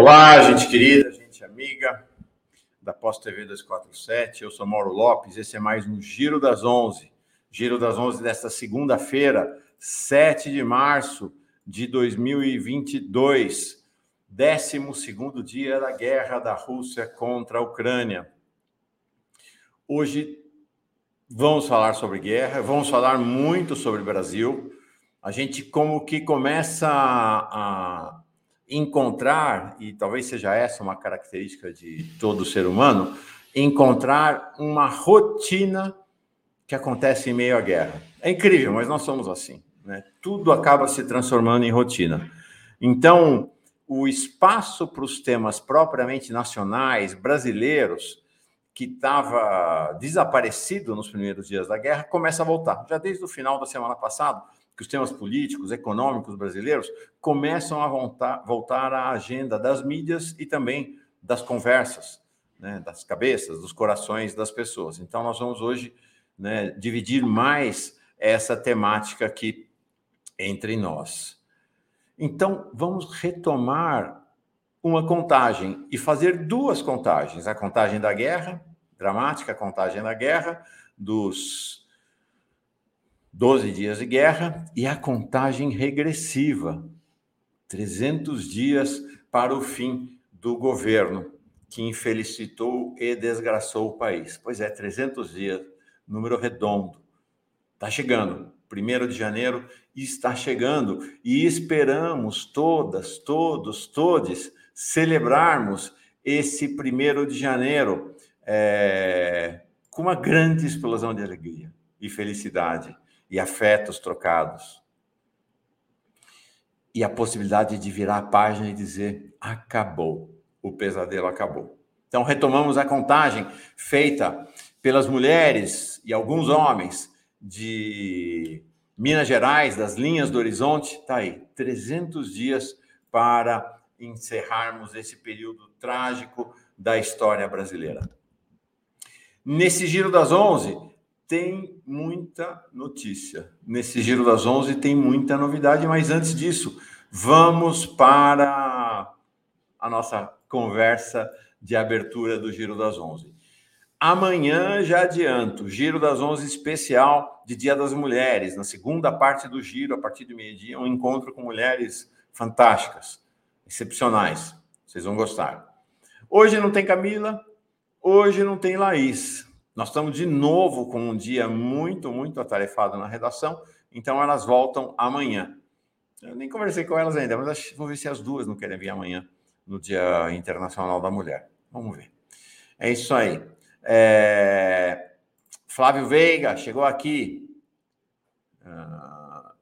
Olá, gente querida, gente amiga da Pós TV 247. Eu sou Mauro Lopes. Esse é mais um Giro das 11. Giro das 11 desta segunda-feira, 7 de março de 2022, 12 dia da guerra da Rússia contra a Ucrânia. Hoje vamos falar sobre guerra, vamos falar muito sobre Brasil. A gente como que começa a encontrar, e talvez seja essa uma característica de todo ser humano, encontrar uma rotina que acontece em meio à guerra. É incrível, mas nós somos assim. Né? Tudo acaba se transformando em rotina. Então, o espaço para os temas propriamente nacionais, brasileiros, que estava desaparecido nos primeiros dias da guerra, começa a voltar. Já desde o final da semana passada, que os temas políticos, econômicos brasileiros começam a voltar, voltar à agenda das mídias e também das conversas, né, das cabeças, dos corações das pessoas. Então, nós vamos hoje né, dividir mais essa temática aqui entre nós. Então, vamos retomar uma contagem e fazer duas contagens: a contagem da guerra, dramática contagem da guerra, dos 12 dias de guerra e a contagem regressiva. 300 dias para o fim do governo que infelicitou e desgraçou o país. Pois é, 300 dias, número redondo. Está chegando. 1 de janeiro está chegando e esperamos todas, todos, todes celebrarmos esse 1 de janeiro é, com uma grande explosão de alegria e felicidade e afetos trocados. E a possibilidade de virar a página e dizer: acabou, o pesadelo acabou. Então, retomamos a contagem feita pelas mulheres e alguns homens de Minas Gerais, das linhas do horizonte. Está aí, 300 dias para encerrarmos esse período trágico da história brasileira. Nesse giro das 11, tem muita notícia. Nesse Giro das 11 tem muita novidade, mas antes disso, vamos para a nossa conversa de abertura do Giro das 11. Amanhã já adianto, Giro das 11 especial de Dia das Mulheres, na segunda parte do giro, a partir do meio-dia, um encontro com mulheres fantásticas, excepcionais. Vocês vão gostar. Hoje não tem Camila, hoje não tem Laís, nós estamos de novo com um dia muito, muito atarefado na redação, então elas voltam amanhã. Eu nem conversei com elas ainda, mas vou ver se as duas não querem vir amanhã, no Dia Internacional da Mulher. Vamos ver. É isso aí. É... Flávio Veiga chegou aqui. Ah,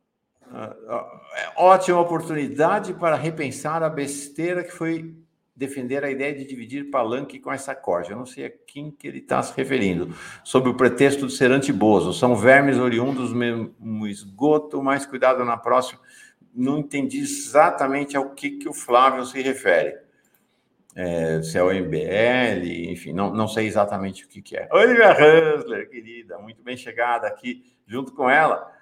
ah, ah, é ótima oportunidade para repensar a besteira que foi defender a ideia de dividir palanque com essa corja. Eu não sei a quem que ele está se referindo. Sob o pretexto de ser antibozo. São vermes oriundos do mesmo esgoto, mais cuidado na próxima. Não entendi exatamente ao que, que o Flávio se refere. É, se é o MBL, enfim, não, não sei exatamente o que, que é. Olivia Hansler, querida, muito bem chegada aqui, junto com ela.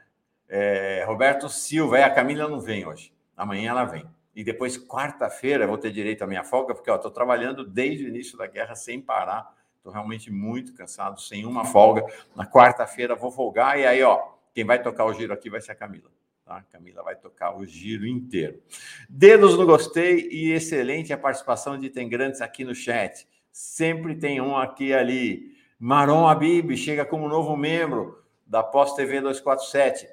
É, Roberto Silva, é, a Camila não vem hoje, amanhã ela vem e depois, quarta-feira, vou ter direito à minha folga, porque estou trabalhando desde o início da guerra sem parar. Estou realmente muito cansado, sem uma folga. Na quarta-feira vou folgar, e aí, ó, quem vai tocar o giro aqui vai ser a Camila. Tá? A Camila vai tocar o giro inteiro. Dedos no gostei e excelente a participação de Tem Grandes aqui no chat. Sempre tem um aqui ali. Maron Abib chega como novo membro da Pós TV 247.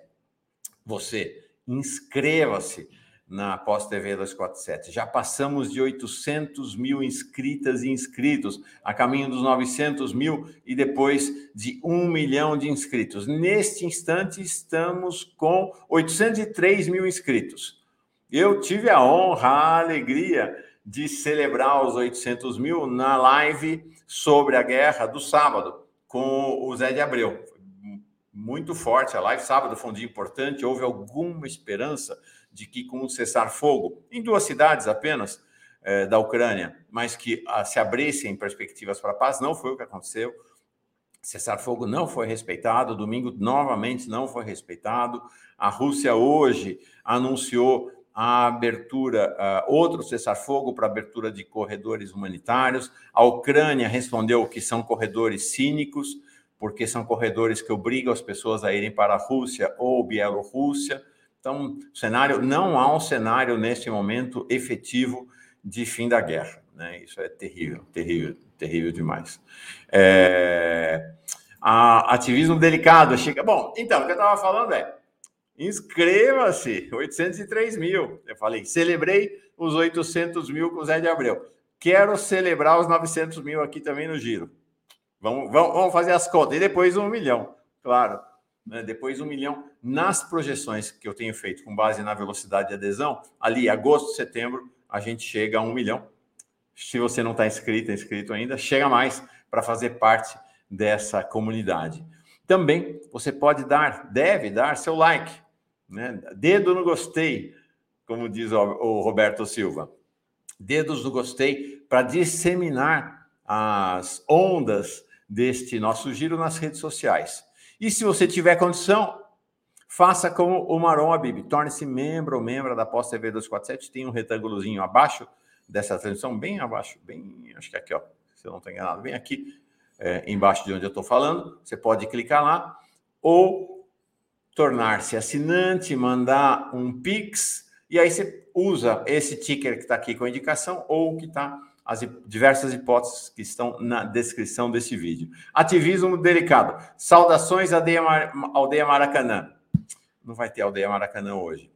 Você, inscreva-se na Pós TV 247. Já passamos de 800 mil inscritas e inscritos, a caminho dos 900 mil e depois de um milhão de inscritos. Neste instante, estamos com 803 mil inscritos. Eu tive a honra, a alegria de celebrar os 800 mil na live sobre a guerra do sábado com o Zé de Abreu. Muito forte a live. Sábado foi um dia importante, houve alguma esperança de que com o cessar-fogo, em duas cidades apenas eh, da Ucrânia, mas que ah, se abrissem perspectivas para a paz, não foi o que aconteceu. Cessar-fogo não foi respeitado, domingo novamente não foi respeitado. A Rússia hoje anunciou a abertura, uh, outro cessar-fogo para abertura de corredores humanitários. A Ucrânia respondeu que são corredores cínicos, porque são corredores que obrigam as pessoas a irem para a Rússia ou Bielorrússia. Então, cenário não há um cenário neste momento efetivo de fim da guerra. Né? Isso é terrível, terrível, terrível demais. É... A ativismo delicado chega. Bom, então, o que eu estava falando é Inscreva-se, 803 mil. Eu falei, celebrei os 800 mil com o Zé de Abreu. Quero celebrar os 900 mil aqui também no giro. Vamos, vamos, vamos fazer as contas. E depois um milhão, claro. Né? Depois um milhão nas projeções que eu tenho feito com base na velocidade de adesão. Ali, agosto, setembro, a gente chega a um milhão. Se você não está inscrito, inscrito ainda, chega mais para fazer parte dessa comunidade. Também você pode dar, deve dar seu like né? Dedo no gostei, como diz o Roberto Silva. Dedos no gostei para disseminar as ondas deste nosso giro nas redes sociais. E se você tiver condição, faça como o Maron Abib, torne-se membro ou membro da Pós TV 247, tem um retângulozinho abaixo dessa transmissão, bem abaixo, bem, acho que aqui, ó, se eu não estou enganado, bem aqui, é, embaixo de onde eu estou falando, você pode clicar lá, ou tornar-se assinante, mandar um Pix, e aí você usa esse ticker que está aqui com a indicação ou que está as diversas hipóteses que estão na descrição desse vídeo. Ativismo delicado. Saudações, Mar... aldeia Maracanã. Não vai ter aldeia Maracanã hoje.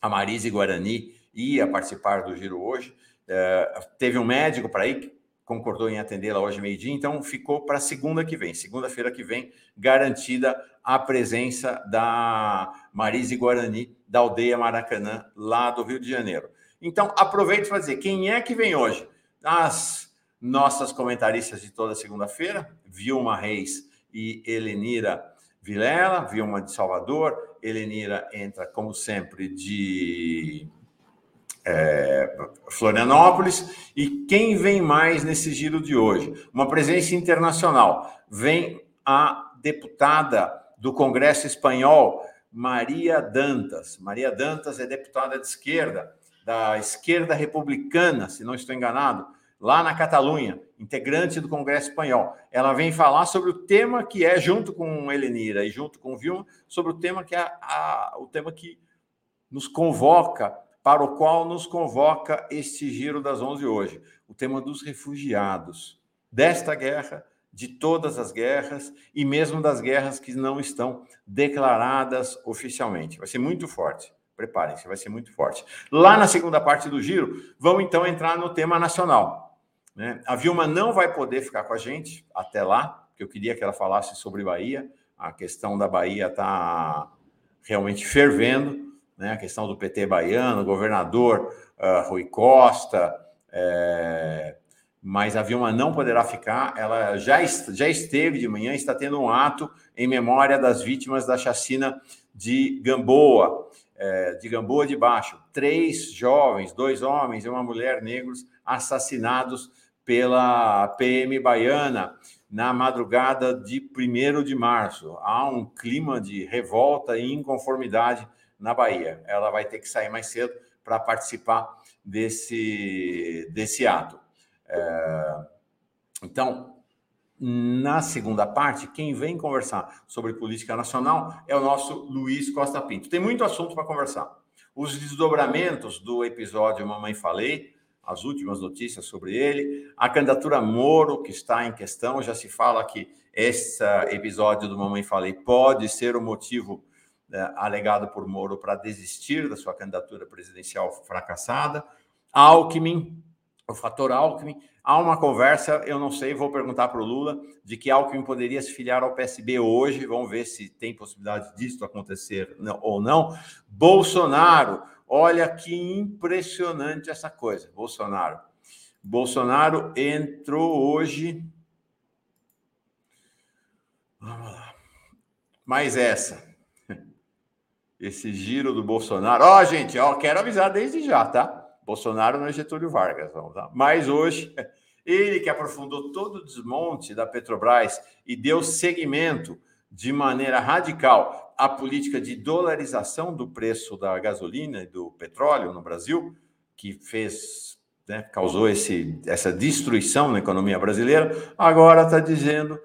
A Marise Guarani ia participar do giro hoje. É, teve um médico para ir, concordou em atendê-la hoje meio-dia, então ficou para segunda que vem. Segunda-feira que vem, garantida a presença da Marise Guarani, da aldeia Maracanã, lá do Rio de Janeiro. Então, aproveite para dizer quem é que vem hoje. As nossas comentaristas de toda segunda-feira, Vilma Reis e Helenira Vilela, Vilma de Salvador, Helenira entra, como sempre, de é, Florianópolis. E quem vem mais nesse giro de hoje? Uma presença internacional. Vem a deputada do Congresso Espanhol, Maria Dantas. Maria Dantas é deputada de esquerda, da esquerda republicana, se não estou enganado, lá na Catalunha, integrante do Congresso Espanhol. Ela vem falar sobre o tema que é, junto com Helenira e junto com Vilma, sobre o tema que é a, o tema que nos convoca para o qual nos convoca este giro das 11 hoje, o tema dos refugiados, desta guerra, de todas as guerras e mesmo das guerras que não estão declaradas oficialmente. Vai ser muito forte. Preparem-se, vai ser muito forte. Lá na segunda parte do giro, vamos então entrar no tema nacional. Né? A Vilma não vai poder ficar com a gente até lá, porque eu queria que ela falasse sobre Bahia. A questão da Bahia está realmente fervendo né? a questão do PT baiano, governador uh, Rui Costa, é... mas a Vilma não poderá ficar. Ela já, já esteve de manhã, está tendo um ato em memória das vítimas da chacina de Gamboa, é, de Gamboa de Baixo. Três jovens, dois homens e uma mulher negros assassinados pela PM baiana na madrugada de 1 de março. Há um clima de revolta e inconformidade na Bahia. Ela vai ter que sair mais cedo para participar desse, desse ato. É, então, na segunda parte, quem vem conversar sobre política nacional é o nosso Luiz Costa Pinto. Tem muito assunto para conversar. Os desdobramentos do episódio Mamãe Falei, as últimas notícias sobre ele, a candidatura Moro, que está em questão, já se fala que esse episódio do Mamãe Falei pode ser o motivo né, alegado por Moro para desistir da sua candidatura presidencial fracassada. Alckmin, o fator Alckmin, há uma conversa, eu não sei, vou perguntar para o Lula, de que Alckmin poderia se filiar ao PSB hoje, vamos ver se tem possibilidade disso acontecer ou não. Bolsonaro, olha que impressionante essa coisa, Bolsonaro. Bolsonaro entrou hoje. Vamos lá. Mais essa esse giro do Bolsonaro. Ó, oh, gente, ó, quero avisar desde já, tá? Bolsonaro não é Getúlio Vargas, vamos lá. Mas hoje, ele que aprofundou todo o desmonte da Petrobras e deu seguimento de maneira radical a política de dolarização do preço da gasolina e do petróleo no Brasil, que fez, né, causou esse, essa destruição na economia brasileira, agora está dizendo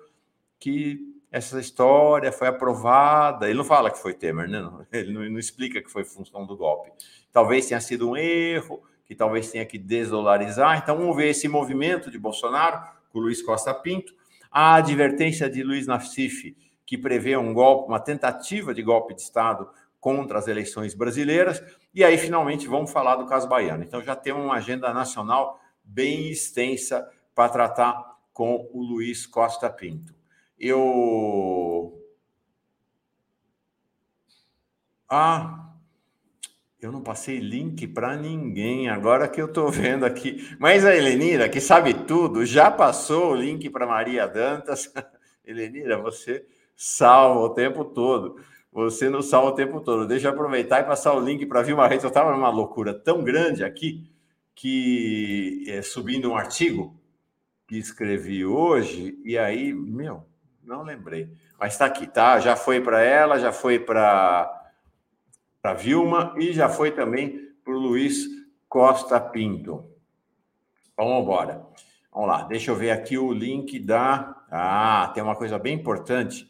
que essa história foi aprovada. Ele não fala que foi Temer, né? ele não, não explica que foi função do golpe. Talvez tenha sido um erro, que talvez tenha que desdolarizar. Então, vamos ver esse movimento de Bolsonaro com Luiz Costa Pinto, a advertência de Luiz Nassif, que prevê um golpe, uma tentativa de golpe de Estado contra as eleições brasileiras, e aí finalmente vamos falar do caso baiano. Então já temos uma agenda nacional bem extensa para tratar com o Luiz Costa Pinto. Eu Ah, eu não passei link para ninguém, agora que eu estou vendo aqui. Mas a Helenira, que sabe tudo, já passou o link para Maria Dantas. Helenira, você salva o tempo todo. Você não salva o tempo todo. Deixa eu aproveitar e passar o link para Vilma Reis. Eu estava numa loucura tão grande aqui que é, subindo um artigo que escrevi hoje, e aí, meu, não lembrei. Mas está aqui, tá? Já foi para ela, já foi para para Vilma e já foi também para o Luiz Costa Pinto. Vamos embora. Vamos lá, deixa eu ver aqui o link da. Ah, tem uma coisa bem importante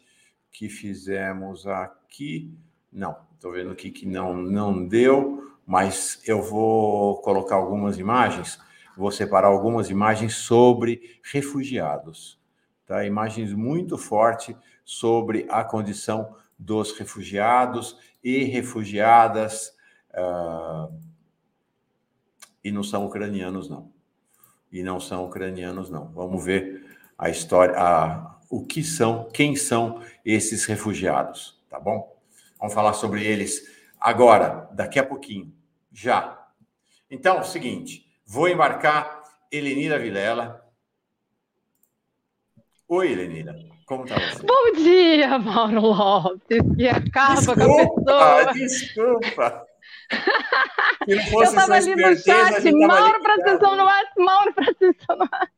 que fizemos aqui. Não, estou vendo aqui que não, não deu, mas eu vou colocar algumas imagens, vou separar algumas imagens sobre refugiados. Tá? Imagens muito fortes sobre a condição dos refugiados e refugiadas, uh, e não são ucranianos, não. E não são ucranianos, não. Vamos ver a história, a, o que são, quem são esses refugiados, tá bom? Vamos falar sobre eles agora, daqui a pouquinho, já. Então, é o seguinte, vou embarcar Elenira Vilela. Oi, Elenira. Como tá você? Bom dia, Mauro Lopes, que acaba desculpa, com a pessoa. Desculpa. Se não fosse eu estava ali no chat, Mauro para atenção no ar, Mauro para atenção no ar.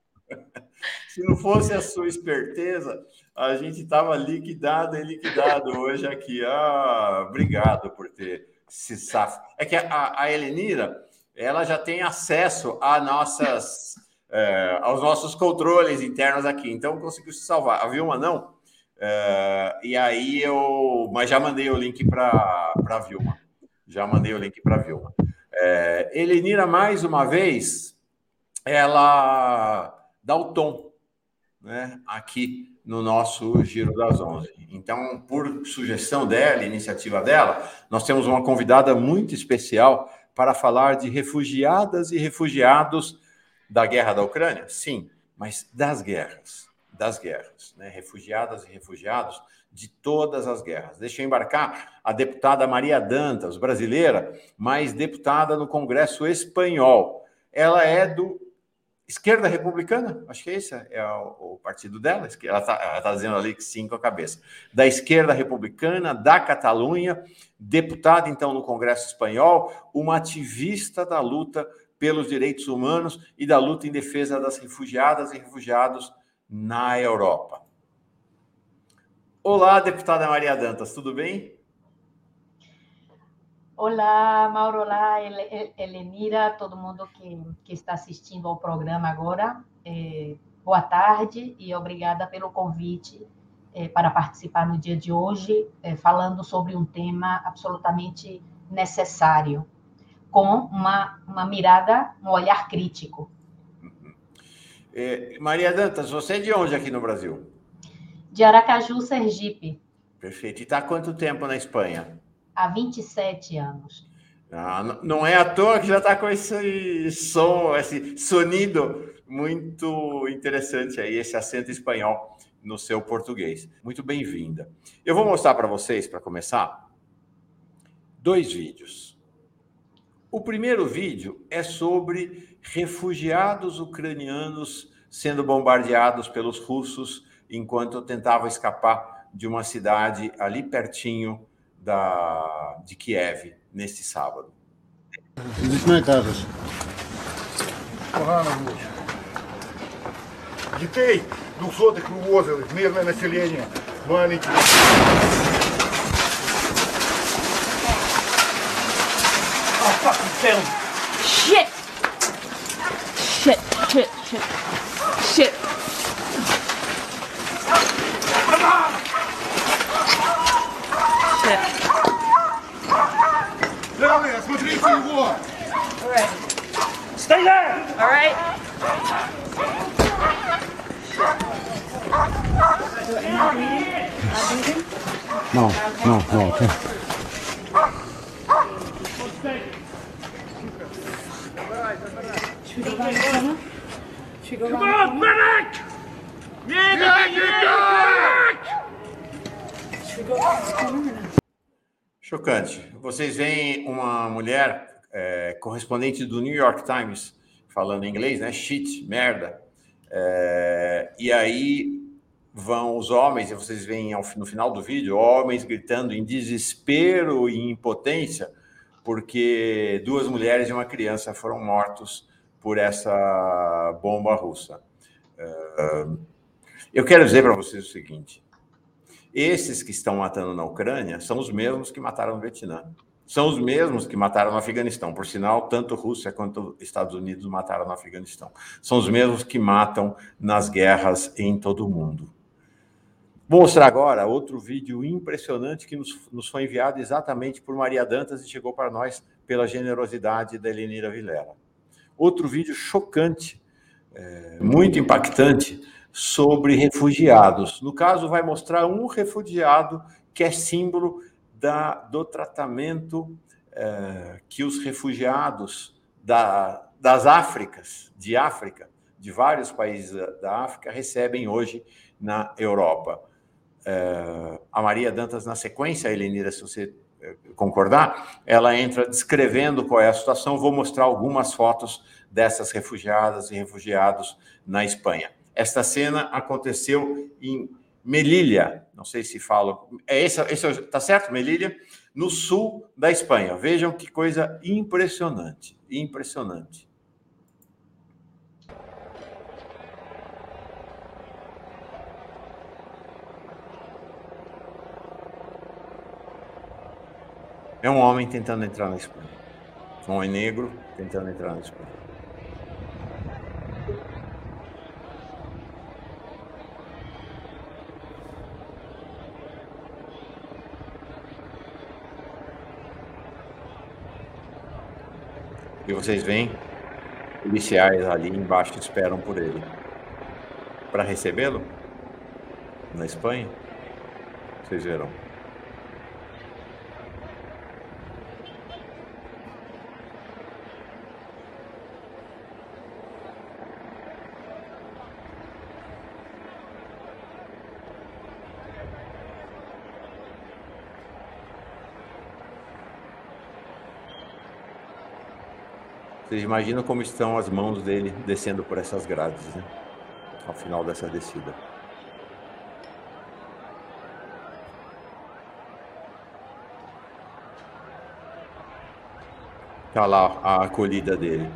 Se não fosse a sua esperteza, a gente estava liquidado e liquidado hoje aqui. Ah, obrigado por ter se safado. É que a, a Helenira, ela já tem acesso a nossas é, aos nossos controles internos aqui. Então conseguiu se salvar. A Vilma não. É, e aí eu. Mas já mandei o link para a Vilma. Já mandei o link para a Vilma. É, Elenira, mais uma vez, ela dá o tom né, aqui no nosso Giro das Onze. Então, por sugestão dela, iniciativa dela, nós temos uma convidada muito especial para falar de refugiadas e refugiados da guerra da Ucrânia? Sim, mas das guerras, das guerras, né? refugiadas e refugiados de todas as guerras. Deixa eu embarcar a deputada Maria Dantas, brasileira, mas deputada no Congresso Espanhol. Ela é do Esquerda Republicana, acho que esse é o, o partido dela, ela está tá dizendo ali que sim com a cabeça. Da Esquerda Republicana, da Catalunha, deputada então no Congresso Espanhol, uma ativista da luta pelos direitos humanos e da luta em defesa das refugiadas e refugiados na Europa. Olá, deputada Maria Dantas, tudo bem? Olá, Mauro, olá, Helenira, todo mundo que, que está assistindo ao programa agora. É, boa tarde e obrigada pelo convite é, para participar no dia de hoje, é, falando sobre um tema absolutamente necessário com uma, uma mirada, um olhar crítico. É, Maria Dantas, você é de onde aqui no Brasil? De Aracaju, Sergipe. Perfeito. E está há quanto tempo na Espanha? Há 27 anos. Ah, não é à toa que já está com esse som, esse sonido muito interessante aí, esse acento espanhol no seu português. Muito bem-vinda. Eu vou mostrar para vocês, para começar, dois vídeos. O primeiro vídeo é sobre refugiados ucranianos sendo bombardeados pelos russos enquanto tentavam escapar de uma cidade ali pertinho da, de Kiev neste sábado. Дітей двохсотих вивозили, мирне населення. Money. Oh, fucking film. Shit! Shit, shit, shit. Shit. three, two, one. All right. Stay there. All right. No, no, no. Okay. Come on, medic! Medic! Medic! Should we go to the corner or not? Chocante. Vocês veem uma mulher é, correspondente do New York Times falando inglês, né? Shit, merda. É, e aí vão os homens, e vocês veem no final do vídeo, homens gritando em desespero e impotência, porque duas mulheres e uma criança foram mortos por essa bomba russa. É, eu quero dizer para vocês o seguinte: esses que estão matando na Ucrânia são os mesmos que mataram no Vietnã. São os mesmos que mataram no Afeganistão. Por sinal, tanto Rússia quanto Estados Unidos mataram no Afeganistão. São os mesmos que matam nas guerras em todo o mundo. Vou mostrar agora outro vídeo impressionante que nos, nos foi enviado exatamente por Maria Dantas e chegou para nós pela generosidade da Elenira Vilera. Outro vídeo chocante, é, muito impactante, sobre refugiados. No caso, vai mostrar um refugiado que é símbolo da, do tratamento é, que os refugiados da, das Áfricas, de África, de vários países da África, recebem hoje na Europa. É, a Maria Dantas, na sequência, Elenira, se você é, concordar, ela entra descrevendo qual é a situação. Vou mostrar algumas fotos dessas refugiadas e refugiados na Espanha. Esta cena aconteceu em Melilla, não sei se falo, é esse, esse tá certo, Melilla, no sul da Espanha. Vejam que coisa impressionante, impressionante. É um homem tentando entrar na Espanha. Um homem negro tentando entrar na Espanha. E vocês veem, policiais ali embaixo esperam por ele. Para recebê-lo? Na Espanha? Vocês verão. Vocês imaginam como estão as mãos dele descendo por essas grades, né? Ao final dessa descida. Tá lá a acolhida dele.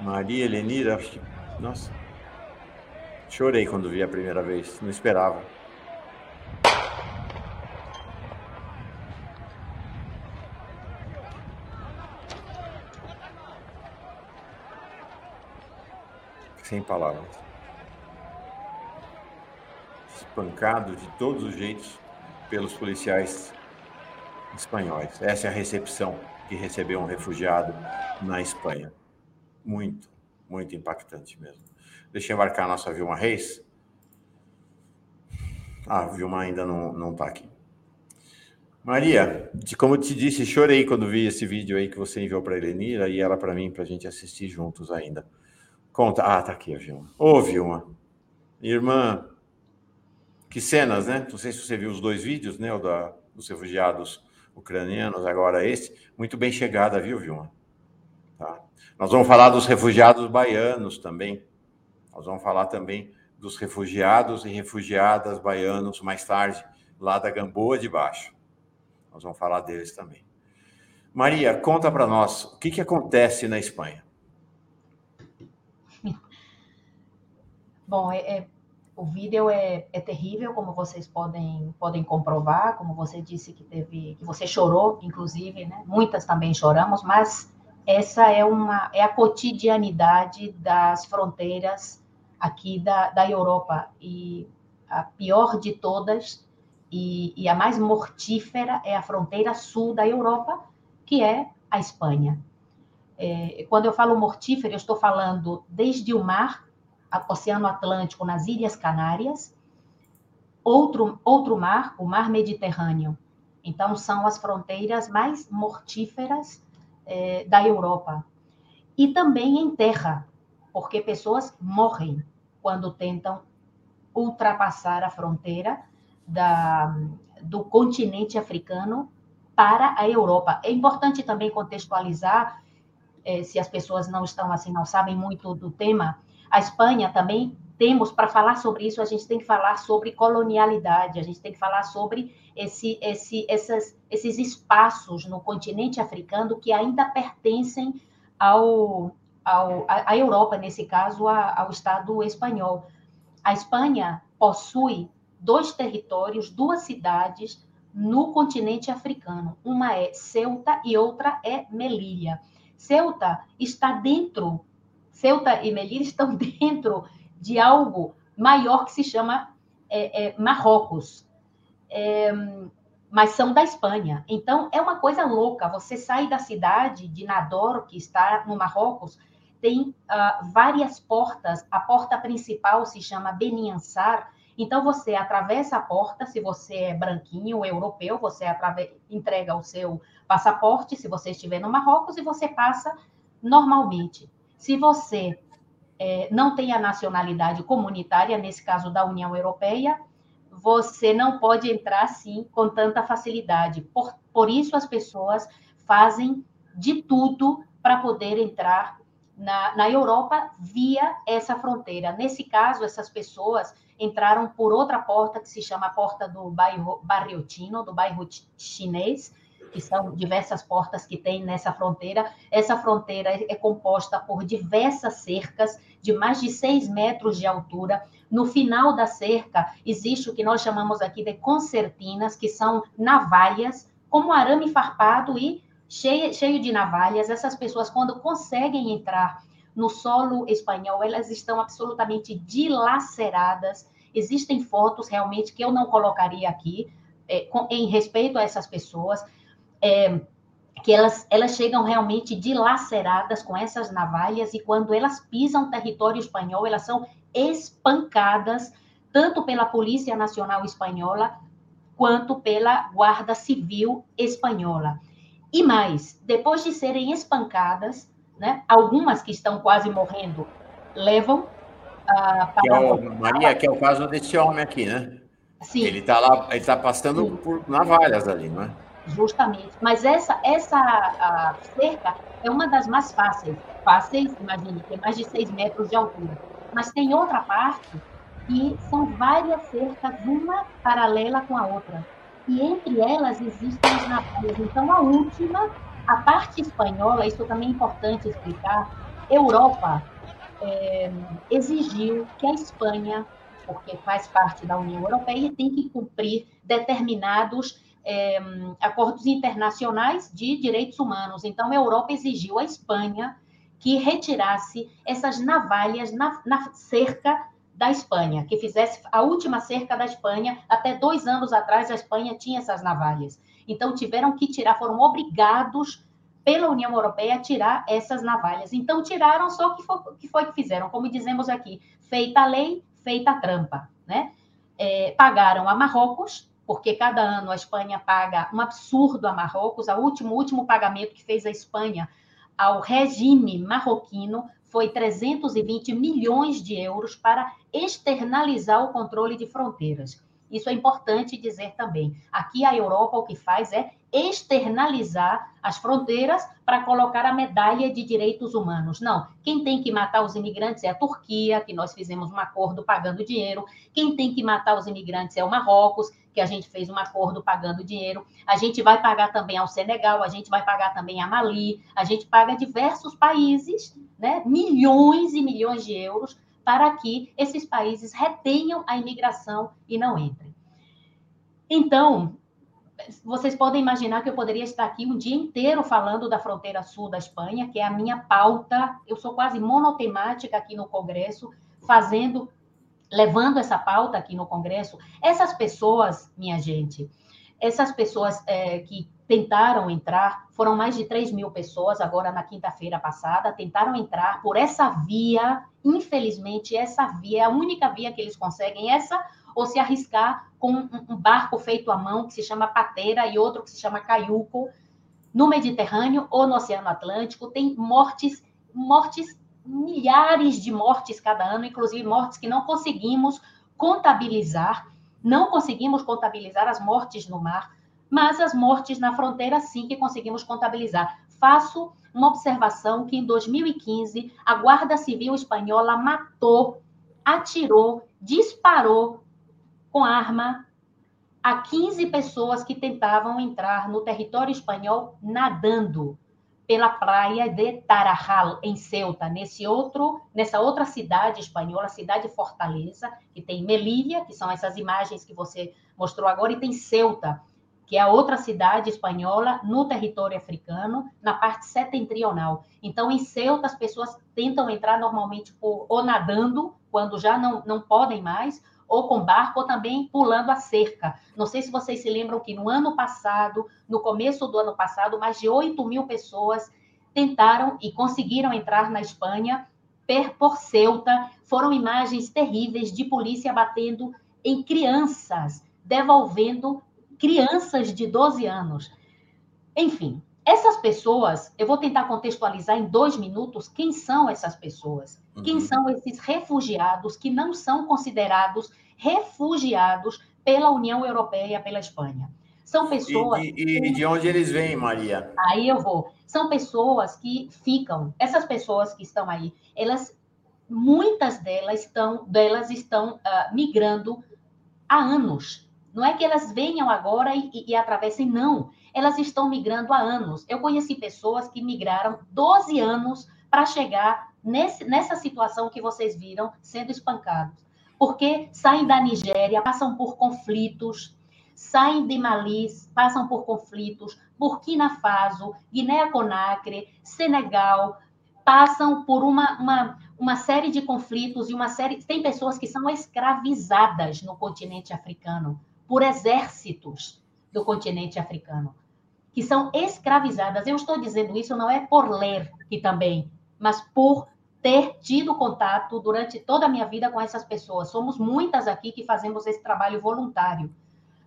Maria Helenira, nossa. Chorei quando vi a primeira vez, não esperava. Sem palavras. Espancado de todos os jeitos pelos policiais espanhóis. Essa é a recepção que recebeu um refugiado na Espanha. Muito, muito impactante mesmo. Deixa eu embarcar a nossa Vilma Reis. Ah, Vilma ainda não está aqui. Maria, como eu te disse, chorei quando vi esse vídeo aí que você enviou para a Elenira e ela para mim, para a gente assistir juntos ainda. Conta. Ah, tá aqui a Vilma. Ô, Vilma. Irmã, que cenas, né? Não sei se você viu os dois vídeos, né? O da, dos refugiados ucranianos, agora esse. Muito bem chegada, viu, Vilma? Tá? Nós vamos falar dos refugiados baianos também. Nós vamos falar também dos refugiados e refugiadas baianos mais tarde, lá da Gamboa de Baixo. Nós vamos falar deles também. Maria, conta para nós o que, que acontece na Espanha. Bom, é, é, o vídeo é, é, terrível, como vocês podem, podem comprovar, como você disse que teve, que você chorou, inclusive, né? Muitas também choramos, mas essa é uma é a cotidianidade das fronteiras aqui da, da Europa e a pior de todas e, e a mais mortífera é a fronteira sul da Europa, que é a Espanha. É, quando eu falo mortífera, eu estou falando desde o mar, Oceano Atlântico, nas Ilhas Canárias, outro, outro mar, o Mar Mediterrâneo. Então, são as fronteiras mais mortíferas é, da Europa. E também em terra, porque pessoas morrem quando tentam ultrapassar a fronteira da, do continente africano para a Europa. É importante também contextualizar, é, se as pessoas não estão assim, não sabem muito do tema, a Espanha também temos para falar sobre isso, a gente tem que falar sobre colonialidade, a gente tem que falar sobre esse, esse, essas, esses espaços no continente africano que ainda pertencem ao, ao, à Europa, nesse caso, ao Estado espanhol. A Espanha possui dois territórios, duas cidades no continente africano. Uma é Ceuta e outra é Melilla. Ceuta está dentro, Ceuta e Melilla estão dentro de algo maior que se chama é, é, Marrocos. É, mas são da Espanha. Então, é uma coisa louca. Você sai da cidade de Nador, que está no Marrocos, tem uh, várias portas. A porta principal se chama Beniansar. Então, você atravessa a porta, se você é branquinho, europeu, você entrega o seu passaporte, se você estiver no Marrocos, e você passa normalmente. Se você é, não tem a nacionalidade comunitária, nesse caso da União Europeia, você não pode entrar assim com tanta facilidade. Por, por isso, as pessoas fazem de tudo para poder entrar na, na Europa via essa fronteira. Nesse caso, essas pessoas entraram por outra porta que se chama a porta do bairro Barriotino, do bairro chinês, que são diversas portas que tem nessa fronteira. Essa fronteira é composta por diversas cercas de mais de seis metros de altura. No final da cerca existe o que nós chamamos aqui de concertinas, que são navalhas, como arame farpado e cheio, cheio de navalhas. Essas pessoas, quando conseguem entrar no solo espanhol, elas estão absolutamente dilaceradas. Existem fotos realmente que eu não colocaria aqui, é, com, em respeito a essas pessoas é, que elas, elas chegam realmente dilaceradas com essas navalhas e quando elas pisam território espanhol, elas são espancadas tanto pela Polícia Nacional Espanhola quanto pela Guarda Civil Espanhola. E mais, depois de serem espancadas, né, algumas que estão quase morrendo levam ah, para... Que é o, Maria, que é o caso desse homem aqui, né? Sim. Ele está lá, ele está passando Sim. por navalhas ali, não é? Justamente. Mas essa, essa cerca é uma das mais fáceis. Fáceis, imagine, tem mais de seis metros de altura. Mas tem outra parte e são várias cercas, uma paralela com a outra. E entre elas existem as navalhas. Então, a última, a parte espanhola, isso também é importante explicar, Europa é, exigiu que a Espanha, porque faz parte da União Europeia, tem que cumprir determinados é, acordos internacionais de direitos humanos. Então, a Europa exigiu à Espanha que retirasse essas navalhas na, na, cerca da Espanha, que fizesse a última cerca da Espanha. Até dois anos atrás, a Espanha tinha essas navalhas. Então, tiveram que tirar, foram obrigados pela União Europeia a tirar essas navalhas. Então, tiraram só o que foi, que foi que fizeram, como dizemos aqui, feita a lei, feita a trampa, né? É, pagaram a Marrocos porque cada ano a Espanha paga um absurdo a Marrocos. O último, último pagamento que fez a Espanha ao regime marroquino foi 320 milhões de euros para externalizar o controle de fronteiras. Isso é importante dizer também. Aqui a Europa o que faz é externalizar as fronteiras para colocar a medalha de direitos humanos. Não, quem tem que matar os imigrantes é a Turquia, que nós fizemos um acordo pagando dinheiro. Quem tem que matar os imigrantes é o Marrocos, que a gente fez um acordo pagando dinheiro. A gente vai pagar também ao Senegal, a gente vai pagar também a Mali, a gente paga diversos países, né, milhões e milhões de euros para que esses países retenham a imigração e não entrem. Então, vocês podem imaginar que eu poderia estar aqui um dia inteiro falando da fronteira sul da Espanha, que é a minha pauta. Eu sou quase monotemática aqui no Congresso, fazendo, levando essa pauta aqui no Congresso. Essas pessoas, minha gente, essas pessoas é, que tentaram entrar, foram mais de 3 mil pessoas, agora na quinta-feira passada, tentaram entrar por essa via. Infelizmente, essa via é a única via que eles conseguem, essa ou se arriscar com um barco feito à mão, que se chama pateira, e outro que se chama caiuco, no Mediterrâneo ou no Oceano Atlântico. Tem mortes, mortes, milhares de mortes cada ano, inclusive mortes que não conseguimos contabilizar, não conseguimos contabilizar as mortes no mar, mas as mortes na fronteira sim que conseguimos contabilizar. Faço uma observação que em 2015 a Guarda Civil espanhola matou, atirou, disparou com arma a 15 pessoas que tentavam entrar no território espanhol nadando pela praia de Tarajal, em Ceuta, nesse outro, nessa outra cidade espanhola, cidade Fortaleza, que tem Melilla, que são essas imagens que você mostrou agora, e tem Ceuta, que é a outra cidade espanhola no território africano, na parte setentrional. Então, em Ceuta, as pessoas tentam entrar normalmente por, ou nadando, quando já não, não podem mais, ou com barco, ou também pulando a cerca. Não sei se vocês se lembram que no ano passado, no começo do ano passado, mais de 8 mil pessoas tentaram e conseguiram entrar na Espanha por Ceuta. Foram imagens terríveis de polícia batendo em crianças, devolvendo crianças de 12 anos. Enfim, essas pessoas, eu vou tentar contextualizar em dois minutos quem são essas pessoas. Uhum. Quem são esses refugiados que não são considerados refugiados pela União Europeia, pela Espanha? São pessoas. E, e, e de onde eles vêm, Maria? Aí eu vou. São pessoas que ficam, essas pessoas que estão aí, elas, muitas delas estão, delas estão uh, migrando há anos. Não é que elas venham agora e, e, e atravessem, não elas estão migrando há anos. Eu conheci pessoas que migraram 12 anos para chegar nesse, nessa situação que vocês viram, sendo espancados. Porque saem da Nigéria, passam por conflitos, saem de Mali, passam por conflitos, Burkina Faso, Guiné-Conakry, Senegal, passam por uma, uma, uma série de conflitos e uma série. Tem pessoas que são escravizadas no continente africano por exércitos do continente africano que são escravizadas. Eu estou dizendo isso não é por ler que também, mas por ter tido contato durante toda a minha vida com essas pessoas. Somos muitas aqui que fazemos esse trabalho voluntário.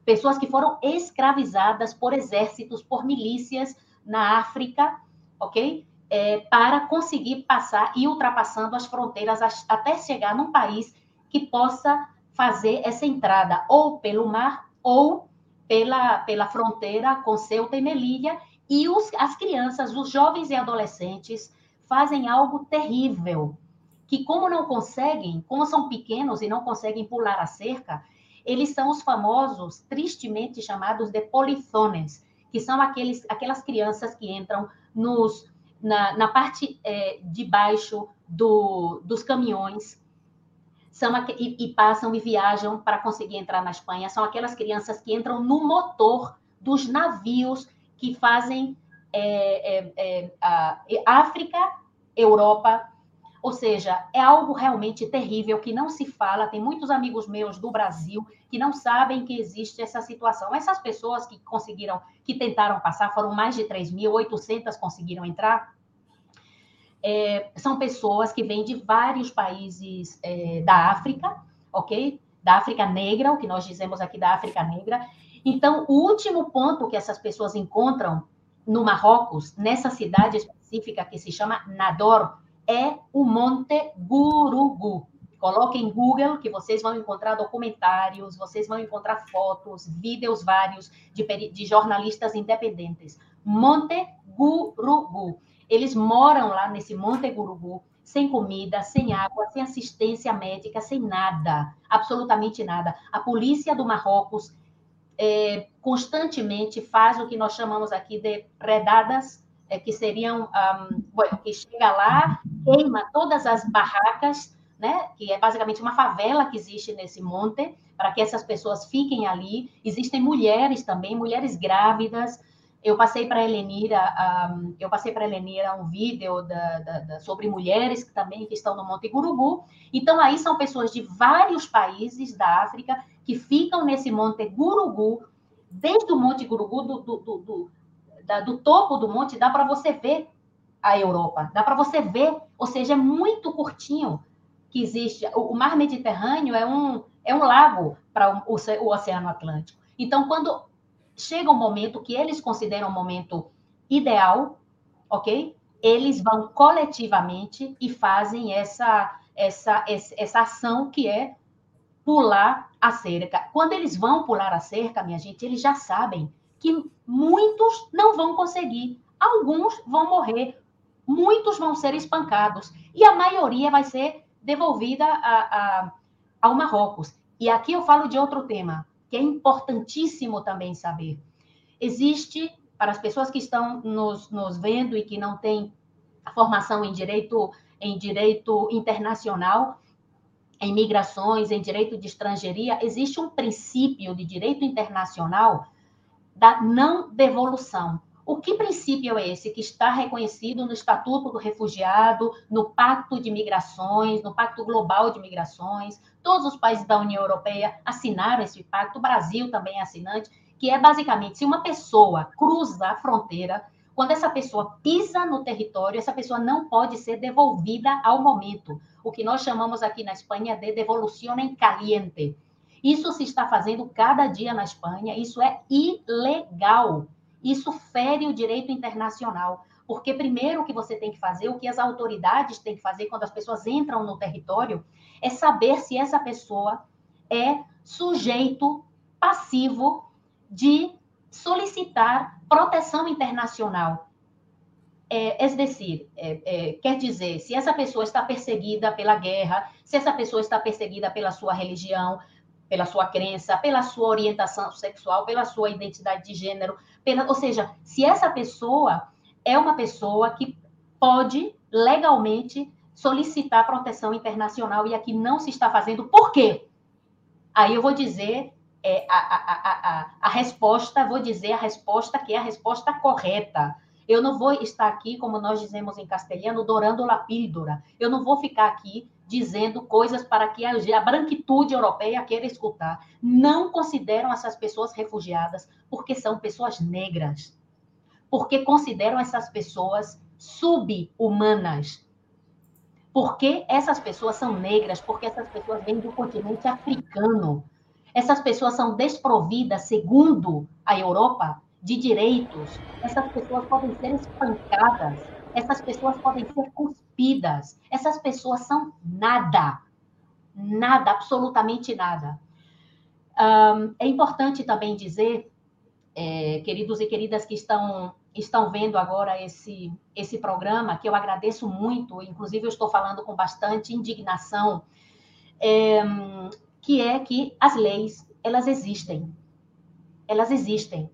Pessoas que foram escravizadas por exércitos, por milícias na África, ok? É, para conseguir passar e ultrapassando as fronteiras até chegar num país que possa fazer essa entrada ou pelo mar ou pela, pela fronteira com Ceuta e Melilla, e os, as crianças, os jovens e adolescentes fazem algo terrível, que como não conseguem, como são pequenos e não conseguem pular a cerca, eles são os famosos, tristemente chamados de polizones, que são aqueles, aquelas crianças que entram nos, na, na parte é, de baixo do, dos caminhões são e, e, passam e viajam para conseguir entrar na Espanha. São aquelas crianças que entram no motor dos navios que fazem é, é, é, a, África, Europa. Ou seja, é algo realmente terrível que não se fala. Tem muitos amigos meus do Brasil que não sabem que existe essa situação. Essas pessoas que conseguiram, que tentaram passar, foram mais de 3.800 conseguiram entrar é, são pessoas que vêm de vários países é, da África, ok? Da África Negra, o que nós dizemos aqui da África Negra. Então, o último ponto que essas pessoas encontram no Marrocos, nessa cidade específica que se chama Nador, é o Monte Gurugu. Coloquem em Google que vocês vão encontrar documentários, vocês vão encontrar fotos, vídeos vários de, de jornalistas independentes. Monte Gurugu. Eles moram lá nesse Monte Gurugu, sem comida, sem água, sem assistência médica, sem nada, absolutamente nada. A polícia do Marrocos é, constantemente faz o que nós chamamos aqui de redadas, é, que seriam, um, bueno, que chega lá, queima todas as barracas né? Que é basicamente uma favela que existe nesse monte, para que essas pessoas fiquem ali. Existem mulheres também, mulheres grávidas. Eu passei para Helenira, um, eu passei para Helenira um vídeo da, da, da, sobre mulheres que também que estão no Monte Gurugu. Então aí são pessoas de vários países da África que ficam nesse Monte Gurugu, desde o Monte Gurugu do, do, do, do, da, do topo do monte dá para você ver a Europa, dá para você ver, ou seja, é muito curtinho que existe. O, o mar Mediterrâneo é um, é um lago para o, o Oceano Atlântico. Então, quando chega um momento que eles consideram um momento ideal, ok? Eles vão coletivamente e fazem essa, essa, essa ação que é pular a cerca. Quando eles vão pular a cerca, minha gente, eles já sabem que muitos não vão conseguir, alguns vão morrer, muitos vão ser espancados e a maioria vai ser devolvida a, a, ao Marrocos. E aqui eu falo de outro tema, que é importantíssimo também saber. Existe, para as pessoas que estão nos, nos vendo e que não têm formação em direito, em direito internacional, em migrações, em direito de estrangeiria, existe um princípio de direito internacional da não devolução. O que princípio é esse que está reconhecido no Estatuto do Refugiado, no Pacto de Migrações, no Pacto Global de Migrações? Todos os países da União Europeia assinaram esse pacto, o Brasil também é assinante, que é basicamente se uma pessoa cruza a fronteira, quando essa pessoa pisa no território, essa pessoa não pode ser devolvida ao momento. O que nós chamamos aqui na Espanha de devolução em caliente. Isso se está fazendo cada dia na Espanha, isso é ilegal. Isso fere o direito internacional. Porque primeiro o que você tem que fazer, o que as autoridades têm que fazer quando as pessoas entram no território, é saber se essa pessoa é sujeito passivo de solicitar proteção internacional. É, é decir, é, é, quer dizer, se essa pessoa está perseguida pela guerra, se essa pessoa está perseguida pela sua religião, pela sua crença, pela sua orientação sexual, pela sua identidade de gênero, pela, ou seja, se essa pessoa é uma pessoa que pode legalmente solicitar proteção internacional e aqui não se está fazendo, por quê? Aí eu vou dizer é, a, a, a, a, resposta, vou dizer a resposta que é a resposta correta. Eu não vou estar aqui, como nós dizemos em castelhano, dorando la píldora. Eu não vou ficar aqui dizendo coisas para que a, branquitude europeia queira escutar. Não consideram essas pessoas refugiadas porque são pessoas negras. Porque consideram essas pessoas sub-humanas. Porque essas pessoas são negras, porque essas pessoas vêm do continente africano. Essas pessoas são desprovidas, segundo a Europa, de direitos. Essas pessoas podem ser espancadas essas pessoas podem ser cuspidas. Essas pessoas são nada. Nada, absolutamente nada. É importante também dizer, é, queridos e queridas que estão, estão vendo agora esse, esse programa, que eu agradeço muito, inclusive eu estou falando com bastante indignação, é, que é que as leis, elas existem. Elas existem.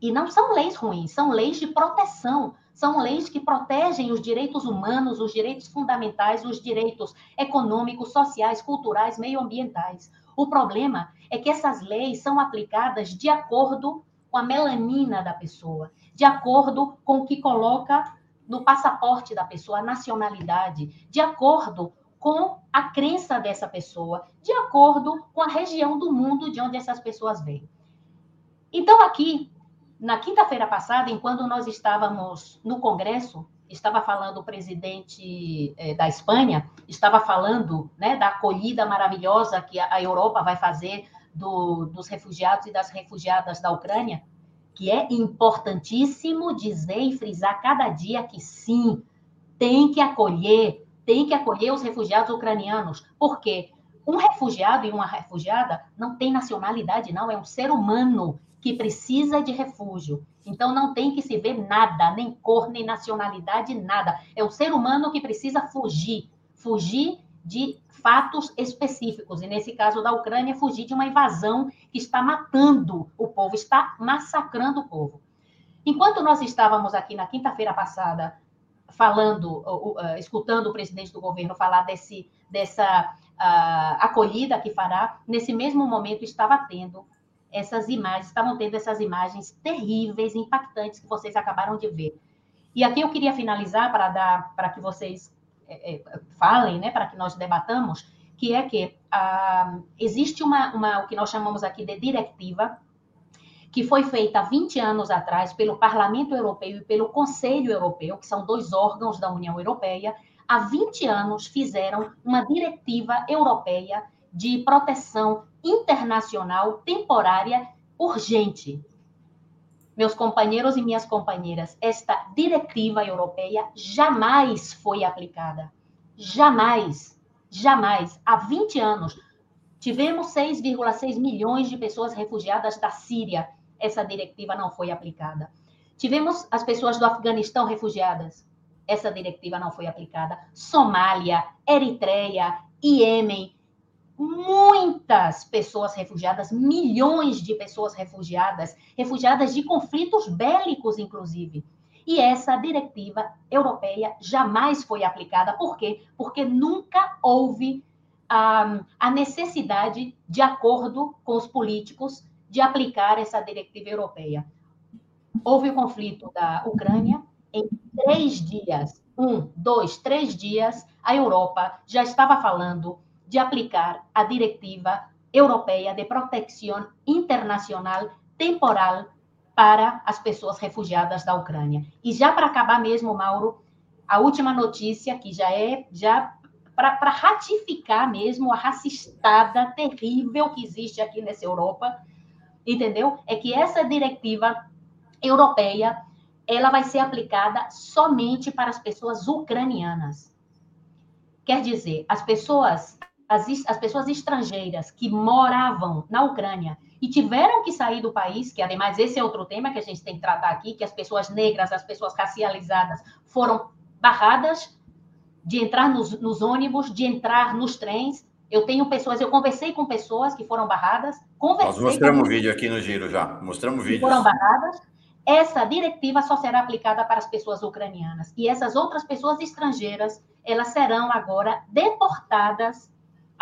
E não são leis ruins, são leis de proteção são leis que protegem os direitos humanos, os direitos fundamentais, os direitos econômicos, sociais, culturais, meioambientais. O problema é que essas leis são aplicadas de acordo com a melanina da pessoa, de acordo com o que coloca no passaporte da pessoa, a nacionalidade, de acordo com a crença dessa pessoa, de acordo com a região do mundo de onde essas pessoas vêm. Então, aqui, na quinta-feira passada, enquanto nós estávamos no Congresso, estava falando o presidente eh, da Espanha, estava falando né, da acolhida maravilhosa que a Europa vai fazer do, dos refugiados e das refugiadas da Ucrânia, que é importantíssimo dizer e frisar cada dia que sim, tem que acolher, tem que acolher os refugiados ucranianos. Por quê? Um refugiado e uma refugiada não tem nacionalidade, não, é um ser humano que precisa de refúgio. Então não tem que se ver nada, nem cor, nem nacionalidade, nada. É o ser humano que precisa fugir, fugir de fatos específicos. E nesse caso da Ucrânia, fugir de uma invasão que está matando o povo, está massacrando o povo. Enquanto nós estávamos aqui na quinta-feira passada falando, uh, escutando o presidente do governo falar desse, dessa uh, acolhida que fará, nesse mesmo momento estava tendo essas imagens, estavam tendo essas imagens terríveis, impactantes que vocês acabaram de ver. E aqui eu queria finalizar para dar para que vocês é, é, falem, né, para que nós debatamos, que é que ah, existe uma, uma, o que nós chamamos aqui de diretiva, que foi feita há 20 anos atrás pelo Parlamento Europeu e pelo Conselho Europeu, que são dois órgãos da União Europeia, há 20 anos fizeram uma diretiva europeia de proteção internacional temporária urgente. Meus companheiros e minhas companheiras, esta diretiva europeia jamais foi aplicada. Jamais, jamais. Há 20 anos, tivemos 6,6 milhões de pessoas refugiadas da Síria. Essa diretiva não foi aplicada. Tivemos as pessoas do Afeganistão refugiadas. Essa diretiva não foi aplicada. Somália, Eritreia, Iêmen, muitas pessoas refugiadas, milhões de pessoas refugiadas, refugiadas de conflitos bélicos, inclusive. E essa diretiva europeia jamais foi aplicada. Por quê? Porque nunca houve a, a necessidade de acordo com os políticos de aplicar essa diretiva europeia. Houve o conflito da Ucrânia, em três dias, um, dois, três dias, a Europa já estava falando de aplicar a Diretiva Europeia de Proteção Internacional Temporal para as pessoas refugiadas da Ucrânia. E já para acabar mesmo, Mauro, a última notícia, que já é já para ratificar mesmo a racistada terrível que existe aqui nessa Europa, entendeu? É que essa diretiva europeia ela vai ser aplicada somente para as pessoas ucranianas. Quer dizer, as pessoas as, as pessoas estrangeiras que moravam na Ucrânia e tiveram que sair do país, que ademais esse é outro tema que a gente tem que tratar aqui, que as pessoas negras, as pessoas racializadas foram barradas de entrar nos, nos ônibus, de entrar nos trens. Eu tenho pessoas, eu conversei com pessoas que foram barradas. Nós mostramos o vídeo aqui no Giro já, mostramos vídeo. Foram barradas. Essa diretiva só será aplicada para as pessoas ucranianas. E essas outras pessoas estrangeiras, elas serão agora deportadas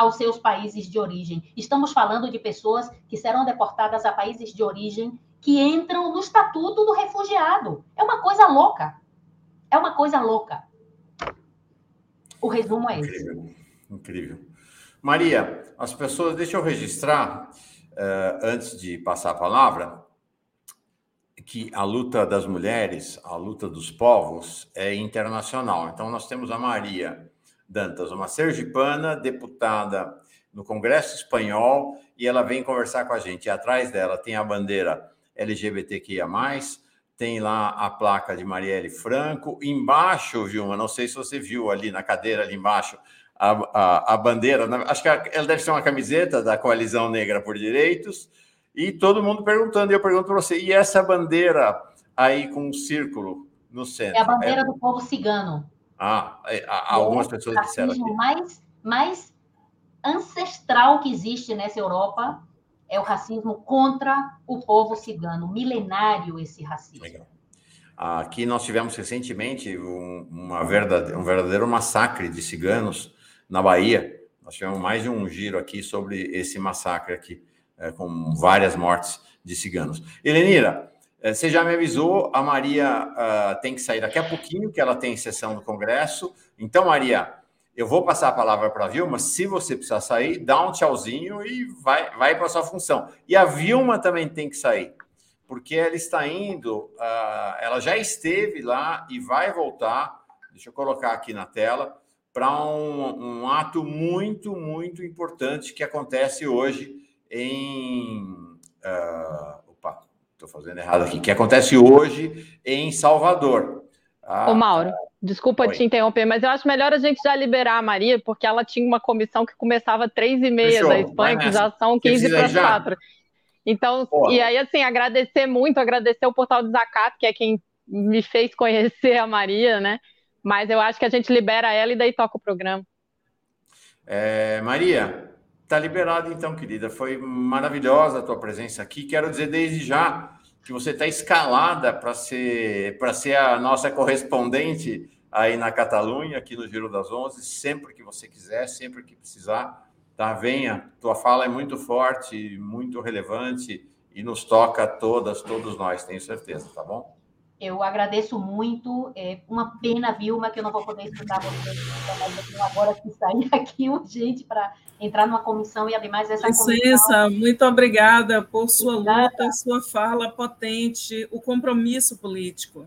aos seus países de origem. Estamos falando de pessoas que serão deportadas a países de origem que entram no estatuto do refugiado. É uma coisa louca. É uma coisa louca. O resumo é esse. Incrível. Incrível. Maria, as pessoas, deixa eu registrar, uh, antes de passar a palavra, que a luta das mulheres, a luta dos povos é internacional. Então, nós temos a Maria Dantas, uma sergipana, deputada no Congresso Espanhol, e ela vem conversar com a gente. E atrás dela tem a bandeira LGBTQIA, tem lá a placa de Marielle Franco. Embaixo, Vilma, não sei se você viu ali na cadeira, ali embaixo, a, a, a bandeira. Acho que ela deve ser uma camiseta da Coalizão Negra por Direitos. E todo mundo perguntando, e eu pergunto para você, e essa bandeira aí com um círculo no centro? É a bandeira é... do povo cigano. Ah, é, algumas pessoas disseram aqui. Mais, mais ancestral que existe nessa Europa é o racismo contra o povo cigano, milenário esse racismo. Legal. Aqui nós tivemos recentemente um, uma verdade, um verdadeiro massacre de ciganos na Bahia. Nós tivemos mais de um giro aqui sobre esse massacre aqui, é, com várias mortes de ciganos. Helenira, é, você já me avisou, a Maria uh, tem que sair daqui a pouquinho, que ela tem sessão do Congresso. Então, Maria, eu vou passar a palavra para a Vilma. Se você precisar sair, dá um tchauzinho e vai, vai para a sua função. E a Vilma também tem que sair, porque ela está indo, uh, ela já esteve lá e vai voltar. Deixa eu colocar aqui na tela para um, um ato muito, muito importante que acontece hoje em. Uh, estou fazendo errado aqui, que acontece hoje em Salvador. Ah, Ô, Mauro, desculpa Oi. te interromper, mas eu acho melhor a gente já liberar a Maria, porque ela tinha uma comissão que começava três e meia da Espanha, que já são 15 para as quatro. Então, Pô. e aí, assim, agradecer muito, agradecer o Portal do Zacat, que é quem me fez conhecer a Maria, né? Mas eu acho que a gente libera ela e daí toca o programa. É, Maria, Tá liberado então, querida. Foi maravilhosa a tua presença aqui. Quero dizer desde já que você está escalada para ser para ser a nossa correspondente aí na Catalunha, aqui no Giro das Onze, sempre que você quiser, sempre que precisar, tá? Venha. Tua fala é muito forte, muito relevante e nos toca a todas, todos nós, tenho certeza, tá bom? Eu agradeço muito. É uma pena, Vilma, que eu não vou poder escutar você agora que sair aqui urgente para entrar numa comissão e, ademais, essa Licença, comissão... muito obrigada por sua obrigada. luta, sua fala potente, o compromisso político.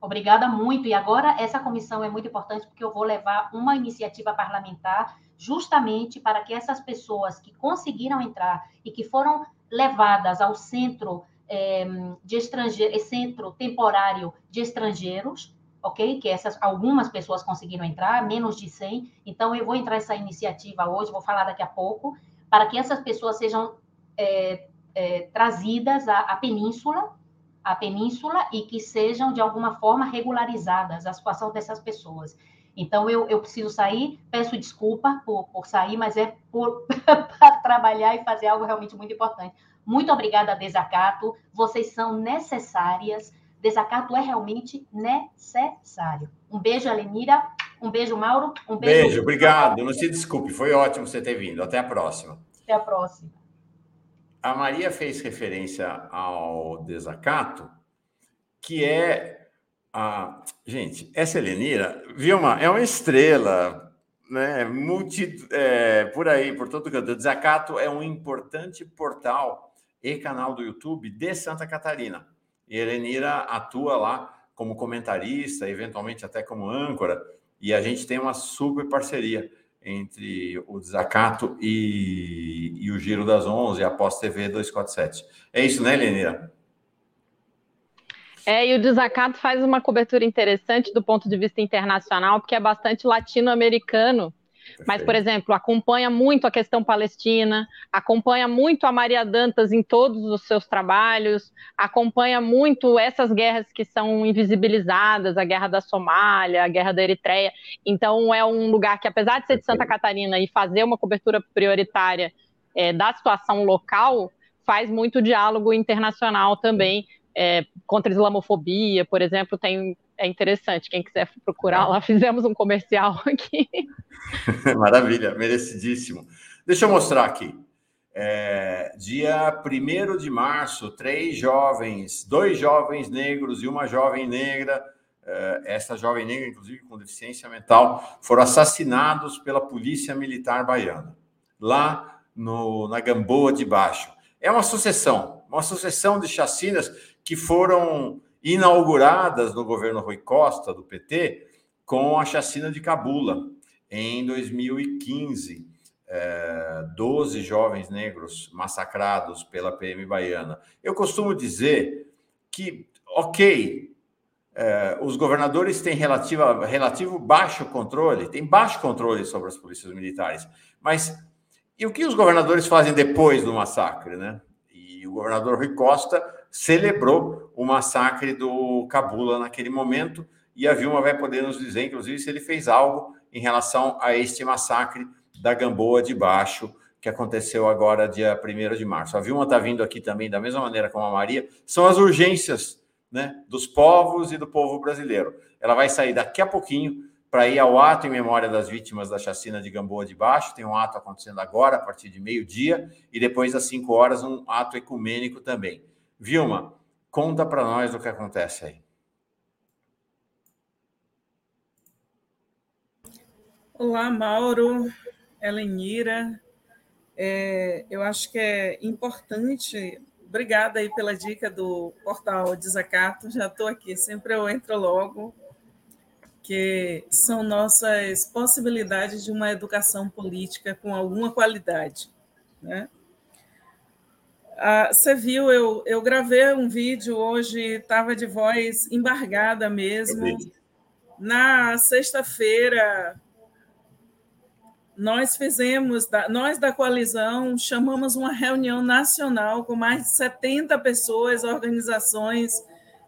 Obrigada muito. E agora essa comissão é muito importante porque eu vou levar uma iniciativa parlamentar justamente para que essas pessoas que conseguiram entrar e que foram levadas ao centro é, de estrangeiro, centro temporário de estrangeiros, ok? Que essas algumas pessoas conseguiram entrar, menos de 100. Então eu vou entrar essa iniciativa hoje, vou falar daqui a pouco, para que essas pessoas sejam é, é, trazidas à, à península a península e que sejam, de alguma forma, regularizadas a situação dessas pessoas. Então, eu, eu preciso sair, peço desculpa por, por sair, mas é para trabalhar e fazer algo realmente muito importante. Muito obrigada, Desacato. Vocês são necessárias. Desacato é realmente necessário. Um beijo, Alenira. Um beijo, Mauro. Um beijo. Beijo, obrigado. Não se desculpe, foi ótimo você ter vindo. Até a próxima. Até a próxima a Maria fez referência ao desacato, que é a. Gente, essa Helenira, Vilma, é uma estrela, né? Multi, é, por aí, por todo canto. O desacato é um importante portal e canal do YouTube de Santa Catarina. E a Helenira atua lá como comentarista, eventualmente até como âncora, e a gente tem uma super parceria entre o Desacato e, e o Giro das Onze, a Pós TV 247. É isso, né, Lenira? É, e o Desacato faz uma cobertura interessante do ponto de vista internacional, porque é bastante latino-americano mas, por exemplo, acompanha muito a questão palestina, acompanha muito a Maria Dantas em todos os seus trabalhos, acompanha muito essas guerras que são invisibilizadas, a guerra da Somália, a guerra da Eritreia. Então, é um lugar que, apesar de ser de Santa Catarina e fazer uma cobertura prioritária é, da situação local, faz muito diálogo internacional também. É, contra a islamofobia, por exemplo, tem é interessante. Quem quiser procurar lá, fizemos um comercial aqui. Maravilha, merecidíssimo. Deixa eu mostrar aqui. É, dia 1 de março, três jovens, dois jovens negros e uma jovem negra, é, essa jovem negra, inclusive com deficiência mental, foram assassinados pela Polícia Militar Baiana, lá no, na Gamboa de Baixo. É uma sucessão, uma sucessão de chacinas que foram inauguradas no governo Rui Costa, do PT, com a chacina de Cabula, em 2015. É, 12 jovens negros massacrados pela PM baiana. Eu costumo dizer que, ok, é, os governadores têm relativa, relativo baixo controle, têm baixo controle sobre as polícias militares, mas e o que os governadores fazem depois do massacre, né? E o governador Rui Costa celebrou o massacre do Cabula naquele momento, e a Vilma vai poder nos dizer, inclusive, se ele fez algo em relação a este massacre da Gamboa de Baixo, que aconteceu agora, dia 1 de março. A Vilma está vindo aqui também, da mesma maneira como a Maria, são as urgências né, dos povos e do povo brasileiro. Ela vai sair daqui a pouquinho para ir ao ato em memória das vítimas da chacina de Gamboa de Baixo. Tem um ato acontecendo agora, a partir de meio-dia, e depois, às 5 horas, um ato ecumênico também. Vilma, conta para nós o que acontece aí. Olá, Mauro, Elenira. É, eu acho que é importante. Obrigada aí pela dica do portal Desacato. Já estou aqui, sempre eu entro logo, que são nossas possibilidades de uma educação política com alguma qualidade. Né? Ah, você viu, eu, eu gravei um vídeo hoje, estava de voz embargada mesmo. Na sexta-feira, nós fizemos, nós da coalizão, chamamos uma reunião nacional com mais de 70 pessoas, organizações,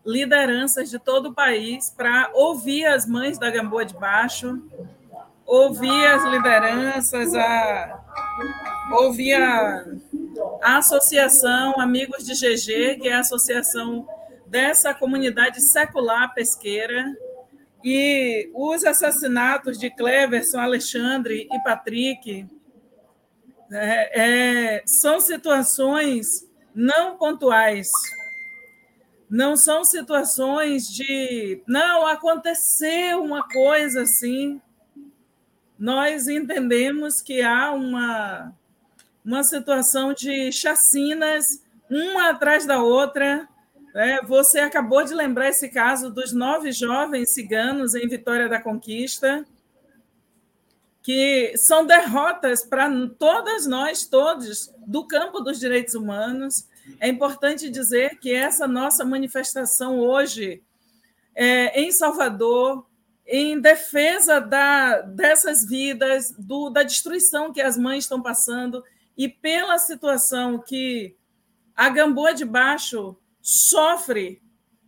lideranças de todo o país, para ouvir as mães da Gamboa de Baixo, ouvir as lideranças, a, ouvir a a Associação Amigos de GG, que é a associação dessa comunidade secular pesqueira, E os assassinatos de Cleverson, Alexandre e Patrick é, é, são situações não pontuais. Não são situações de. Não, aconteceu uma coisa assim. Nós entendemos que há uma, uma situação de chacinas, uma atrás da outra. É, você acabou de lembrar esse caso dos nove jovens ciganos em Vitória da Conquista que são derrotas para todas nós, todos, do campo dos direitos humanos. É importante dizer que essa nossa manifestação hoje é, em Salvador, em defesa da, dessas vidas, do, da destruição que as mães estão passando e pela situação que a Gamboa de Baixo sofre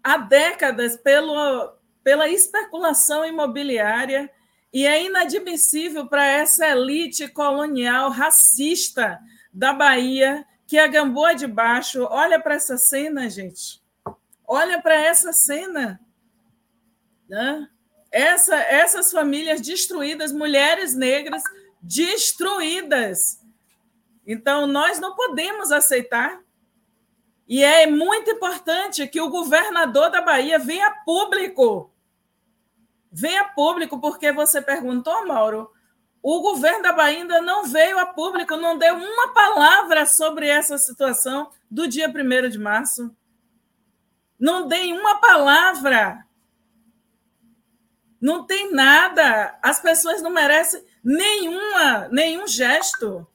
há décadas pelo, pela especulação imobiliária e é inadmissível para essa elite colonial racista da Bahia que a Gamboa de Baixo. Olha para essa cena, gente. Olha para essa cena. Né? Essa, essas famílias destruídas, mulheres negras destruídas. Então, nós não podemos aceitar. E é muito importante que o governador da Bahia venha público venha público, porque você perguntou, Mauro, o governo da Bahia ainda não veio a público, não deu uma palavra sobre essa situação do dia 1 de março. Não dei uma palavra. Não tem nada. As pessoas não merecem nenhuma, nenhum gesto.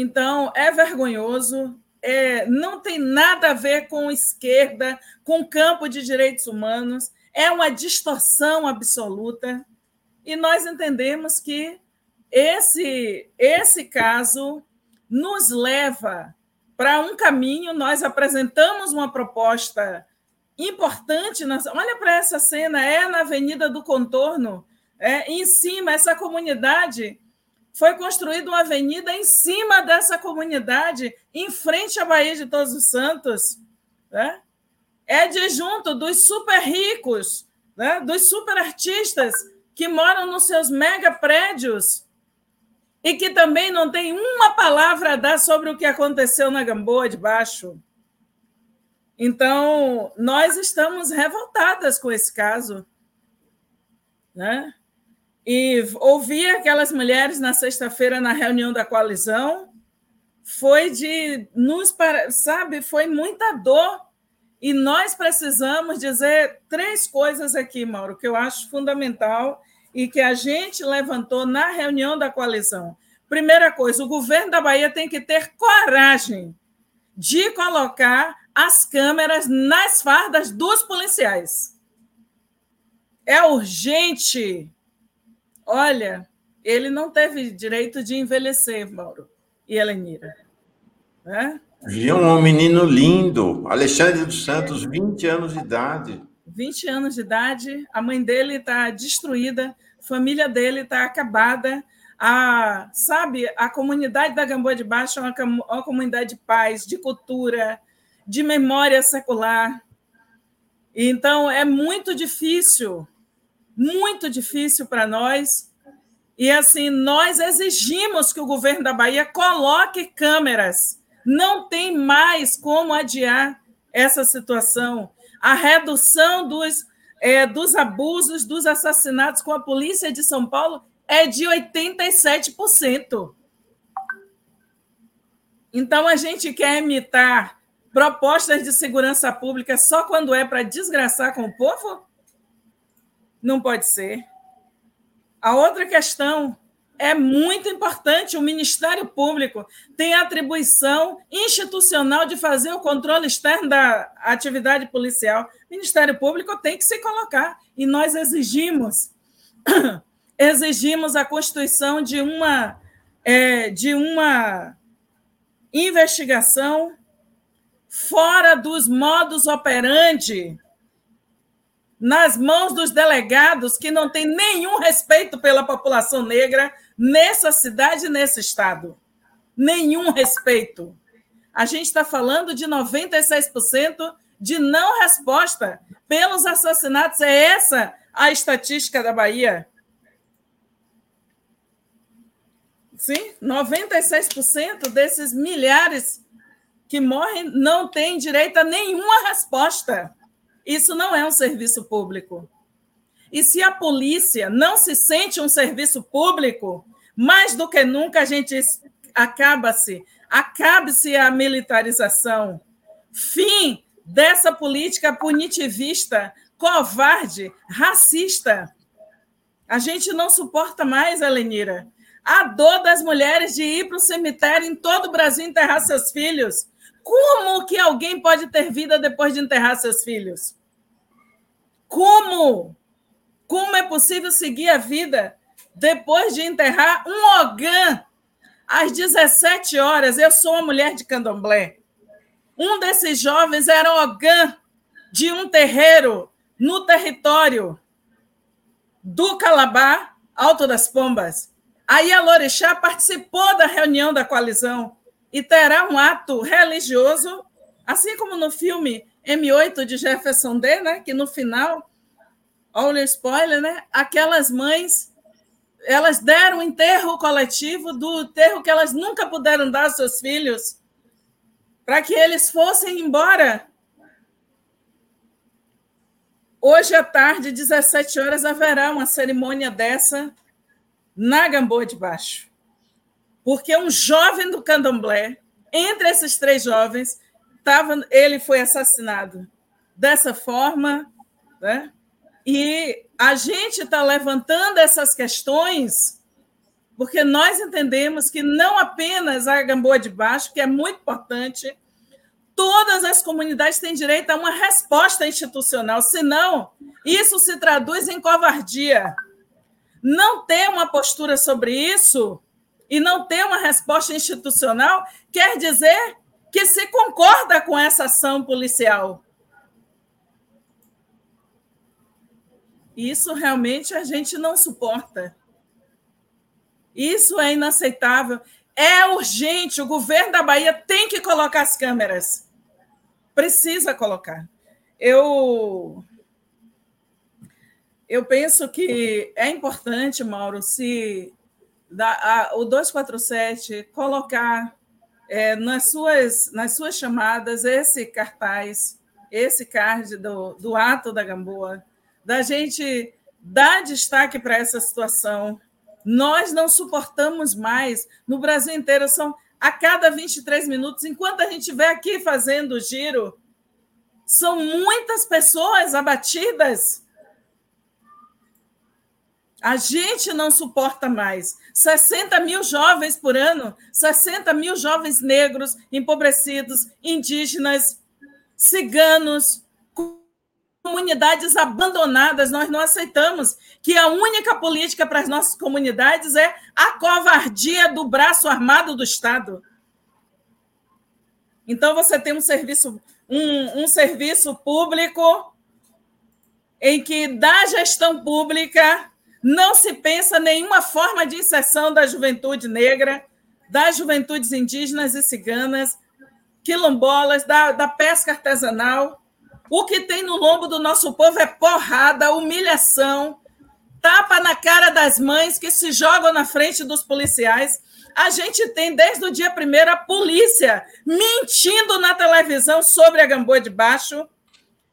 Então, é vergonhoso, é, não tem nada a ver com esquerda, com campo de direitos humanos é uma distorção absoluta e nós entendemos que esse, esse caso nos leva para um caminho. Nós apresentamos uma proposta importante. Olha para essa cena, é na Avenida do Contorno, é, em cima, essa comunidade. Foi construída uma avenida em cima dessa comunidade, em frente à Baía de Todos os Santos. Né? é disjunto dos super ricos, né? dos super artistas que moram nos seus mega prédios e que também não tem uma palavra a dar sobre o que aconteceu na Gamboa de Baixo. Então, nós estamos revoltadas com esse caso. Né? E ouvir aquelas mulheres na sexta-feira na reunião da coalizão foi de nos, sabe, foi muita dor e nós precisamos dizer três coisas aqui, Mauro, que eu acho fundamental e que a gente levantou na reunião da coalizão. Primeira coisa, o governo da Bahia tem que ter coragem de colocar as câmeras nas fardas dos policiais. É urgente. Olha, ele não teve direito de envelhecer, Mauro e Helenira. Né? Viu um menino lindo, Alexandre dos Santos, 20 anos de idade. 20 anos de idade, a mãe dele está destruída, a família dele está acabada. A, sabe, a comunidade da Gamboa de Baixo é uma, uma comunidade de paz, de cultura, de memória secular. Então, é muito difícil, muito difícil para nós. E assim, nós exigimos que o governo da Bahia coloque câmeras não tem mais como adiar essa situação. A redução dos, é, dos abusos, dos assassinatos com a polícia de São Paulo é de 87%. Então, a gente quer imitar propostas de segurança pública só quando é para desgraçar com o povo? Não pode ser. A outra questão é muito importante. O Ministério Público tem a atribuição institucional de fazer o controle externo da atividade policial. O Ministério Público tem que se colocar e nós exigimos exigimos a constituição de uma é, de uma investigação fora dos modos operandi nas mãos dos delegados que não têm nenhum respeito pela população negra nessa cidade, nesse estado. Nenhum respeito. A gente está falando de 96% de não resposta pelos assassinatos. É essa a estatística da Bahia. Sim, 96% desses milhares que morrem não têm direito a nenhuma resposta. Isso não é um serviço público. E se a polícia não se sente um serviço público, mais do que nunca a gente acaba-se, acabe-se a militarização. Fim dessa política punitivista, covarde, racista. A gente não suporta mais, Elenira, a dor das mulheres de ir para o cemitério em todo o Brasil enterrar seus filhos. Como que alguém pode ter vida depois de enterrar seus filhos? Como? Como é possível seguir a vida depois de enterrar um ogã às 17 horas? Eu sou uma mulher de candomblé. Um desses jovens era ogã de um terreiro no território do Calabá, Alto das Pombas. Aí a Lorixá participou da reunião da coalizão e terá um ato religioso, assim como no filme M8 de Jefferson D, né, que no final, olha o spoiler, né, aquelas mães elas deram um enterro coletivo do enterro que elas nunca puderam dar aos seus filhos, para que eles fossem embora. Hoje à tarde, 17 horas, haverá uma cerimônia dessa na Gamboa de Baixo. Porque um jovem do candomblé, entre esses três jovens, tava, ele foi assassinado dessa forma, né? E a gente está levantando essas questões porque nós entendemos que não apenas a Gamboa de Baixo, que é muito importante, todas as comunidades têm direito a uma resposta institucional, senão isso se traduz em covardia. Não ter uma postura sobre isso e não ter uma resposta institucional quer dizer que se concorda com essa ação policial. Isso realmente a gente não suporta. Isso é inaceitável. É urgente. O governo da Bahia tem que colocar as câmeras. Precisa colocar. Eu eu penso que é importante, Mauro, se da, a, o 247 colocar é, nas, suas, nas suas chamadas esse cartaz, esse card do, do ato da Gamboa, da gente dar destaque para essa situação. Nós não suportamos mais, no Brasil inteiro, são a cada 23 minutos, enquanto a gente estiver aqui fazendo o giro, são muitas pessoas abatidas a gente não suporta mais. 60 mil jovens por ano, 60 mil jovens negros, empobrecidos, indígenas, ciganos, comunidades abandonadas. Nós não aceitamos que a única política para as nossas comunidades é a covardia do braço armado do Estado. Então você tem um serviço, um, um serviço público em que da gestão pública não se pensa nenhuma forma de inserção da juventude negra, das juventudes indígenas e ciganas, quilombolas, da, da pesca artesanal. O que tem no lombo do nosso povo é porrada, humilhação, tapa na cara das mães que se jogam na frente dos policiais. A gente tem, desde o dia primeiro, a polícia mentindo na televisão sobre a Gamboa de Baixo.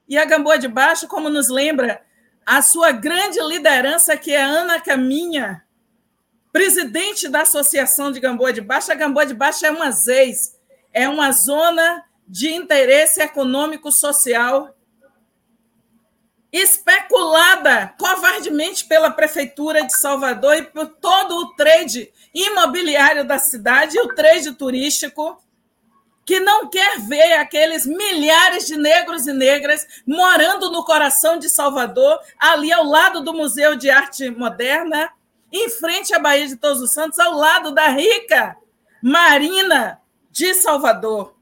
E a Gamboa de Baixo, como nos lembra a sua grande liderança, que é Ana Caminha, presidente da Associação de Gamboa de Baixo. A Gamboa de Baixo é uma ZEIS, é uma zona de interesse econômico social especulada covardemente pela prefeitura de Salvador e por todo o trade imobiliário da cidade e o trade turístico que não quer ver aqueles milhares de negros e negras morando no coração de Salvador, ali ao lado do Museu de Arte Moderna, em frente à Baía de Todos os Santos, ao lado da rica Marina de Salvador.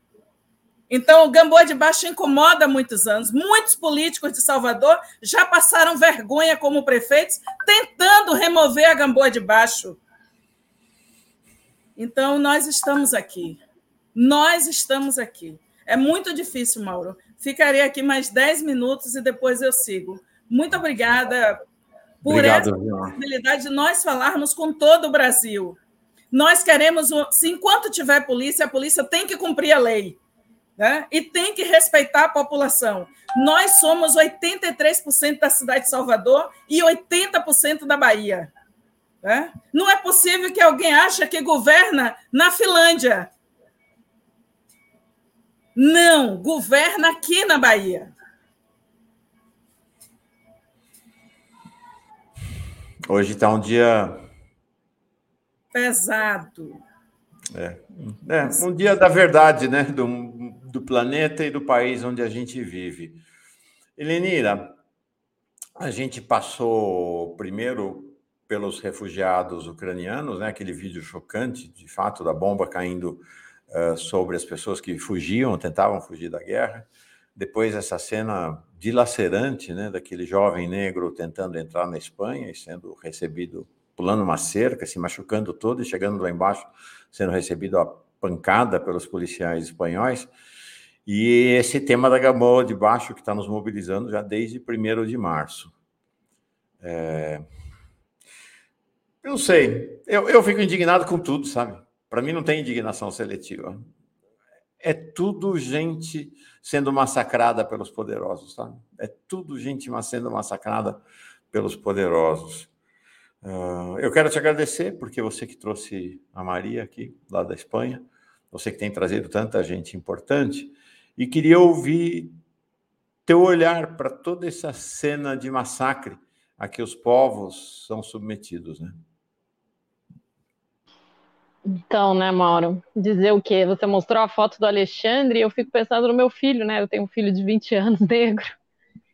Então, o Gamboa de Baixo incomoda há muitos anos. Muitos políticos de Salvador já passaram vergonha como prefeitos tentando remover a Gamboa de Baixo. Então, nós estamos aqui nós estamos aqui. É muito difícil, Mauro, Ficarei aqui mais 10 minutos e depois eu sigo. Muito obrigada por Obrigado, essa possibilidade de nós falarmos com todo o Brasil. Nós queremos, se enquanto tiver polícia, a polícia tem que cumprir a lei. Né? E tem que respeitar a população. Nós somos 83% da cidade de Salvador e 80% da Bahia. Né? Não é possível que alguém ache que governa na Finlândia. Não, governa aqui na Bahia. Hoje está um dia pesado. É, é, um dia da verdade, né? Do, do planeta e do país onde a gente vive. Helenira, a gente passou primeiro pelos refugiados ucranianos, né? Aquele vídeo chocante, de fato, da bomba caindo uh, sobre as pessoas que fugiam, tentavam fugir da guerra. Depois essa cena dilacerante, né? Daquele jovem negro tentando entrar na Espanha e sendo recebido pulando uma cerca, se machucando todo e chegando lá embaixo, sendo recebido a pancada pelos policiais espanhóis. E esse tema da Gamboa de Baixo que está nos mobilizando já desde 1 de março. É... Eu não sei, eu, eu fico indignado com tudo, sabe? Para mim não tem indignação seletiva. É tudo gente sendo massacrada pelos poderosos, sabe? É tudo gente sendo massacrada pelos poderosos. Uh, eu quero te agradecer, porque você que trouxe a Maria aqui, lá da Espanha, você que tem trazido tanta gente importante, e queria ouvir teu olhar para toda essa cena de massacre a que os povos são submetidos, né? Então, né, Mauro, dizer o quê? Você mostrou a foto do Alexandre e eu fico pensando no meu filho, né? Eu tenho um filho de 20 anos negro,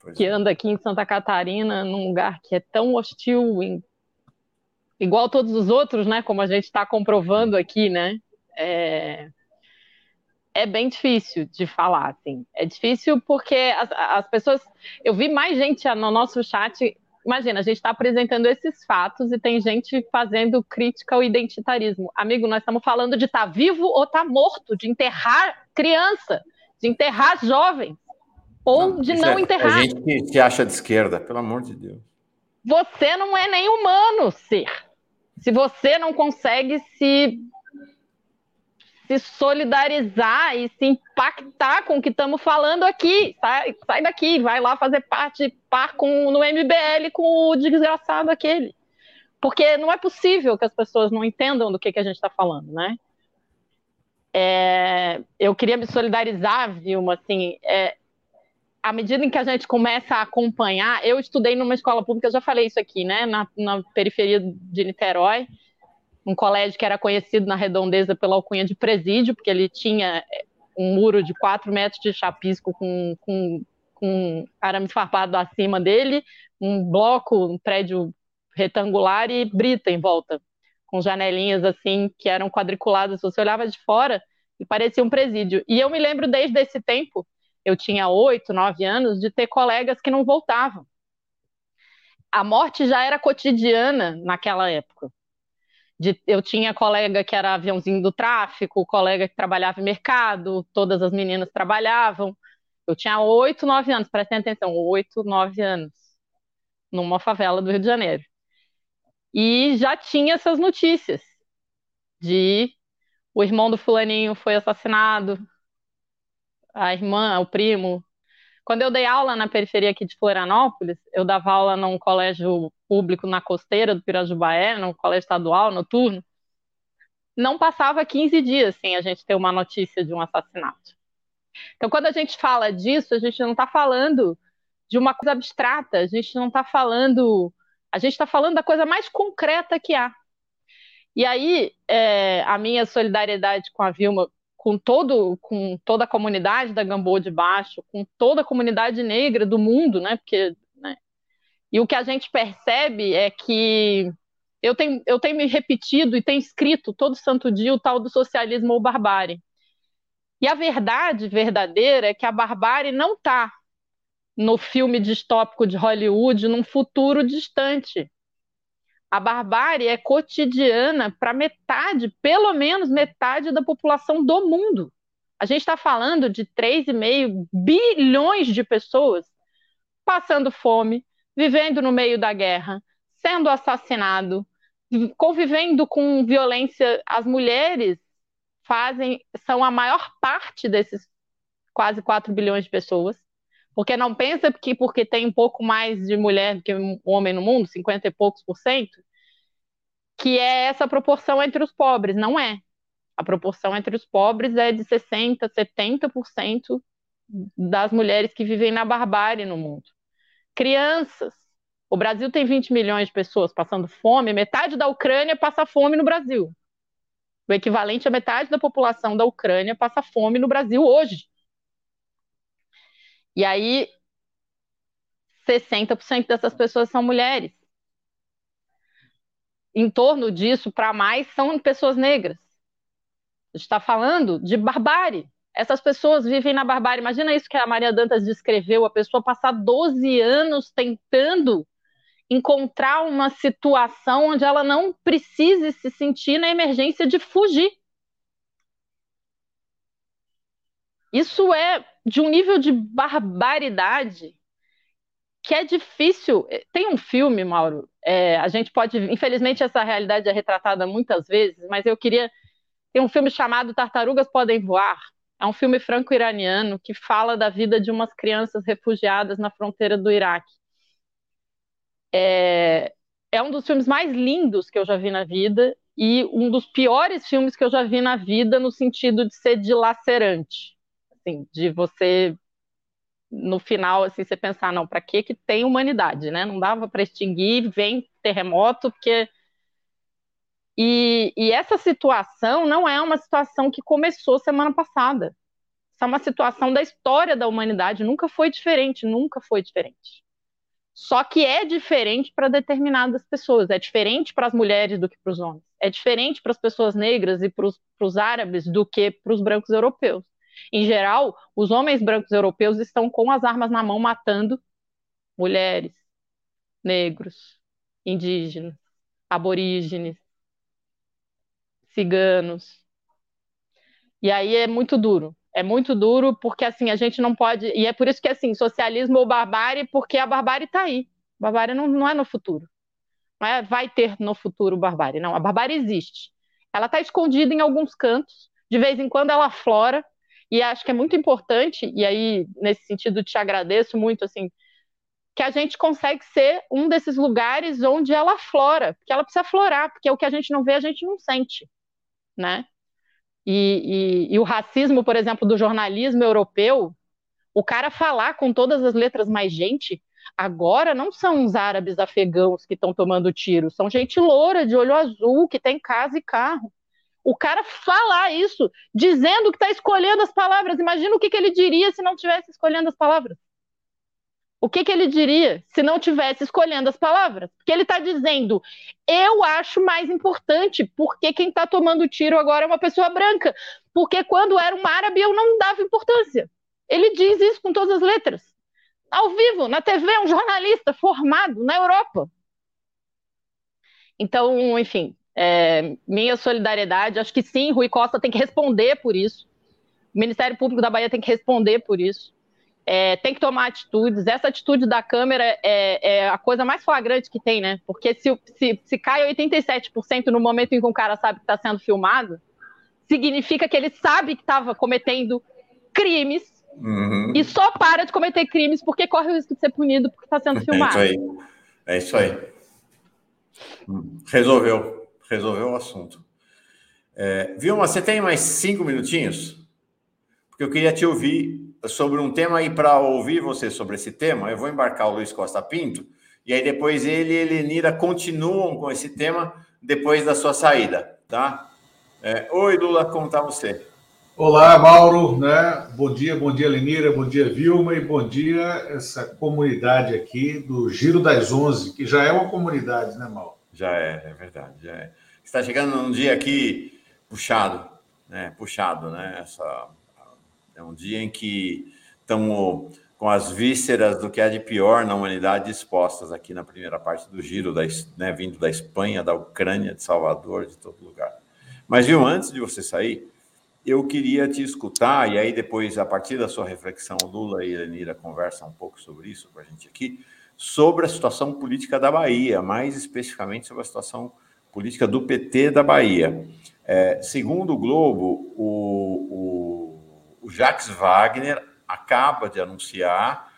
pois que é. anda aqui em Santa Catarina, num lugar que é tão hostil em igual todos os outros, né? Como a gente está comprovando aqui, né? É... é, bem difícil de falar, assim. É difícil porque as, as pessoas. Eu vi mais gente no nosso chat. Imagina, a gente está apresentando esses fatos e tem gente fazendo crítica ao identitarismo. Amigo, nós estamos falando de estar tá vivo ou estar tá morto, de enterrar criança, de enterrar jovens, ou não, de não é, enterrar. A gente que se acha de esquerda, pelo amor de Deus. Você não é nem humano ser se você não consegue se, se solidarizar e se impactar com o que estamos falando aqui, sai, sai daqui, vai lá fazer parte, par com, no MBL com o desgraçado aquele. Porque não é possível que as pessoas não entendam do que, que a gente está falando, né? É, eu queria me solidarizar, Vilma, assim, é, à medida em que a gente começa a acompanhar, eu estudei numa escola pública, eu já falei isso aqui, né, na, na periferia de Niterói, um colégio que era conhecido na redondeza pela alcunha de presídio, porque ele tinha eh, um muro de 4 metros de chapisco com, com, com arame farpado acima dele, um bloco, um prédio retangular e brita em volta, com janelinhas assim que eram quadriculadas. Você olhava de fora e parecia um presídio. E eu me lembro desde esse tempo eu tinha oito, nove anos, de ter colegas que não voltavam. A morte já era cotidiana naquela época. De, eu tinha colega que era aviãozinho do tráfico, colega que trabalhava em mercado, todas as meninas trabalhavam. Eu tinha oito, nove anos, prestem atenção, oito, nove anos, numa favela do Rio de Janeiro. E já tinha essas notícias de o irmão do fulaninho foi assassinado, a irmã, o primo. Quando eu dei aula na periferia aqui de Florianópolis, eu dava aula num colégio público na costeira do Pirajubaé, num colégio estadual, noturno. Não passava 15 dias sem a gente ter uma notícia de um assassinato. Então, quando a gente fala disso, a gente não está falando de uma coisa abstrata, a gente não está falando. A gente está falando da coisa mais concreta que há. E aí, é, a minha solidariedade com a Vilma com todo com toda a comunidade da Gamboa de Baixo, com toda a comunidade negra do mundo, né? Porque? E o que a gente percebe é que eu tenho, eu tenho me repetido e tenho escrito todo santo dia o tal do socialismo ou barbárie. E a verdade verdadeira é que a barbárie não está no filme distópico de Hollywood num futuro distante a barbárie é cotidiana para metade, pelo menos metade da população do mundo. A gente está falando de 3,5 bilhões de pessoas passando fome, vivendo no meio da guerra, sendo assassinado, convivendo com violência. As mulheres fazem, são a maior parte desses quase 4 bilhões de pessoas. Porque não pensa que porque tem um pouco mais de mulher do que homem no mundo, 50 e poucos por cento, que é essa proporção entre os pobres. Não é. A proporção entre os pobres é de 60%, 70% das mulheres que vivem na barbárie no mundo. Crianças. O Brasil tem 20 milhões de pessoas passando fome, metade da Ucrânia passa fome no Brasil. O equivalente a metade da população da Ucrânia passa fome no Brasil hoje. E aí, 60% dessas pessoas são mulheres. Em torno disso, para mais, são pessoas negras. A gente está falando de barbárie. Essas pessoas vivem na barbárie. Imagina isso que a Maria Dantas descreveu: a pessoa passar 12 anos tentando encontrar uma situação onde ela não precise se sentir na emergência de fugir. Isso é de um nível de barbaridade que é difícil. Tem um filme, Mauro, é, a gente pode. Infelizmente, essa realidade é retratada muitas vezes, mas eu queria. Tem um filme chamado Tartarugas Podem Voar. É um filme franco-iraniano que fala da vida de umas crianças refugiadas na fronteira do Iraque. É, é um dos filmes mais lindos que eu já vi na vida e um dos piores filmes que eu já vi na vida no sentido de ser dilacerante assim, de você no final assim você pensar não, para que que tem humanidade, né? Não dava para extinguir, vem terremoto, porque e, e, essa situação não é uma situação que começou semana passada. Essa é uma situação da história da humanidade, nunca foi diferente, nunca foi diferente. Só que é diferente para determinadas pessoas, é diferente para as mulheres do que para os homens, é diferente para as pessoas negras e para os árabes do que para os brancos europeus. Em geral, os homens brancos europeus estão com as armas na mão matando mulheres, negros, indígenas, aborígenes, ciganos. E aí é muito duro. É muito duro porque assim a gente não pode. E é por isso que assim, socialismo ou barbárie, porque a barbárie está aí. A barbárie não, não é no futuro. Não é vai ter no futuro barbárie. Não, a barbárie existe. Ela está escondida em alguns cantos. De vez em quando ela flora, e acho que é muito importante, e aí, nesse sentido, te agradeço muito, assim, que a gente consegue ser um desses lugares onde ela flora, porque ela precisa florar, porque o que a gente não vê, a gente não sente, né? E, e, e o racismo, por exemplo, do jornalismo europeu, o cara falar com todas as letras mais gente, agora não são os árabes afegãos que estão tomando tiro, são gente loura, de olho azul, que tem casa e carro o cara falar isso, dizendo que está escolhendo as palavras. Imagina o que, que ele diria se não tivesse escolhendo as palavras. O que, que ele diria se não tivesse escolhendo as palavras? Porque ele está dizendo, eu acho mais importante, porque quem está tomando tiro agora é uma pessoa branca. Porque quando era um árabe eu não dava importância. Ele diz isso com todas as letras. Ao vivo, na TV, um jornalista formado na Europa. Então, enfim, é, minha solidariedade, acho que sim, Rui Costa tem que responder por isso. O Ministério Público da Bahia tem que responder por isso. É, tem que tomar atitudes. Essa atitude da Câmara é, é, a coisa mais flagrante que tem, né? Porque se, se, se cai 87% no momento em que um cara sabe que está sendo filmado, significa que ele sabe que estava cometendo crimes uhum. e só para de cometer crimes porque corre o risco de ser punido porque está sendo filmado. É isso aí. É isso aí. Resolveu resolveu o assunto. É, Vilma, você tem mais cinco minutinhos? Porque eu queria te ouvir sobre um tema e para ouvir você sobre esse tema, eu vou embarcar o Luiz Costa Pinto e aí depois ele e Elenira continuam com esse tema depois da sua saída, tá? É, Oi, Lula, como está você? Olá, Mauro, né? Bom dia, bom dia, Lenira, bom dia, Vilma, e bom dia essa comunidade aqui do Giro das Onze, que já é uma comunidade, né, Mauro? Já é, é verdade, já é. Está chegando num dia aqui puxado, né? Puxado, né? Essa, é um dia em que estamos com as vísceras do que há de pior na humanidade expostas aqui na primeira parte do giro, da, né, vindo da Espanha, da Ucrânia, de Salvador, de todo lugar. Mas, viu, antes de você sair, eu queria te escutar, e aí depois, a partir da sua reflexão, Lula e Elenira conversam um pouco sobre isso com a gente aqui, sobre a situação política da Bahia, mais especificamente sobre a situação política do PT da Bahia. É, segundo o Globo, o, o, o Jacques Wagner acaba de anunciar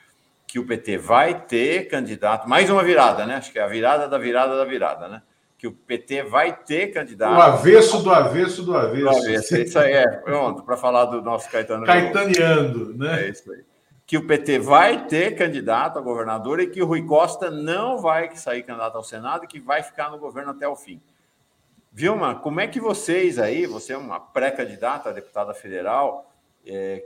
que o PT vai ter candidato, mais uma virada, né? Acho que é a virada da virada da virada, né? Que o PT vai ter candidato. O avesso do avesso do avesso. Do avesso. Isso aí é, pronto, para falar do nosso Caetano. Caetaneando, né? É isso aí. Que o PT vai ter candidato a governador e que o Rui Costa não vai sair candidato ao Senado e que vai ficar no governo até o fim. Vilma, como é que vocês aí, você é uma pré-candidata a deputada federal, é,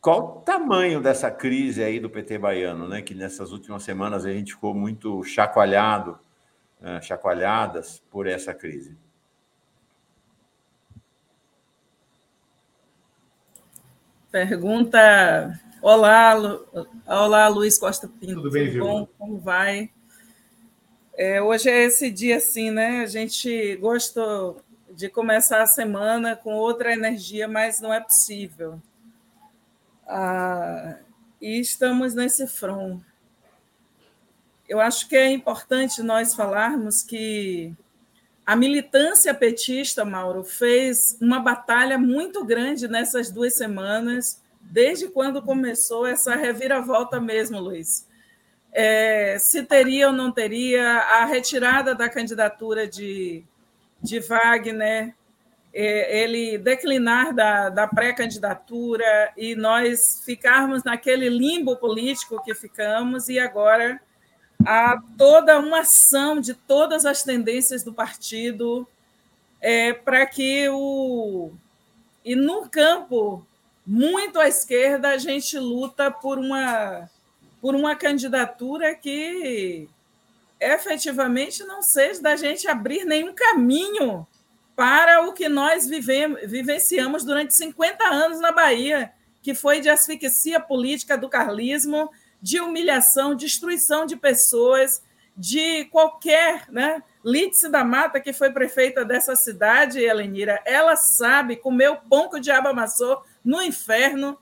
qual o tamanho dessa crise aí do PT baiano, né? Que nessas últimas semanas a gente ficou muito chacoalhado, né, chacoalhadas por essa crise. Pergunta. Olá, Lu... olá, Luiz Costa Pinto. Tudo bem, Tudo bom? Como vai? É, hoje é esse dia assim, né? A gente gostou de começar a semana com outra energia, mas não é possível. Ah, e estamos nesse front. Eu acho que é importante nós falarmos que a militância petista, Mauro, fez uma batalha muito grande nessas duas semanas, desde quando começou essa reviravolta mesmo, Luiz. É, se teria ou não teria a retirada da candidatura de, de Wagner, é, ele declinar da, da pré-candidatura e nós ficarmos naquele limbo político que ficamos, e agora há toda uma ação de todas as tendências do partido é, para que o. E no campo muito à esquerda, a gente luta por uma, por uma candidatura que efetivamente não seja da gente abrir nenhum caminho para o que nós vivemos, vivenciamos durante 50 anos na Bahia, que foi de asfixia política do carlismo, de humilhação, destruição de pessoas, de qualquer. Né? Lídice da Mata, que foi prefeita dessa cidade, Helenira, ela sabe comer o pão que o diabo amassou no inferno,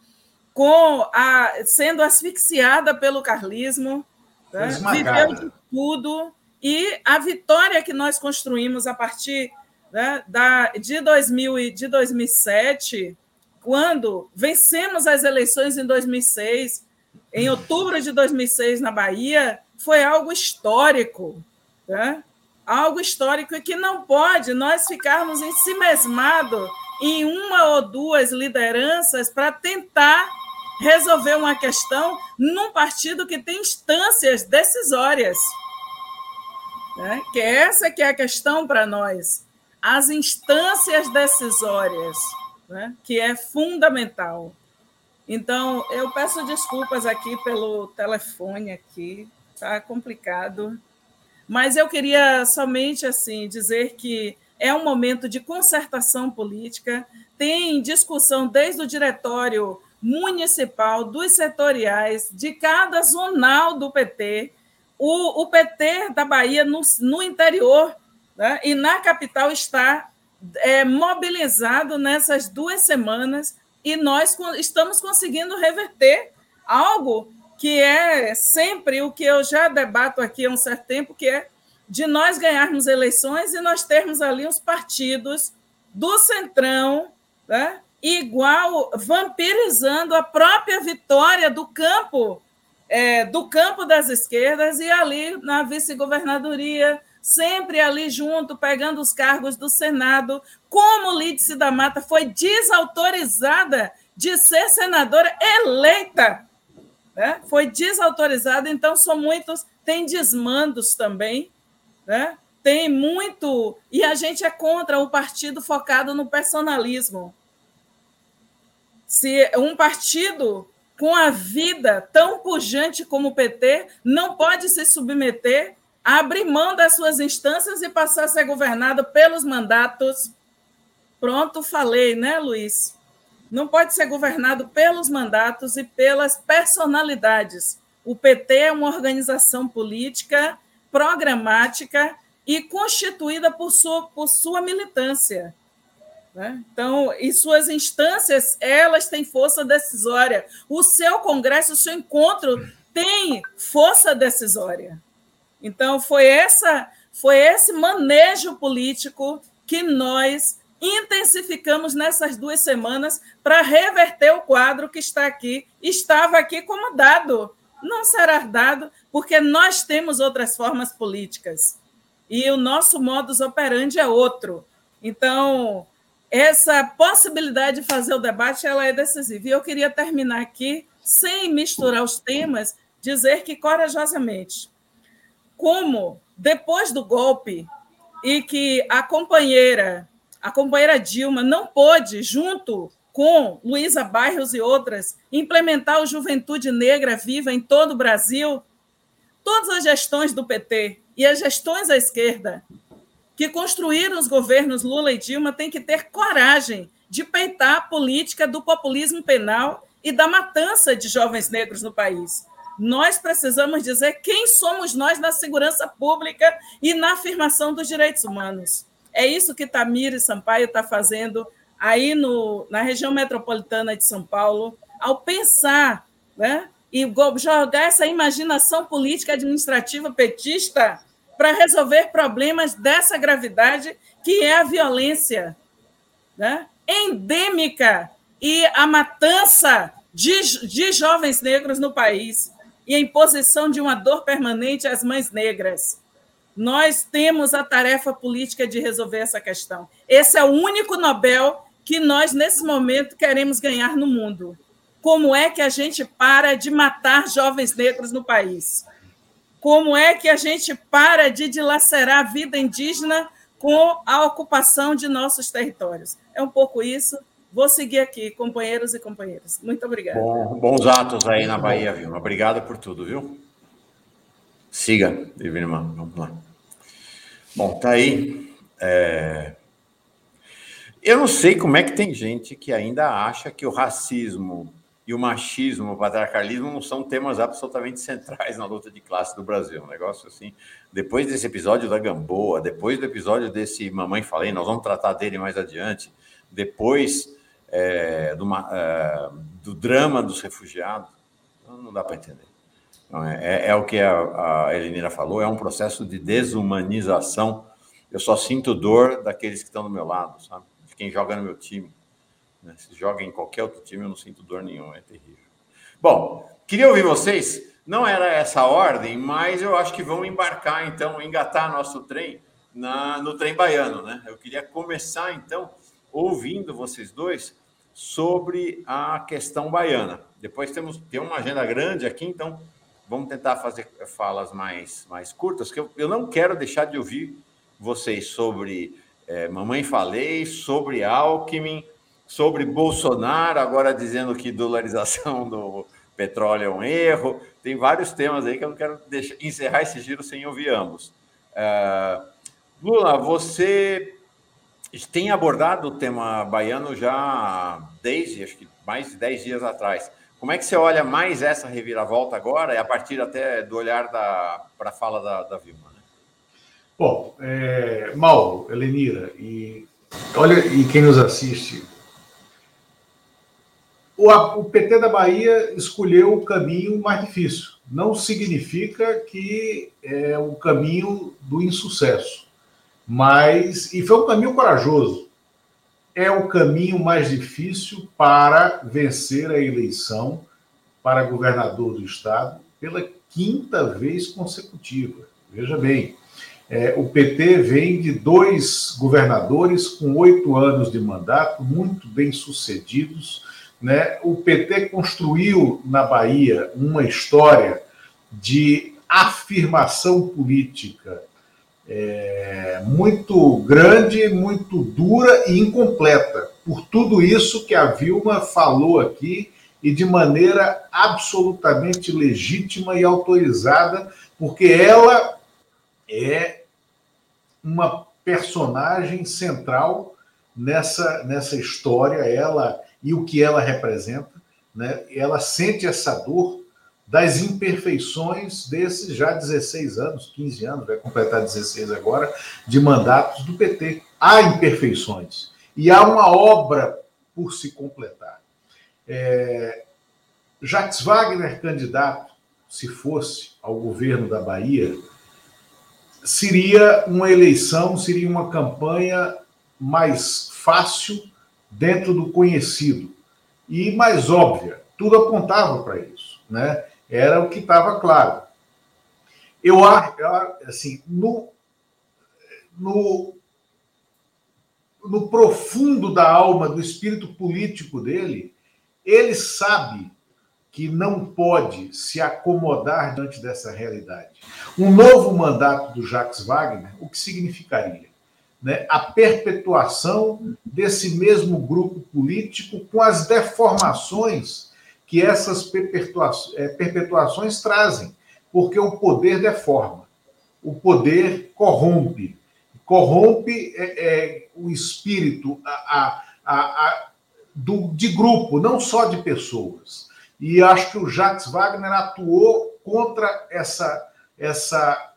com a, sendo asfixiada pelo carlismo, né? viveu de tudo. E a vitória que nós construímos a partir né, da, de, 2000 de 2007, quando vencemos as eleições em 2006, em outubro de 2006 na Bahia, foi algo histórico, né? algo histórico e que não pode nós ficarmos em si em uma ou duas lideranças para tentar resolver uma questão num partido que tem instâncias decisórias. Né? Que essa que é a questão para nós as instâncias decisórias, né, que é fundamental. Então, eu peço desculpas aqui pelo telefone aqui, tá complicado, mas eu queria somente assim dizer que é um momento de concertação política, tem discussão desde o diretório municipal, dos setoriais, de cada zonal do PT. O, o PT da Bahia, no, no interior, né? e na capital está é, mobilizado nessas duas semanas e nós estamos conseguindo reverter algo que é sempre o que eu já debato aqui há um certo tempo, que é de nós ganharmos eleições e nós termos ali os partidos do centrão, né? Igual vampirizando a própria vitória do campo é, do campo das esquerdas e ali na vice-governadoria sempre ali junto, pegando os cargos do Senado, como Lídice da Mata foi desautorizada de ser senadora eleita. Né? Foi desautorizada, então são muitos, tem desmandos também, né? tem muito, e a gente é contra o partido focado no personalismo. Se um partido com a vida tão pujante como o PT não pode se submeter abrir mão das suas instâncias e passar a ser governado pelos mandatos. Pronto, falei, né, Luiz? Não pode ser governado pelos mandatos e pelas personalidades. O PT é uma organização política, programática e constituída por sua, por sua militância. Né? Então, e suas instâncias, elas têm força decisória. O seu congresso, o seu encontro tem força decisória. Então, foi, essa, foi esse manejo político que nós intensificamos nessas duas semanas para reverter o quadro que está aqui, estava aqui como dado. Não será dado, porque nós temos outras formas políticas. E o nosso modus operandi é outro. Então, essa possibilidade de fazer o debate ela é decisiva. E eu queria terminar aqui, sem misturar os temas, dizer que corajosamente, como depois do golpe e que a companheira, a companheira Dilma não pôde, junto com Luísa Bairros e outras, implementar o Juventude Negra Viva em todo o Brasil, todas as gestões do PT e as gestões à esquerda que construíram os governos Lula e Dilma têm que ter coragem de peitar a política do populismo penal e da matança de jovens negros no país. Nós precisamos dizer quem somos nós na segurança pública e na afirmação dos direitos humanos. É isso que Tamir Sampaio está fazendo aí no, na região metropolitana de São Paulo, ao pensar né, e jogar essa imaginação política administrativa petista para resolver problemas dessa gravidade que é a violência né? endêmica e a matança de, de jovens negros no país e a imposição de uma dor permanente às mães negras. Nós temos a tarefa política de resolver essa questão. Esse é o único Nobel que nós, nesse momento, queremos ganhar no mundo. Como é que a gente para de matar jovens negros no país? Como é que a gente para de dilacerar a vida indígena com a ocupação de nossos territórios? É um pouco isso. Vou seguir aqui, companheiros e companheiras. Muito obrigada. Bom, bons atos aí na Bahia, Vilma. Obrigado por tudo, viu? Siga, irmã. Vamos lá. Bom, tá aí. É... Eu não sei como é que tem gente que ainda acha que o racismo e o machismo, o patriarcalismo não são temas absolutamente centrais na luta de classe do Brasil. Um negócio assim. Depois desse episódio da Gamboa, depois do episódio desse Mamãe Falei, nós vamos tratar dele mais adiante. Depois é, do, é, do, drama dos refugiados, não dá para entender. Não, é, é, é, o que a, a Elenira falou, é um processo de desumanização. Eu só sinto dor daqueles que estão do meu lado, sabe? De quem joga no meu time. Né? Se joga em qualquer outro time, eu não sinto dor nenhuma, é terrível. Bom, queria ouvir vocês. Não era essa a ordem, mas eu acho que vão embarcar, então, engatar nosso trem na, no trem baiano, né? Eu queria começar, então, ouvindo vocês dois sobre a questão baiana. Depois temos tem uma agenda grande aqui, então vamos tentar fazer falas mais, mais curtas, que eu, eu não quero deixar de ouvir vocês sobre é, Mamãe Falei, sobre Alckmin, sobre Bolsonaro, agora dizendo que dolarização do petróleo é um erro. Tem vários temas aí que eu não quero deixar, encerrar esse giro sem ouvir ambos. Uh, Lula, você tem abordado o tema baiano já desde, acho que mais de 10 dias atrás. Como é que você olha mais essa reviravolta agora, e a partir até do olhar para a fala da, da Vilma? Né? Bom, é, Mauro, Elenira, e olha, e quem nos assiste, o, o PT da Bahia escolheu o caminho mais difícil. Não significa que é o caminho do insucesso, mas e foi um caminho corajoso. É o caminho mais difícil para vencer a eleição para governador do estado pela quinta vez consecutiva. Veja bem, é, o PT vem de dois governadores com oito anos de mandato, muito bem sucedidos, né? O PT construiu na Bahia uma história de afirmação política é, muito grande, muito dura e incompleta. Por tudo isso que a Vilma falou aqui e de maneira absolutamente legítima e autorizada, porque ela é uma personagem central nessa, nessa história. Ela e o que ela representa, né? ela sente essa dor das imperfeições desses já 16 anos, 15 anos, vai completar 16 agora, de mandatos do PT. Há imperfeições. E há uma obra por se completar. É, Jacques Wagner, candidato, se fosse ao governo da Bahia, seria uma eleição, seria uma campanha mais fácil dentro do conhecido e mais óbvia. Tudo apontava para isso, né? Era o que estava claro. Eu acho, assim, no, no, no profundo da alma, do espírito político dele, ele sabe que não pode se acomodar diante dessa realidade. Um novo mandato do Jacques Wagner, o que significaria? Né? A perpetuação desse mesmo grupo político com as deformações que essas perpetuações, é, perpetuações trazem, porque o poder deforma, o poder corrompe, corrompe é, é, o espírito a, a, a, do, de grupo, não só de pessoas. E acho que o Jacques Wagner atuou contra essa, essa,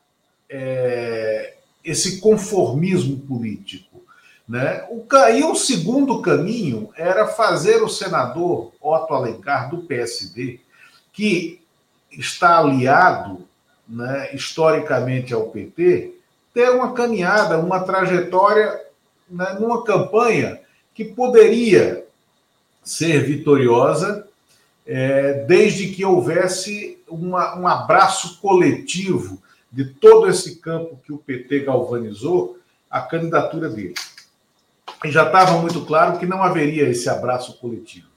é, esse conformismo político. Né? O, e o segundo caminho era fazer o senador Otto Alencar, do PSD, que está aliado né, historicamente ao PT, ter uma caminhada, uma trajetória né, numa campanha que poderia ser vitoriosa é, desde que houvesse uma, um abraço coletivo de todo esse campo que o PT galvanizou, a candidatura dele. E já estava muito claro que não haveria esse abraço coletivo.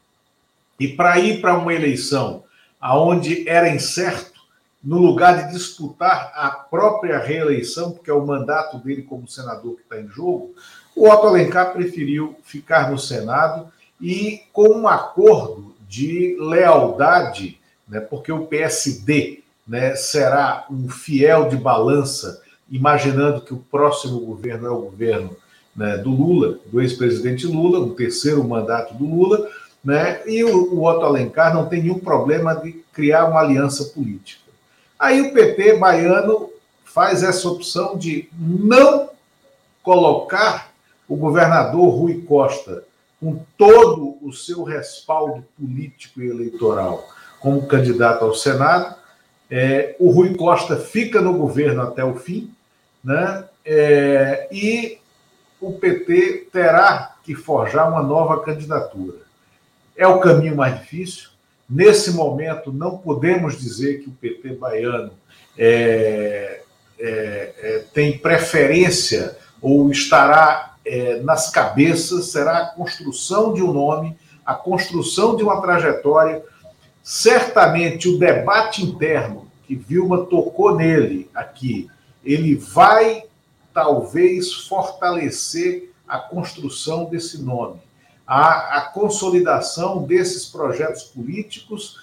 E para ir para uma eleição aonde era incerto, no lugar de disputar a própria reeleição, porque é o mandato dele como senador que está em jogo, o Otto Alencar preferiu ficar no Senado e com um acordo de lealdade, né, porque o PSD né, será um fiel de balança, imaginando que o próximo governo é o governo né, do Lula, do ex-presidente Lula, o terceiro mandato do Lula, né, e o, o Otto Alencar não tem nenhum problema de criar uma aliança política. Aí o PT baiano faz essa opção de não colocar o governador Rui Costa com todo o seu respaldo político e eleitoral como candidato ao Senado. É, o Rui Costa fica no governo até o fim, né? É, e o PT terá que forjar uma nova candidatura. É o caminho mais difícil. Nesse momento, não podemos dizer que o PT baiano é, é, é tem preferência ou estará é, nas cabeças será a construção de um nome, a construção de uma trajetória. Certamente o debate interno que Vilma tocou nele aqui, ele vai talvez fortalecer a construção desse nome, a, a consolidação desses projetos políticos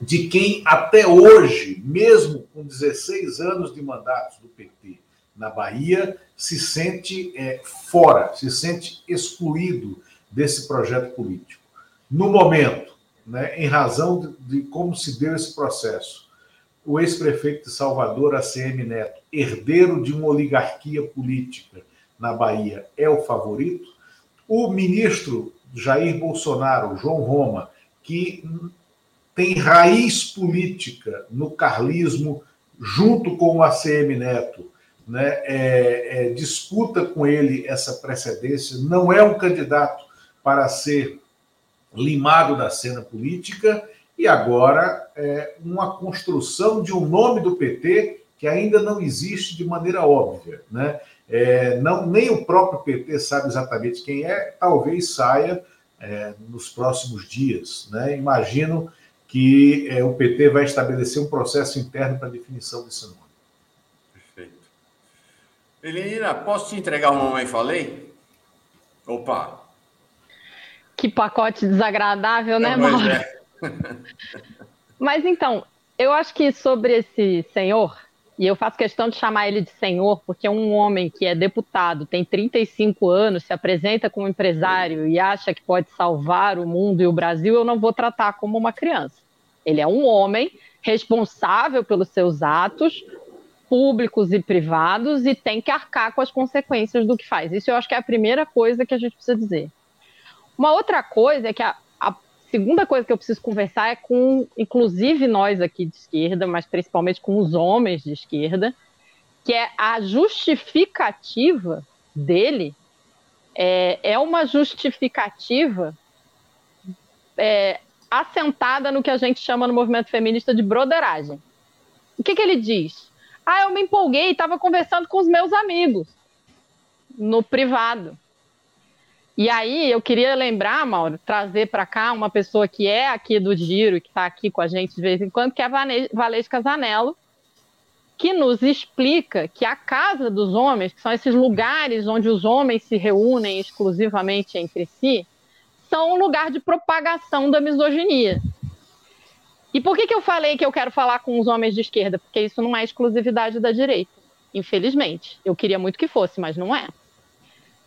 de quem até hoje, mesmo com 16 anos de mandatos do PT na Bahia, se sente é, fora, se sente excluído desse projeto político. No momento, né, em razão de, de como se deu esse processo, o ex-prefeito de Salvador, ACM Neto, herdeiro de uma oligarquia política na Bahia, é o favorito. O ministro Jair Bolsonaro, João Roma, que tem raiz política no carlismo, junto com o ACM Neto, né, é, é, disputa com ele essa precedência, não é um candidato para ser limado da cena política, e agora é uma construção de um nome do PT que ainda não existe de maneira óbvia. Né? É, não, nem o próprio PT sabe exatamente quem é, talvez saia é, nos próximos dias. Né? Imagino que é, o PT vai estabelecer um processo interno para definição desse nome. Elenira, posso te entregar uma mamãe falei? Opa! Que pacote desagradável, né, Mauro? É. Mas então, eu acho que sobre esse senhor, e eu faço questão de chamar ele de senhor, porque é um homem que é deputado, tem 35 anos, se apresenta como empresário e acha que pode salvar o mundo e o Brasil, eu não vou tratar como uma criança. Ele é um homem responsável pelos seus atos, públicos e privados e tem que arcar com as consequências do que faz. Isso eu acho que é a primeira coisa que a gente precisa dizer. Uma outra coisa é que a, a segunda coisa que eu preciso conversar é com, inclusive nós aqui de esquerda, mas principalmente com os homens de esquerda, que é a justificativa dele é, é uma justificativa é, assentada no que a gente chama no movimento feminista de broderagem. O que, que ele diz? Ah, eu me empolguei, estava conversando com os meus amigos no privado. E aí eu queria lembrar, Mauro, trazer para cá uma pessoa que é aqui do Giro, que está aqui com a gente de vez em quando, que é a Valesca Zanello, que nos explica que a casa dos homens, que são esses lugares onde os homens se reúnem exclusivamente entre si, são um lugar de propagação da misoginia. E por que, que eu falei que eu quero falar com os homens de esquerda? Porque isso não é exclusividade da direita, infelizmente. Eu queria muito que fosse, mas não é.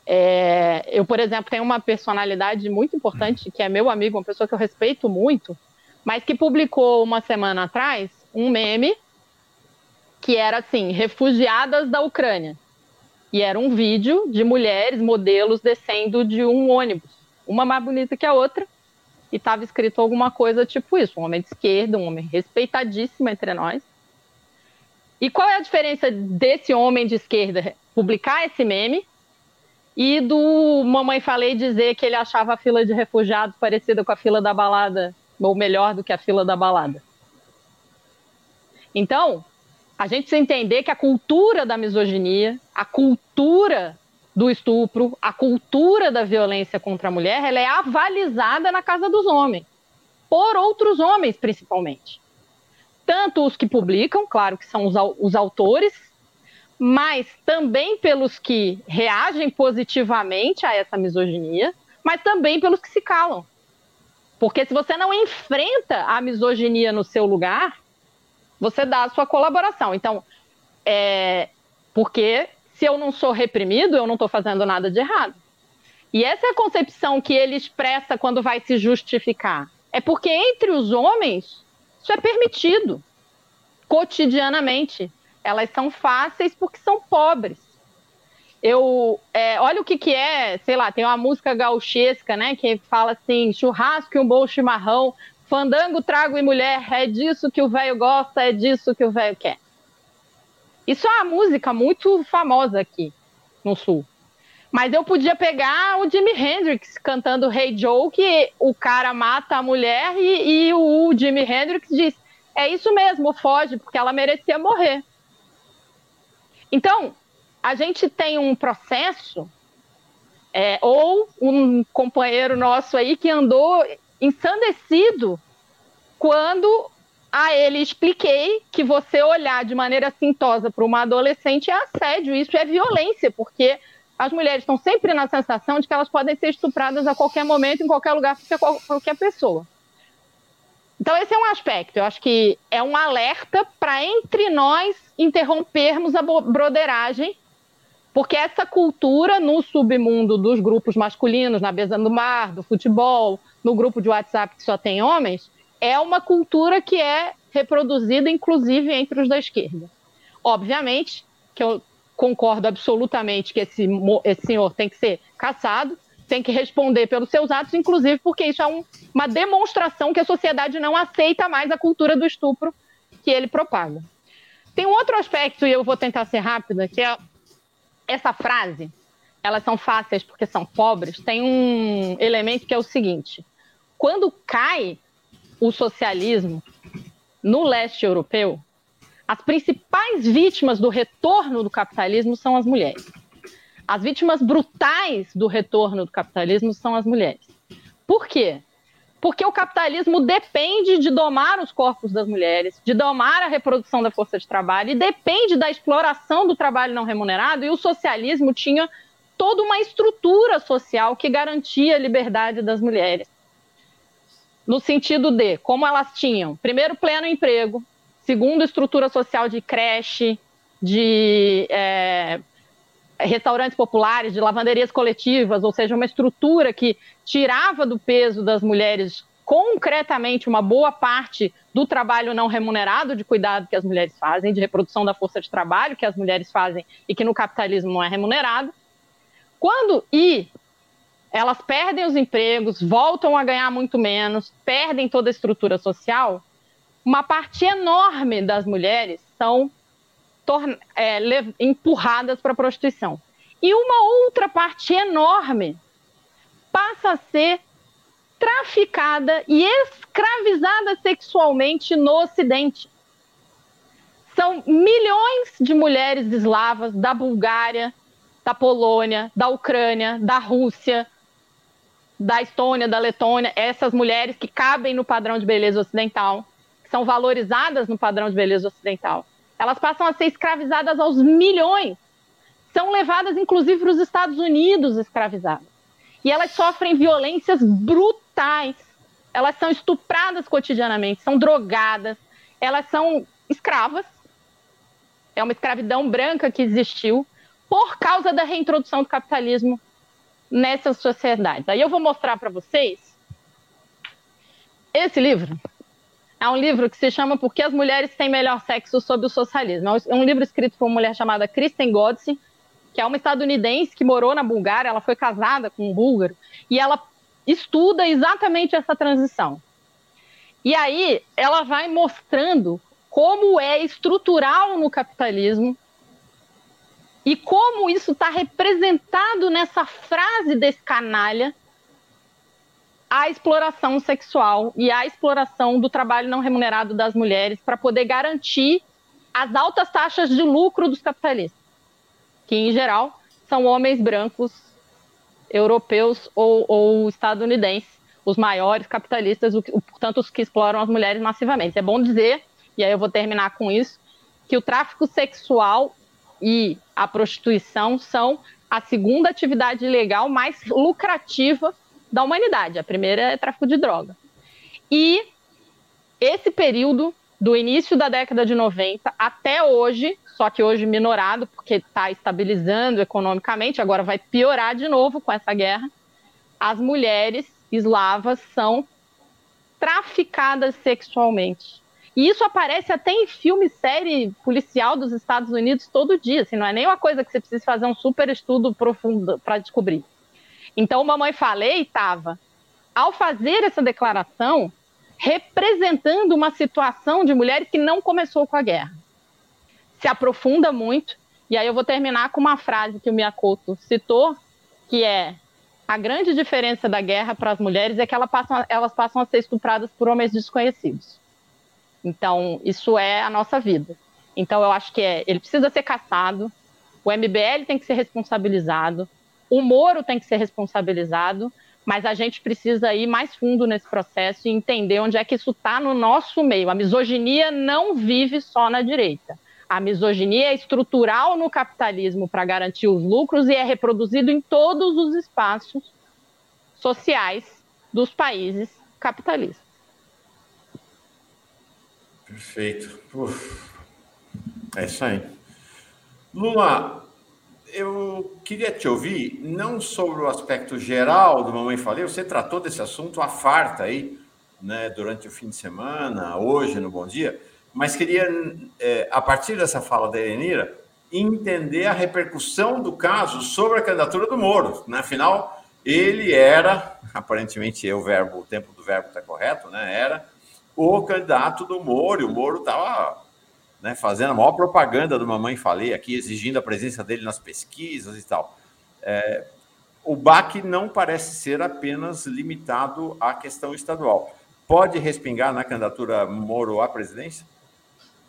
É. Eu, por exemplo, tenho uma personalidade muito importante, que é meu amigo, uma pessoa que eu respeito muito, mas que publicou uma semana atrás um meme que era assim: refugiadas da Ucrânia. E era um vídeo de mulheres, modelos, descendo de um ônibus, uma mais bonita que a outra, e estava escrito alguma coisa tipo isso: um homem de esquerda, um homem respeitadíssimo entre nós. E qual é a diferença desse homem de esquerda publicar esse meme e do Mamãe Falei dizer que ele achava a fila de refugiados parecida com a fila da balada, ou melhor do que a fila da balada? Então, a gente precisa entender que a cultura da misoginia, a cultura do estupro, a cultura da violência contra a mulher, ela é avalizada na casa dos homens, por outros homens principalmente. Tanto os que publicam, claro que são os, os autores, mas também pelos que reagem positivamente a essa misoginia, mas também pelos que se calam. Porque se você não enfrenta a misoginia no seu lugar, você dá a sua colaboração. Então, é, porque se eu não sou reprimido, eu não estou fazendo nada de errado. E essa é a concepção que ele expressa quando vai se justificar. É porque entre os homens isso é permitido cotidianamente. Elas são fáceis porque são pobres. Eu, é, olha o que, que é, sei lá, tem uma música gauchesca, né, que fala assim, churrasco e um bom chimarrão, fandango, trago e mulher, é disso que o velho gosta, é disso que o velho quer. Isso é uma música muito famosa aqui no Sul. Mas eu podia pegar o Jimi Hendrix cantando Hey Joe, que o cara mata a mulher e, e o Jimi Hendrix diz: é isso mesmo, foge, porque ela merecia morrer. Então, a gente tem um processo, é, ou um companheiro nosso aí que andou ensandecido quando a ele expliquei que você olhar de maneira assintosa para uma adolescente é assédio, isso é violência, porque as mulheres estão sempre na sensação de que elas podem ser estupradas a qualquer momento, em qualquer lugar, por qualquer pessoa. Então, esse é um aspecto. Eu acho que é um alerta para entre nós interrompermos a broderagem, porque essa cultura no submundo dos grupos masculinos, na mesa do mar, do futebol, no grupo de WhatsApp que só tem homens, é uma cultura que é reproduzida, inclusive, entre os da esquerda. Obviamente que eu concordo absolutamente que esse, esse senhor tem que ser caçado, tem que responder pelos seus atos, inclusive porque isso é um, uma demonstração que a sociedade não aceita mais a cultura do estupro que ele propaga. Tem um outro aspecto, e eu vou tentar ser rápida, que é essa frase, elas são fáceis porque são pobres, tem um elemento que é o seguinte: quando cai o socialismo no leste europeu, as principais vítimas do retorno do capitalismo são as mulheres. As vítimas brutais do retorno do capitalismo são as mulheres. Por quê? Porque o capitalismo depende de domar os corpos das mulheres, de domar a reprodução da força de trabalho e depende da exploração do trabalho não remunerado. E o socialismo tinha toda uma estrutura social que garantia a liberdade das mulheres no sentido de como elas tinham, primeiro, pleno emprego, segundo, estrutura social de creche, de é, restaurantes populares, de lavanderias coletivas, ou seja, uma estrutura que tirava do peso das mulheres concretamente uma boa parte do trabalho não remunerado de cuidado que as mulheres fazem, de reprodução da força de trabalho que as mulheres fazem e que no capitalismo não é remunerado. Quando e elas perdem os empregos, voltam a ganhar muito menos, perdem toda a estrutura social, uma parte enorme das mulheres são é, empurradas para a prostituição. E uma outra parte enorme passa a ser traficada e escravizada sexualmente no Ocidente. São milhões de mulheres eslavas da Bulgária, da Polônia, da Ucrânia, da Rússia, da Estônia, da Letônia, essas mulheres que cabem no padrão de beleza ocidental, que são valorizadas no padrão de beleza ocidental. Elas passam a ser escravizadas aos milhões. São levadas, inclusive, para os Estados Unidos escravizadas. E elas sofrem violências brutais. Elas são estupradas cotidianamente, são drogadas, elas são escravas. É uma escravidão branca que existiu por causa da reintrodução do capitalismo nessas sociedades. Aí eu vou mostrar para vocês esse livro. É um livro que se chama Por que as Mulheres Têm Melhor Sexo sob o Socialismo. É um livro escrito por uma mulher chamada Kristen Godsey, que é uma estadunidense que morou na Bulgária, ela foi casada com um búlgaro, e ela estuda exatamente essa transição. E aí ela vai mostrando como é estrutural no capitalismo e como isso está representado nessa frase desse canalha, a exploração sexual e a exploração do trabalho não remunerado das mulheres para poder garantir as altas taxas de lucro dos capitalistas, que em geral são homens brancos, europeus ou, ou estadunidenses, os maiores capitalistas, portanto, os que exploram as mulheres massivamente. É bom dizer, e aí eu vou terminar com isso, que o tráfico sexual e a prostituição são a segunda atividade legal mais lucrativa da humanidade. A primeira é tráfico de droga. E esse período, do início da década de 90 até hoje, só que hoje minorado, porque está estabilizando economicamente, agora vai piorar de novo com essa guerra, as mulheres eslavas são traficadas sexualmente. E isso aparece até em filme, série policial dos Estados Unidos todo dia. Assim, não é nem uma coisa que você precisa fazer um super estudo profundo para descobrir. Então, Mamãe Falei estava, ao fazer essa declaração, representando uma situação de mulheres que não começou com a guerra. Se aprofunda muito, e aí eu vou terminar com uma frase que o Miyakoto citou, que é a grande diferença da guerra para as mulheres é que elas passam, elas passam a ser estupradas por homens desconhecidos. Então, isso é a nossa vida. Então, eu acho que é, ele precisa ser caçado, o MBL tem que ser responsabilizado, o Moro tem que ser responsabilizado, mas a gente precisa ir mais fundo nesse processo e entender onde é que isso está no nosso meio. A misoginia não vive só na direita. A misoginia é estrutural no capitalismo para garantir os lucros e é reproduzido em todos os espaços sociais dos países capitalistas. Perfeito. Uf. É isso aí. Lula, eu queria te ouvir, não sobre o aspecto geral do Mamãe Falei, você tratou desse assunto a farta aí, né, durante o fim de semana, hoje no Bom Dia, mas queria, é, a partir dessa fala da Elenira, entender a repercussão do caso sobre a candidatura do Moro. Né? Afinal, ele era, aparentemente, o verbo, o tempo do verbo está correto, né? Era o candidato do Moro, e o Moro estava né, fazendo a maior propaganda do Mamãe Falei aqui, exigindo a presença dele nas pesquisas e tal. É, o BAC não parece ser apenas limitado à questão estadual. Pode respingar na candidatura Moro à presidência?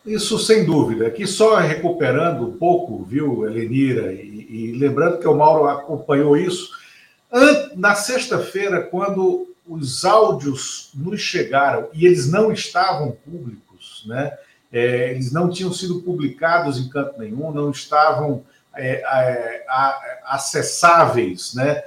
Isso sem dúvida. Aqui só recuperando um pouco, viu, Elenira, e, e lembrando que o Mauro acompanhou isso. Na sexta-feira, quando os áudios nos chegaram e eles não estavam públicos, né? É, eles não tinham sido publicados em canto nenhum, não estavam é, é, acessáveis, né?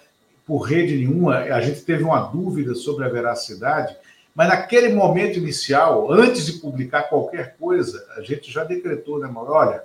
Por rede nenhuma. A gente teve uma dúvida sobre a veracidade, mas naquele momento inicial, antes de publicar qualquer coisa, a gente já decretou, né, Mauro? Olha,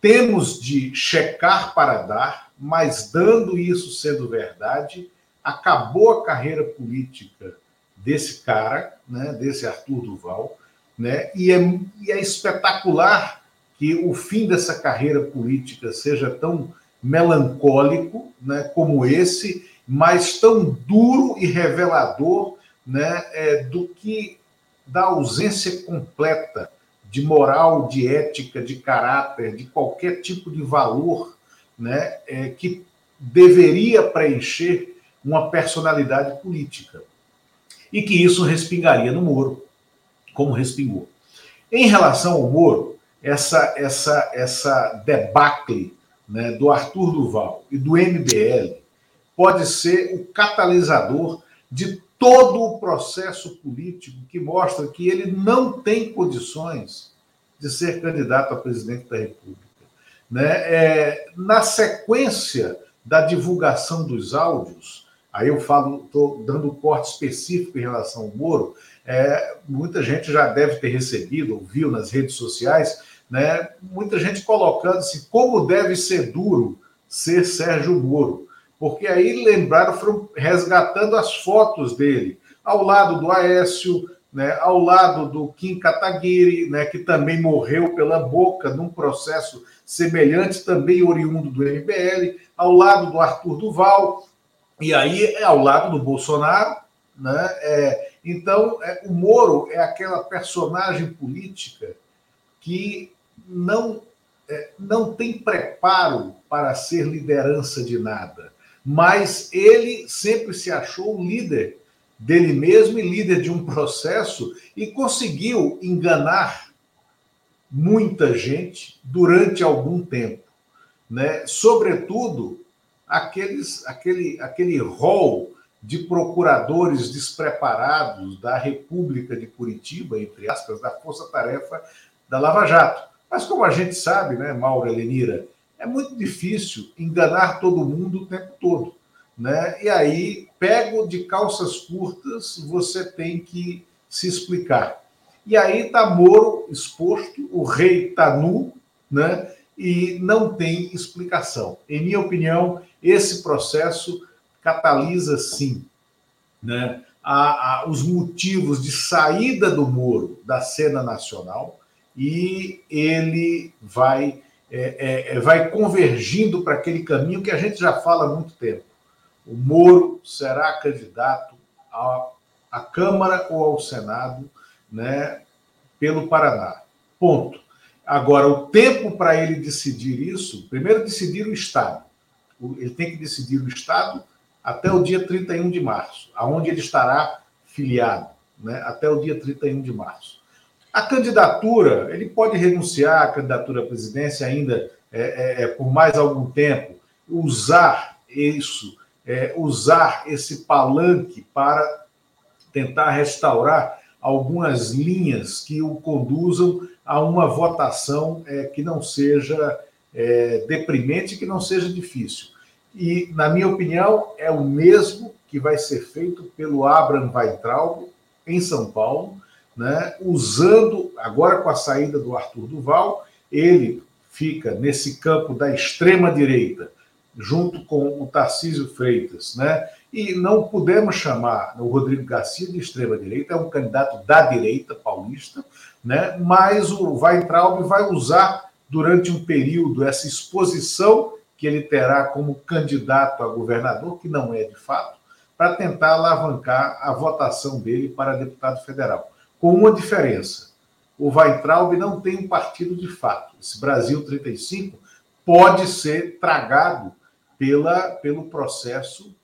temos de checar para dar, mas dando isso sendo verdade, acabou a carreira política desse cara, né, desse Arthur Duval, né, e é, e é espetacular que o fim dessa carreira política seja tão melancólico né, como esse, mas tão duro e revelador né, é, do que da ausência completa de moral, de ética, de caráter, de qualquer tipo de valor né, é, que deveria preencher uma personalidade política. E que isso respingaria no Moro, como respingou. Em relação ao Moro, essa, essa, essa debacle né, do Arthur Duval e do MBL pode ser o catalisador de todo o processo político que mostra que ele não tem condições de ser candidato a presidente da República. Né? É, na sequência da divulgação dos áudios, aí eu falo, estou dando um corte específico em relação ao Moro, é, muita gente já deve ter recebido, ouviu nas redes sociais, né, muita gente colocando-se como deve ser duro ser Sérgio Moro? Porque aí lembraram, foram resgatando as fotos dele, ao lado do Aécio, né, ao lado do Kim Kataguiri, né, que também morreu pela boca num processo semelhante, também oriundo do MBL, ao lado do Arthur Duval, e aí é ao lado do Bolsonaro. Né, é, então, é, o Moro é aquela personagem política que não, é, não tem preparo para ser liderança de nada mas ele sempre se achou líder dele mesmo e líder de um processo e conseguiu enganar muita gente durante algum tempo, né? Sobretudo aqueles aquele aquele rol de procuradores despreparados da República de Curitiba, entre aspas, da Força Tarefa da Lava Jato. Mas como a gente sabe, né, Mauro Elenira, é muito difícil enganar todo mundo o tempo todo. Né? E aí, pego de calças curtas, você tem que se explicar. E aí está Moro exposto, o rei está nu, né? E não tem explicação. Em minha opinião, esse processo catalisa, sim, né? a, a, os motivos de saída do Moro da cena nacional e ele vai é, é, é, vai convergindo para aquele caminho que a gente já fala há muito tempo. O Moro será candidato à, à Câmara ou ao Senado né, pelo Paraná. Ponto. Agora, o tempo para ele decidir isso, primeiro decidir o Estado. Ele tem que decidir o Estado até o dia 31 de março, aonde ele estará filiado, né, até o dia 31 de março. A candidatura, ele pode renunciar à candidatura à presidência ainda é, é, é, por mais algum tempo, usar isso, é, usar esse palanque para tentar restaurar algumas linhas que o conduzam a uma votação é, que não seja é, deprimente, que não seja difícil. E, na minha opinião, é o mesmo que vai ser feito pelo Abraham Weintraub em São Paulo, né, usando, agora com a saída do Arthur Duval, ele fica nesse campo da extrema-direita, junto com o Tarcísio Freitas, né? E não podemos chamar o Rodrigo Garcia de extrema-direita, é um candidato da direita paulista, né? mas o Weintraub vai usar durante um período essa exposição que ele terá como candidato a governador, que não é de fato, para tentar alavancar a votação dele para deputado federal com uma diferença. O Weintraub não tem um partido de fato. Esse Brasil 35 pode ser tragado pela, pelo processo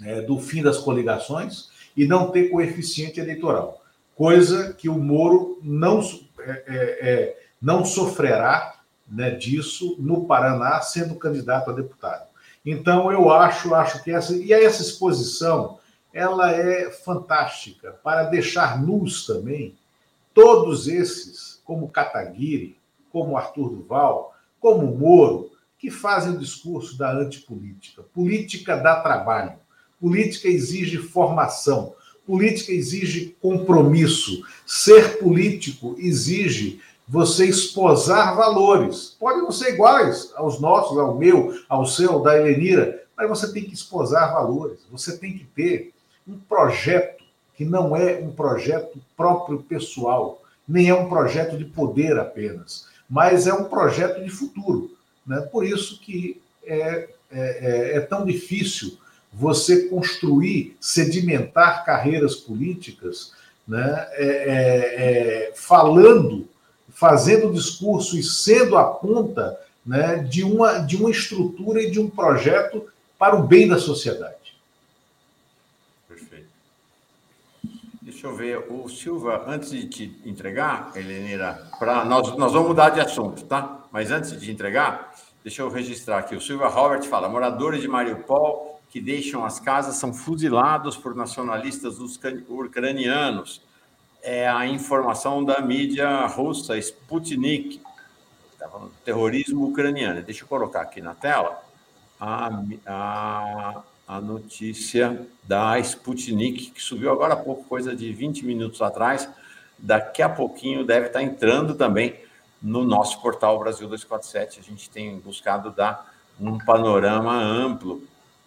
é, do fim das coligações e não ter coeficiente eleitoral, coisa que o Moro não, é, é, é, não sofrerá né, disso no Paraná, sendo candidato a deputado. Então, eu acho, acho que essa. E essa exposição ela é fantástica para deixar nus também todos esses, como Kataguiri, como Arthur Duval, como Moro, que fazem o discurso da antipolítica. Política dá trabalho, política exige formação, política exige compromisso. Ser político exige você esposar valores. Podem não ser iguais aos nossos, ao meu, ao seu, da Helenira, mas você tem que esposar valores. Você tem que ter um projeto que não é um projeto próprio pessoal, nem é um projeto de poder apenas, mas é um projeto de futuro. Né? Por isso que é, é, é, é tão difícil você construir, sedimentar carreiras políticas, né? É, é, é, falando, fazendo discurso e sendo a ponta né, de, uma, de uma estrutura e de um projeto para o bem da sociedade. Perfeito. Deixa eu ver, o Silva, antes de te entregar, Helenira, para nós, nós vamos mudar de assunto, tá? Mas antes de entregar, deixa eu registrar aqui. O Silva Robert fala: moradores de Mariupol que deixam as casas são fuzilados por nacionalistas ucranianos. É a informação da mídia russa Sputnik, tá terrorismo ucraniano. Deixa eu colocar aqui na tela a, a, a notícia da Sputnik, que subiu agora há pouco, coisa de 20 minutos atrás. Daqui a pouquinho deve estar entrando também no nosso portal Brasil 247. A gente tem buscado dar um panorama amplo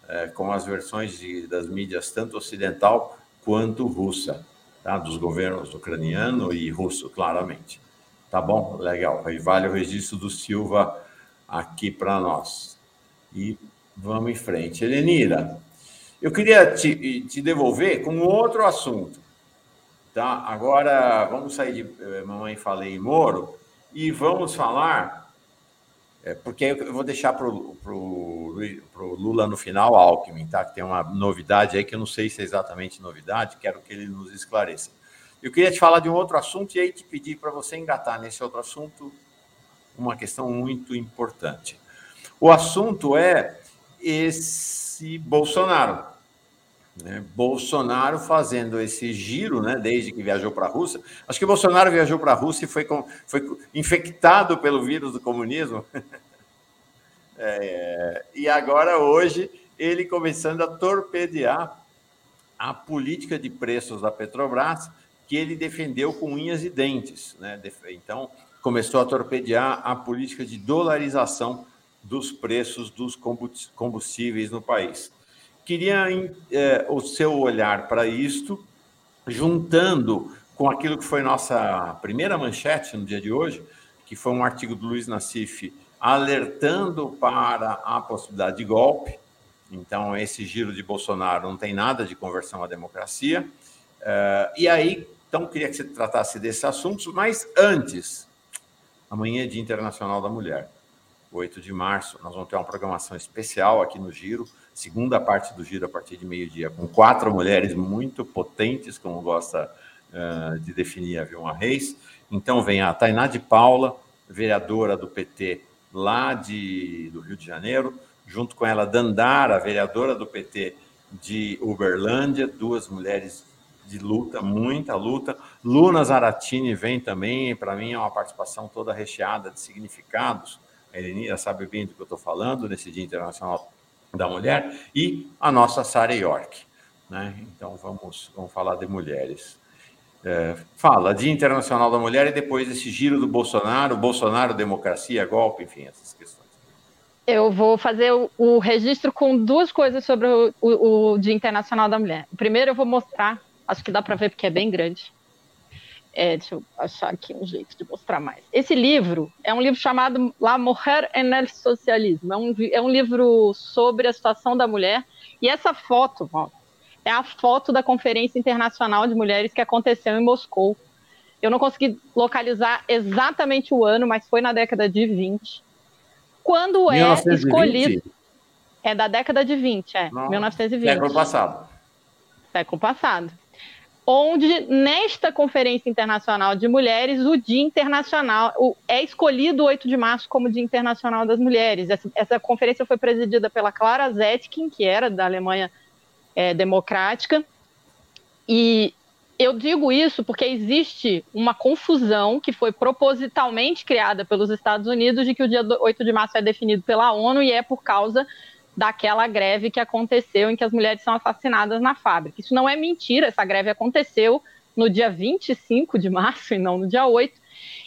é, com as versões de, das mídias tanto ocidental quanto russa, tá? dos governos ucraniano e russo, claramente. Tá bom? Legal. Aí vale o registro do Silva aqui para nós. E vamos em frente. Helenira, eu queria te, te devolver com outro assunto. Tá? Agora vamos sair de eh, Mamãe Falei Moro e vamos falar é, porque eu vou deixar para o Lula no final, Alckmin, tá? Que tem uma novidade aí que eu não sei se é exatamente novidade, quero que ele nos esclareça. Eu queria te falar de um outro assunto e aí te pedir para você engatar nesse outro assunto uma questão muito importante. O assunto é esse Bolsonaro. Né? Bolsonaro fazendo esse giro, né, desde que viajou para a Rússia. Acho que Bolsonaro viajou para a Rússia e foi, com, foi infectado pelo vírus do comunismo. é, e agora, hoje, ele começando a torpedear a política de preços da Petrobras, que ele defendeu com unhas e dentes. Né? Então, começou a torpedear a política de dolarização dos preços dos combustíveis no país. Queria é, o seu olhar para isto, juntando com aquilo que foi nossa primeira manchete no dia de hoje, que foi um artigo do Luiz Nassif alertando para a possibilidade de golpe. Então, esse giro de Bolsonaro não tem nada de conversão à democracia. Uh, e aí, então, queria que você tratasse desses assuntos, mas antes, amanhã é Dia Internacional da Mulher, 8 de março, nós vamos ter uma programação especial aqui no Giro, segunda parte do giro a partir de meio-dia, com quatro mulheres muito potentes, como gosta uh, de definir a Vilma Reis. Então vem a Tainá de Paula, vereadora do PT lá de, do Rio de Janeiro, junto com ela Dandara, vereadora do PT de Uberlândia, duas mulheres de luta, muita luta. Luna Zaratini vem também, para mim é uma participação toda recheada de significados. A Elenira sabe bem do que eu estou falando nesse Dia Internacional da mulher, e a nossa Sarah York. Né? Então, vamos, vamos falar de mulheres. É, fala de Internacional da Mulher e depois esse giro do Bolsonaro, Bolsonaro, democracia, golpe, enfim, essas questões. Eu vou fazer o, o registro com duas coisas sobre o, o, o Dia Internacional da Mulher. Primeiro, eu vou mostrar, acho que dá para ver porque é bem grande. É, deixa eu achar aqui um jeito de mostrar mais. Esse livro é um livro chamado La Mujer en el Socialismo. É um, é um livro sobre a situação da mulher. E essa foto ó, é a foto da Conferência Internacional de Mulheres que aconteceu em Moscou. Eu não consegui localizar exatamente o ano, mas foi na década de 20. Quando 1920? é escolhido. É da década de 20, é. Não, 1920. Século passado. Século passado onde nesta Conferência Internacional de Mulheres, o Dia Internacional, o, é escolhido o 8 de março como Dia Internacional das Mulheres. Essa, essa conferência foi presidida pela Clara Zetkin, que era da Alemanha é, Democrática, e eu digo isso porque existe uma confusão que foi propositalmente criada pelos Estados Unidos de que o dia 8 de março é definido pela ONU e é por causa daquela greve que aconteceu em que as mulheres são assassinadas na fábrica. Isso não é mentira, essa greve aconteceu no dia 25 de março e não no dia 8,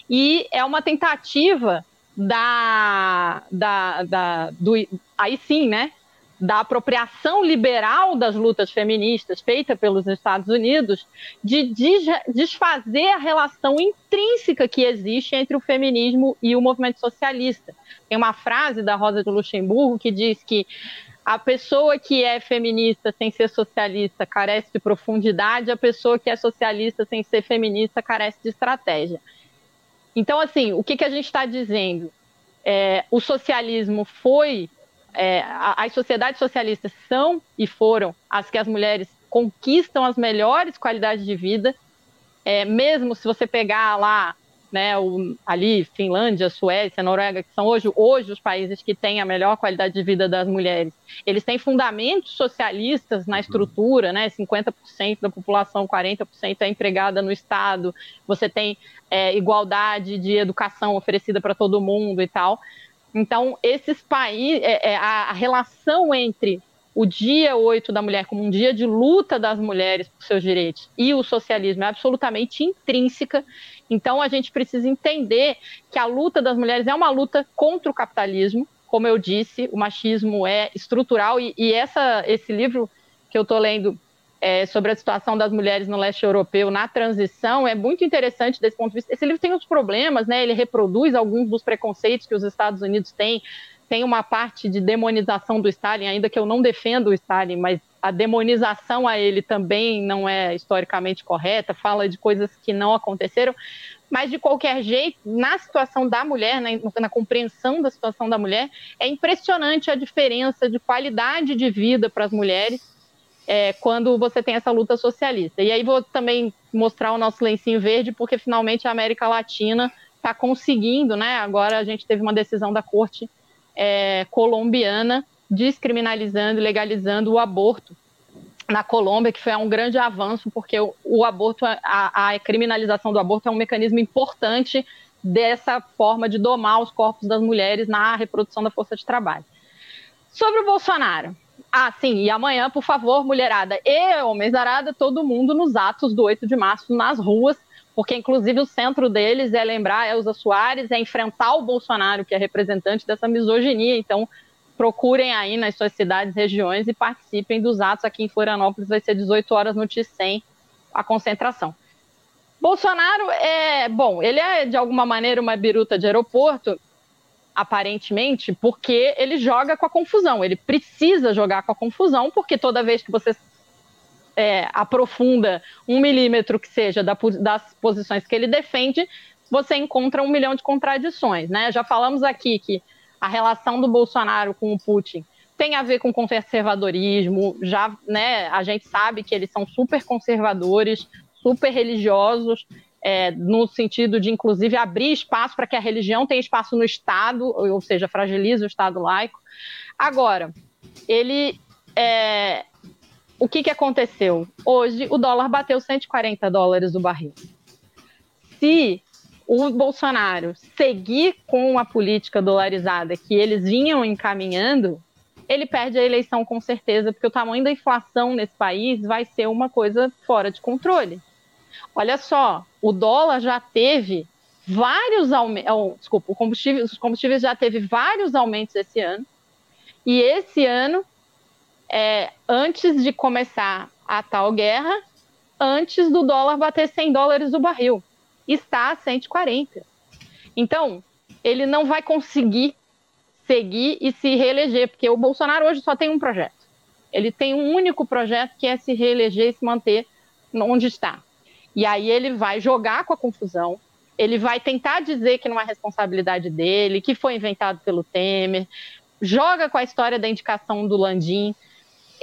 e é uma tentativa da, da, da do, aí sim, né, da apropriação liberal das lutas feministas feita pelos Estados Unidos de desfazer a relação intrínseca que existe entre o feminismo e o movimento socialista. Tem uma frase da Rosa de Luxemburgo que diz que a pessoa que é feminista sem ser socialista carece de profundidade, a pessoa que é socialista sem ser feminista carece de estratégia. Então, assim, o que, que a gente está dizendo? É, o socialismo foi é, as sociedades socialistas são e foram as que as mulheres conquistam as melhores qualidades de vida, é, mesmo se você pegar lá, né, o, ali, Finlândia, Suécia, Noruega, que são hoje, hoje os países que têm a melhor qualidade de vida das mulheres, eles têm fundamentos socialistas na estrutura, né, 50% da população, 40% é empregada no Estado, você tem é, igualdade de educação oferecida para todo mundo e tal, então, esses países, é, é, a, relação entre o dia 8 da mulher como um dia de luta das mulheres por seus direitos e o socialismo é absolutamente intrínseca. Então a gente precisa entender que a luta das mulheres é uma luta contra o capitalismo. Como eu disse, o machismo é estrutural e, e essa, esse livro que eu estou lendo é, sobre a situação das mulheres no leste europeu na transição é muito interessante desse ponto de vista. Esse livro tem uns problemas, né? Ele reproduz alguns dos preconceitos que os Estados Unidos têm. Tem uma parte de demonização do Stalin, ainda que eu não defenda o Stalin, mas a demonização a ele também não é historicamente correta, fala de coisas que não aconteceram. Mas, de qualquer jeito, na situação da mulher, na, na, compreensão da situação da mulher, é impressionante a diferença de qualidade de vida para as mulheres é, quando você tem essa luta socialista. E aí vou também mostrar o nosso lencinho verde, porque finalmente a América Latina está conseguindo, né? Agora a gente teve uma decisão da corte é, colombiana descriminalizando e legalizando o aborto na Colômbia, que foi um grande avanço, porque o, o aborto, a, a criminalização do aborto é um mecanismo importante dessa forma de domar os corpos das mulheres na reprodução da força de trabalho. Sobre o Bolsonaro, ah, sim, e amanhã, por favor, mulherada e homens da arada, todo mundo nos atos do 8 de março nas ruas, porque inclusive o centro deles é lembrar a Elza Soares, é enfrentar o Bolsonaro, que é representante dessa misoginia. Então, procurem aí nas suas cidades, regiões e participem dos atos. Aqui em Florianópolis vai ser 18 horas no T100 a concentração. Bolsonaro é, bom, ele é de alguma maneira uma biruta de aeroporto, aparentemente, porque ele joga com a confusão. Ele precisa jogar com a confusão, porque toda vez que você é, aprofunda um milímetro que seja da, das posições que ele defende, você encontra um milhão de contradições. Né? Já falamos aqui que a relação do Bolsonaro com o Putin tem a ver com conservadorismo, já né, a gente sabe que eles são super conservadores, super religiosos, é, no sentido de, inclusive, abrir espaço para que a religião tenha espaço no Estado, ou seja, fragiliza o Estado laico. Agora, ele. É, o que, que aconteceu? Hoje, o dólar bateu 140 dólares o barril. Se o Bolsonaro seguir com a política dolarizada que eles vinham encaminhando, ele perde a eleição com certeza, porque o tamanho da inflação nesse país vai ser uma coisa fora de controle. Olha só, o dólar já teve vários aumentos, oh, desculpa, o combustível, os combustíveis já teve vários aumentos esse ano. E esse ano, é, antes de começar a tal guerra, antes do dólar bater 100 dólares o barril, está a 140. Então, ele não vai conseguir seguir e se reeleger, porque o Bolsonaro hoje só tem um projeto. Ele tem um único projeto que é se reeleger e se manter onde está. E aí ele vai jogar com a confusão, ele vai tentar dizer que não é responsabilidade dele, que foi inventado pelo Temer, joga com a história da indicação do Landim,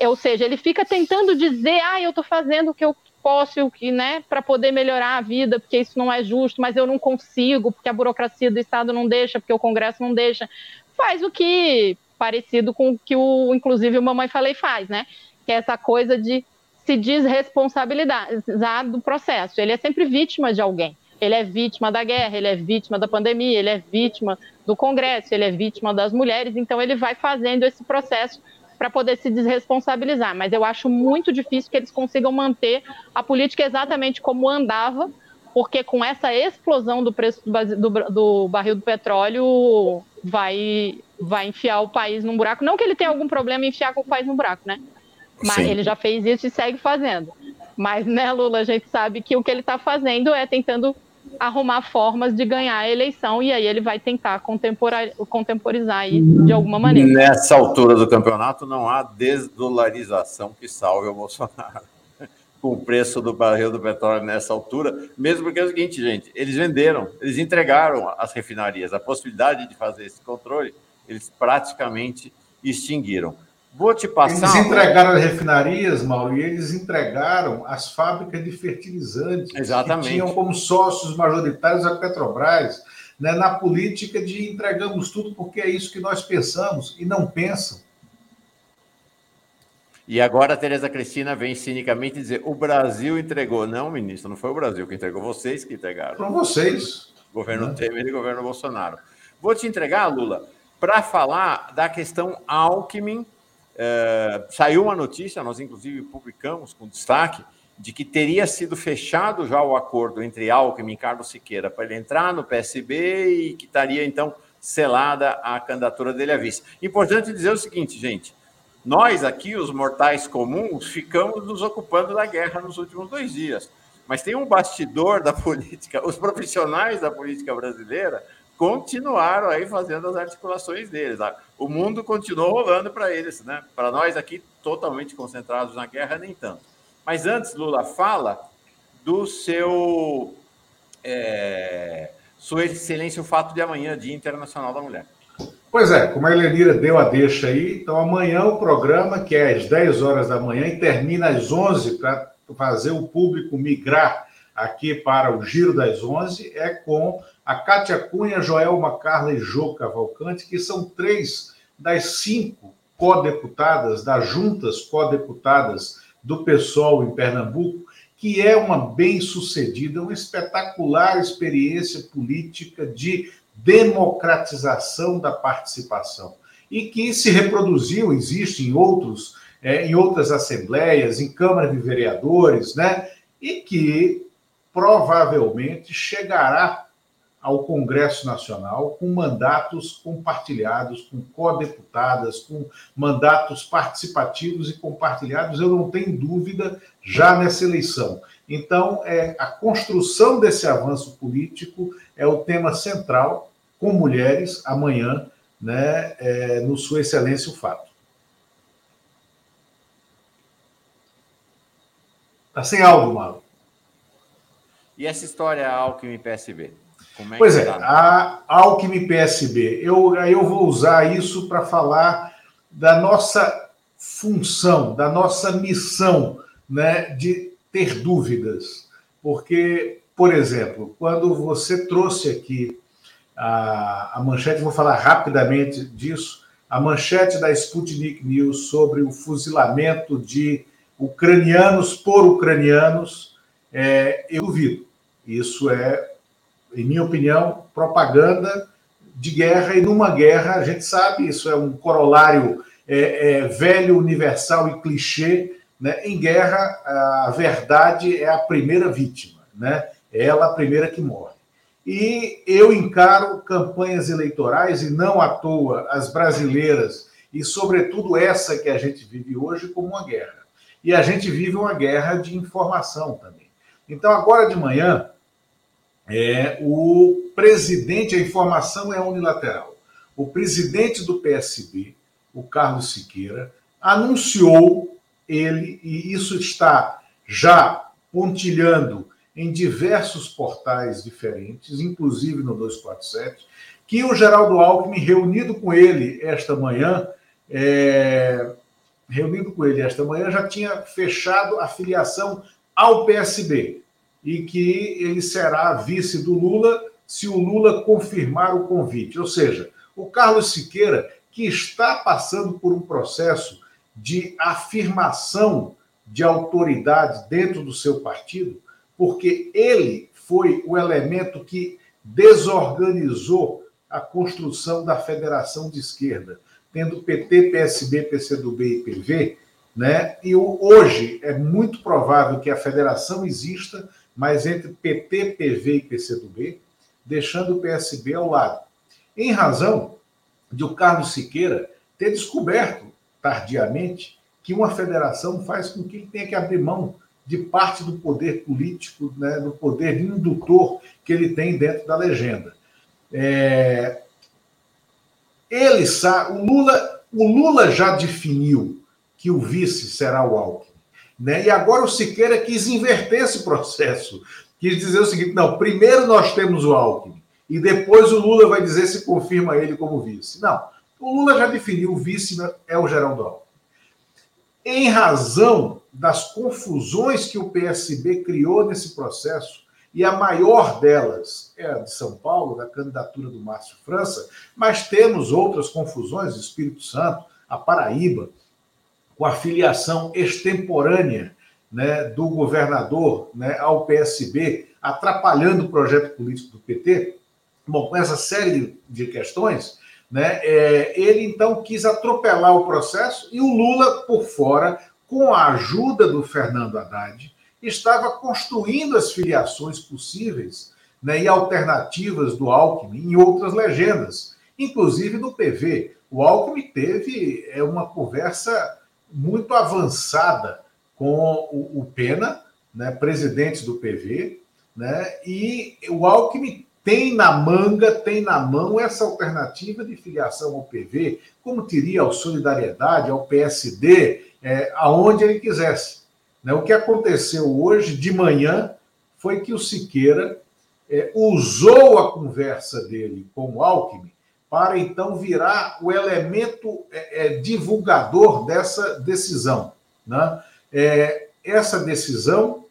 ou seja, ele fica tentando dizer, ah, eu estou fazendo o que eu posso, o que, né, para poder melhorar a vida, porque isso não é justo, mas eu não consigo, porque a burocracia do Estado não deixa, porque o Congresso não deixa. Faz o que parecido com o que o, inclusive, o Mamãe Falei faz, né? Que é essa coisa de se desresponsabilizar do processo. Ele é sempre vítima de alguém. Ele é vítima da guerra, ele é vítima da pandemia, ele é vítima do Congresso, ele é vítima das mulheres. Então, ele vai fazendo esse processo para poder se desresponsabilizar. Mas eu acho muito difícil que eles consigam manter a política exatamente como andava, porque com essa explosão do preço do, do, do barril do petróleo vai vai enfiar o país num buraco. Não que ele tenha algum problema em enfiar o país num buraco, né? Mas Sim. ele já fez isso e segue fazendo. Mas, né, Lula, a gente sabe que o que ele está fazendo é tentando arrumar formas de ganhar a eleição e aí ele vai tentar contemporizar aí de alguma maneira. Nessa altura do campeonato não há desdolarização que salve o Bolsonaro. Com o preço do barril do petróleo nessa altura, mesmo porque é o seguinte, gente, eles venderam, eles entregaram as refinarias, a possibilidade de fazer esse controle, eles praticamente extinguiram. Vou te passar. Eles entregaram as refinarias, Mauro, e eles entregaram as fábricas de fertilizantes. Exatamente. Que tinham como sócios majoritários a Petrobras, né, na política de entregamos tudo porque é isso que nós pensamos e não pensam. E agora a Tereza Cristina vem cinicamente dizer: o Brasil entregou. Não, ministro, não foi o Brasil que entregou, vocês que entregaram. Foram vocês. Governo né? Temer e governo Bolsonaro. Vou te entregar, Lula, para falar da questão Alckmin é, saiu uma notícia, nós inclusive publicamos com destaque, de que teria sido fechado já o acordo entre Alckmin e Carlos Siqueira para ele entrar no PSB e que estaria então selada a candidatura dele a vice. Importante dizer o seguinte, gente: nós aqui, os mortais comuns, ficamos nos ocupando da guerra nos últimos dois dias. Mas tem um bastidor da política, os profissionais da política brasileira continuaram aí fazendo as articulações deles. O mundo continuou rolando para eles, né? Para nós aqui, totalmente concentrados na guerra, nem tanto. Mas antes, Lula, fala do seu. É, Sua Excelência, o fato de amanhã, Dia Internacional da Mulher. Pois é, como a Helenira deu a deixa aí, então amanhã o programa, que é às 10 horas da manhã e termina às 11 para fazer o público migrar aqui para o Giro das 11, é com a Cátia Cunha, Joelma Carla e Jô Cavalcante, que são três das cinco co-deputadas, das juntas co-deputadas do PSOL em Pernambuco, que é uma bem-sucedida, uma espetacular experiência política de democratização da participação e que se reproduziu, existe em outros, é, em outras assembleias, em Câmara de Vereadores, né? E que provavelmente chegará ao Congresso Nacional com mandatos compartilhados, com co-deputadas, com mandatos participativos e compartilhados, eu não tenho dúvida, já nessa eleição. Então, é, a construção desse avanço político é o tema central, com mulheres, amanhã, né, é, no Sua Excelência o Fato. Está sem áudio, Malo. E essa história Alckmin-PSB? É pois é, tá? a Alckmin PSB. Eu, eu vou usar isso para falar da nossa função, da nossa missão né, de ter dúvidas. Porque, por exemplo, quando você trouxe aqui a, a manchete, vou falar rapidamente disso, a manchete da Sputnik News sobre o fuzilamento de ucranianos por ucranianos, é, eu duvido. Isso é em minha opinião, propaganda de guerra, e numa guerra, a gente sabe, isso é um corolário é, é, velho, universal e clichê. Né? Em guerra, a verdade é a primeira vítima, né? é ela a primeira que morre. E eu encaro campanhas eleitorais, e não à toa as brasileiras, e sobretudo essa que a gente vive hoje, como uma guerra. E a gente vive uma guerra de informação também. Então, agora de manhã, é, o presidente, a informação é unilateral. O presidente do PSB, o Carlos Siqueira, anunciou ele, e isso está já pontilhando em diversos portais diferentes, inclusive no 247, que o Geraldo Alckmin, reunido com ele esta manhã, é, reunido com ele esta manhã, já tinha fechado a filiação ao PSB e que ele será vice do Lula se o Lula confirmar o convite. Ou seja, o Carlos Siqueira, que está passando por um processo de afirmação de autoridade dentro do seu partido, porque ele foi o elemento que desorganizou a construção da federação de esquerda, tendo PT, PSB, PCdoB e PV, né? E hoje é muito provável que a federação exista mas entre PT, PV e PCdoB, deixando o PSB ao lado. Em razão de o Carlos Siqueira ter descoberto tardiamente que uma federação faz com que ele tenha que abrir mão de parte do poder político, né, do poder indutor que ele tem dentro da legenda. É... Ele sabe, o Lula, o Lula já definiu que o vice será o Alckmin, né? E agora o Siqueira quis inverter esse processo, quis dizer o seguinte: não, primeiro nós temos o Alckmin e depois o Lula vai dizer se confirma ele como vice. Não, o Lula já definiu o vice é o Geraldo Alckmin. Em razão das confusões que o PSB criou nesse processo, e a maior delas é a de São Paulo, da candidatura do Márcio França, mas temos outras confusões, Espírito Santo, a Paraíba, com a filiação extemporânea né, do governador né, ao PSB, atrapalhando o projeto político do PT. Bom, com essa série de questões, né, é, ele então quis atropelar o processo e o Lula, por fora, com a ajuda do Fernando Haddad, estava construindo as filiações possíveis né, e alternativas do Alckmin em outras legendas, inclusive no PV. O Alckmin teve é, uma conversa muito avançada com o, o Pena, né, presidente do PV, né, e o Alckmin tem na manga, tem na mão essa alternativa de filiação ao PV, como teria ao Solidariedade, ao PSD, é, aonde ele quisesse. Né? O que aconteceu hoje de manhã foi que o Siqueira é, usou a conversa dele com o Alckmin para então virar o elemento é, é, divulgador dessa decisão. Né? É, essa decisão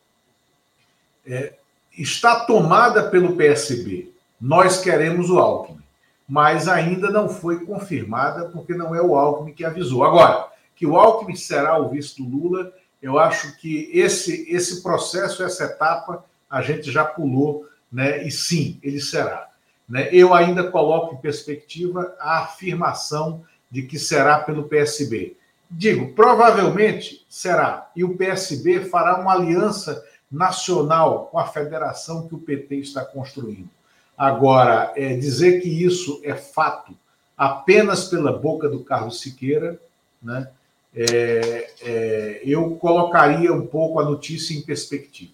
é, está tomada pelo PSB. Nós queremos o Alckmin, mas ainda não foi confirmada porque não é o Alckmin que avisou. Agora, que o Alckmin será o vice do Lula, eu acho que esse, esse processo, essa etapa, a gente já pulou, né? E sim, ele será. Né? Eu ainda coloco em perspectiva a afirmação de que será pelo PSB. Digo, provavelmente será. E o PSB fará uma aliança nacional com a federação que o PT está construindo. Agora, é, dizer que isso é fato apenas pela boca do Carlos Siqueira, né? é, é, eu colocaria um pouco a notícia em perspectiva.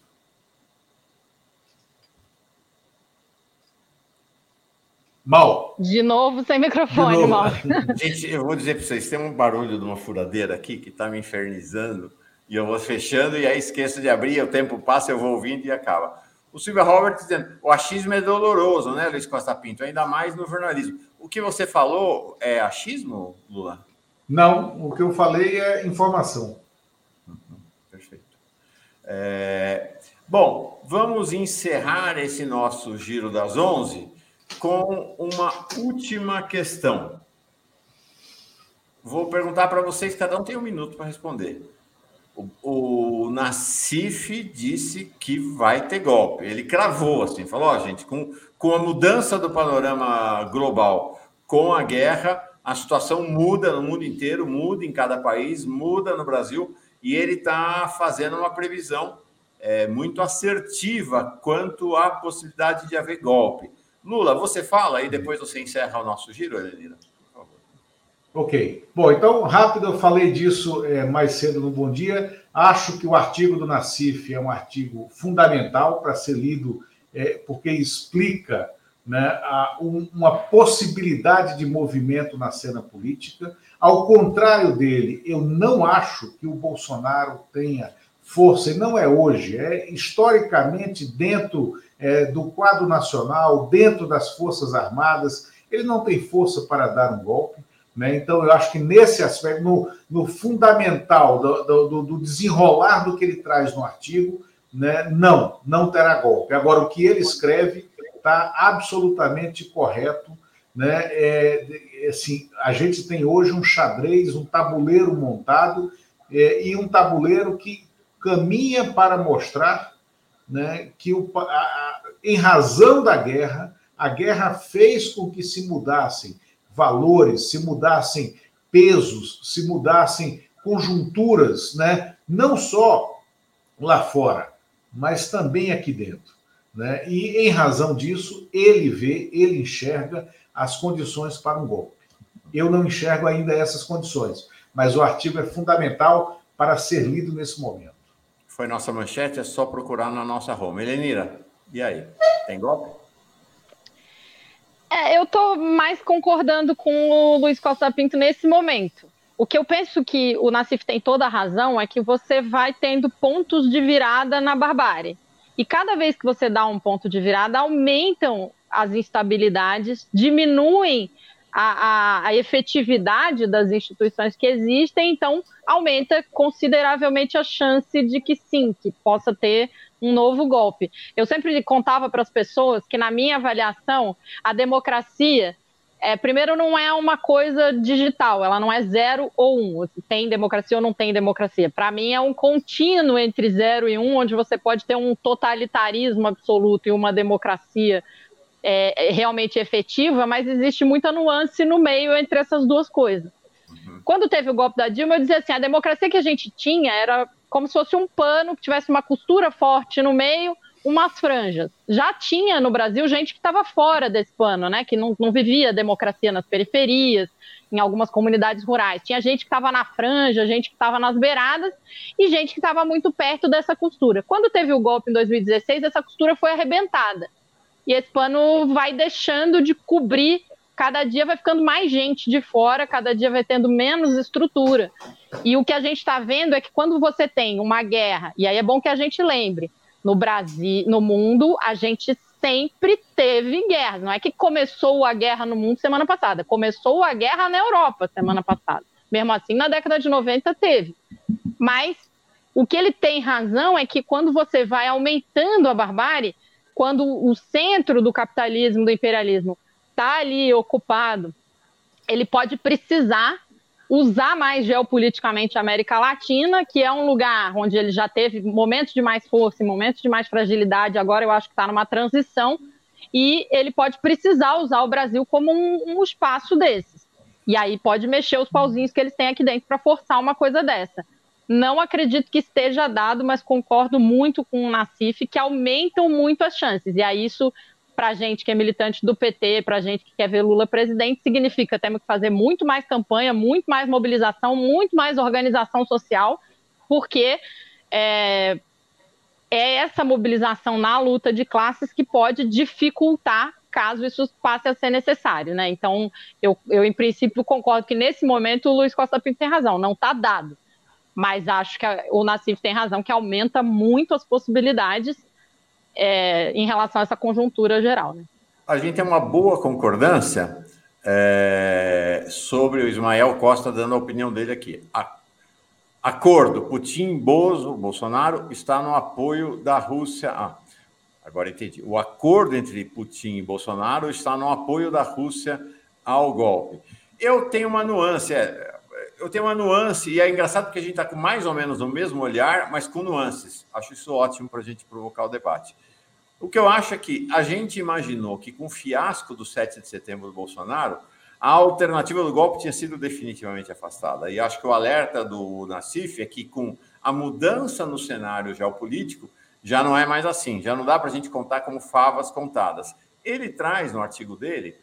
Mal. De novo sem microfone, novo. Mal. Gente, eu vou dizer para vocês: tem um barulho de uma furadeira aqui que está me infernizando, e eu vou fechando, e aí esqueço de abrir, o tempo passa, eu vou ouvindo e acaba. O Silvio Robert dizendo: o achismo é doloroso, né, Luiz Costa Pinto? Ainda mais no jornalismo. O que você falou é achismo, Lula? Não, o que eu falei é informação. Perfeito. É... Bom, vamos encerrar esse nosso giro das 11 com uma última questão. Vou perguntar para vocês, cada um tem um minuto para responder. O, o Nassif disse que vai ter golpe. Ele cravou assim, falou: oh, gente, com, com a mudança do panorama global, com a guerra, a situação muda no mundo inteiro, muda em cada país, muda no Brasil, e ele está fazendo uma previsão é, muito assertiva quanto à possibilidade de haver golpe. Lula, você fala e depois você encerra o nosso giro, Elenira. Ok. Bom, então, rápido, eu falei disso é, mais cedo no Bom Dia. Acho que o artigo do Nassif é um artigo fundamental para ser lido, é, porque explica né, uma possibilidade de movimento na cena política. Ao contrário dele, eu não acho que o Bolsonaro tenha força, e não é hoje, é historicamente dentro é, do quadro nacional, dentro das Forças Armadas, ele não tem força para dar um golpe. Né? Então, eu acho que nesse aspecto, no, no fundamental do, do, do, desenrolar do que ele traz no artigo, né, não, não terá golpe. Agora, o que ele escreve está absolutamente correto. Né? É, assim, a gente tem hoje um xadrez, um tabuleiro montado é, e um tabuleiro que caminha para mostrar né, que, o, a, a, em razão da guerra, a guerra fez com que se mudassem valores, se mudassem pesos, se mudassem conjunturas, né? não só lá fora, mas também aqui dentro. Né? E, em razão disso, ele vê, ele enxerga as condições para um golpe. Eu não enxergo ainda essas condições, mas o artigo é fundamental para ser lido nesse momento. Foi nossa manchete, é só procurar na nossa Roma. Helenira, e aí? Tem golpe? É, eu estou mais concordando com o Luiz Costa Pinto nesse momento. O que eu penso que o Nassif tem toda a razão é que você vai tendo pontos de virada na barbárie. E cada vez que você dá um ponto de virada, aumentam as instabilidades, diminuem a, a, a, efetividade das instituições que existem, então aumenta consideravelmente a chance de que sim, que possa ter um novo golpe. Eu sempre contava para as pessoas que, na minha avaliação, a democracia é, primeiro, não é uma coisa digital, ela não é zero ou um. Tem democracia ou não tem democracia. Para mim, é um contínuo entre zero e um, onde você pode ter um totalitarismo absoluto e uma democracia é, realmente efetiva, mas existe muita nuance no meio entre essas duas coisas. Quando teve o golpe da Dilma, eu dizia assim: a democracia que a gente tinha era como se fosse um pano que tivesse uma costura forte no meio umas franjas. Já tinha no Brasil gente que estava fora desse pano, né? Que não, não vivia democracia nas periferias, em algumas comunidades rurais. Tinha gente que estava na franja, gente que estava nas beiradas e gente que estava muito perto dessa costura. Quando teve o golpe em 2016, essa costura foi arrebentada. E esse pano vai deixando de cobrir, cada dia vai ficando mais gente de fora, cada dia vai tendo menos estrutura. E o que a gente está vendo é que quando você tem uma guerra, e aí é bom que a gente lembre, no Brasil, no mundo, a gente sempre teve guerras. Não é que começou a guerra no mundo semana passada, começou a guerra na Europa semana passada. Mesmo assim, na década de 90 teve. Mas o que ele tem razão é que quando você vai aumentando a barbárie, quando o centro do capitalismo, do imperialismo, está ali ocupado, ele pode precisar usar mais geopoliticamente a América Latina, que é um lugar onde ele já teve momentos de mais força e momentos de mais fragilidade, agora eu acho que está numa transição, e ele pode precisar usar o Brasil como um, um espaço desses. E aí pode mexer os pauzinhos que eles têm aqui dentro para forçar uma coisa dessa. Não acredito que esteja dado, mas concordo muito com o Nassif, que aumentam muito as chances. E aí isso para gente que é militante do PT, para gente que quer ver Lula presidente, significa temos que fazer muito mais campanha, muito mais mobilização, muito mais organização social, porque é, é essa mobilização na luta de classes que pode dificultar caso isso passe a ser necessário, né? Então, eu, eu em princípio concordo que nesse momento o Luiz Costa Pinto tem razão, não está dado. Mas acho que a, o Nassif tem razão, que aumenta muito as possibilidades é, em relação a essa conjuntura geral. Né? A gente tem uma boa concordância é, sobre o Ismael Costa dando a opinião dele aqui. A, acordo Putin, Bozo, Bolsonaro está no apoio da Rússia. Ah, agora entendi. O acordo entre Putin e Bolsonaro está no apoio da Rússia ao golpe. Eu tenho uma nuance, é, eu tenho uma nuance, e é engraçado porque a gente está com mais ou menos o mesmo olhar, mas com nuances. Acho isso ótimo para a gente provocar o debate. O que eu acho é que a gente imaginou que com o fiasco do 7 de setembro do Bolsonaro, a alternativa do golpe tinha sido definitivamente afastada. E acho que o alerta do Nassif é que com a mudança no cenário geopolítico, já não é mais assim, já não dá para a gente contar como favas contadas. Ele traz no artigo dele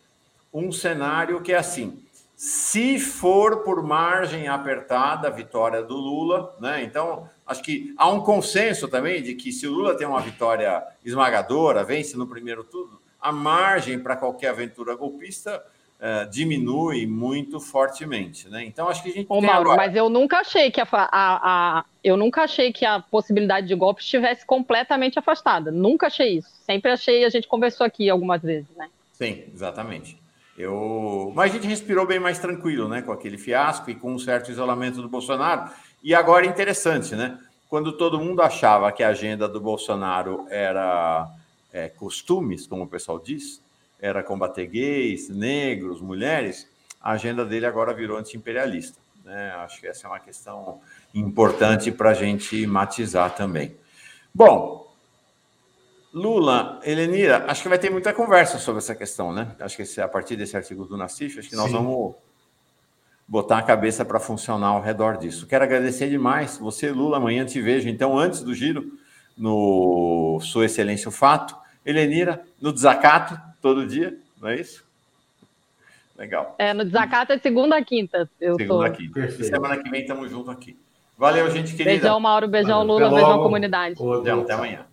um cenário que é assim: se for por margem apertada a vitória do Lula, né? Então, acho que há um consenso também de que se o Lula tem uma vitória esmagadora, vence no primeiro turno, a margem para qualquer aventura golpista uh, diminui muito fortemente, né? Então, acho que a gente Ô, Mauro, agora... mas eu nunca achei que a, a, a, eu nunca achei que a possibilidade de golpe estivesse completamente afastada. Nunca achei isso. Sempre achei, a gente conversou aqui algumas vezes, né? Sim, exatamente. Eu... Mas a gente respirou bem mais tranquilo, né? Com aquele fiasco e com um certo isolamento do Bolsonaro. E agora interessante, né? Quando todo mundo achava que a agenda do Bolsonaro era é, costumes, como o pessoal diz, era combater gays, negros, mulheres, a agenda dele agora virou anti-imperialista. Né? Acho que essa é uma questão importante para a gente matizar também. Bom, Lula, Helenira, acho que vai ter muita conversa sobre essa questão, né? Acho que a partir desse artigo do Nassif, acho que nós Sim. vamos botar a cabeça para funcionar ao redor disso. Quero agradecer demais. Você, Lula, amanhã te vejo, então, antes do giro, no Sua Excelência o Fato. Helenira, no desacato, todo dia, não é isso? Legal. É, no desacato é segunda a quinta. Eu segunda tô... quinta. Perfeito. Semana que vem estamos juntos aqui. Valeu, gente querida. Beijão, Mauro. Beijão, Valeu. Lula. Beijão, comunidade. Até, até amanhã.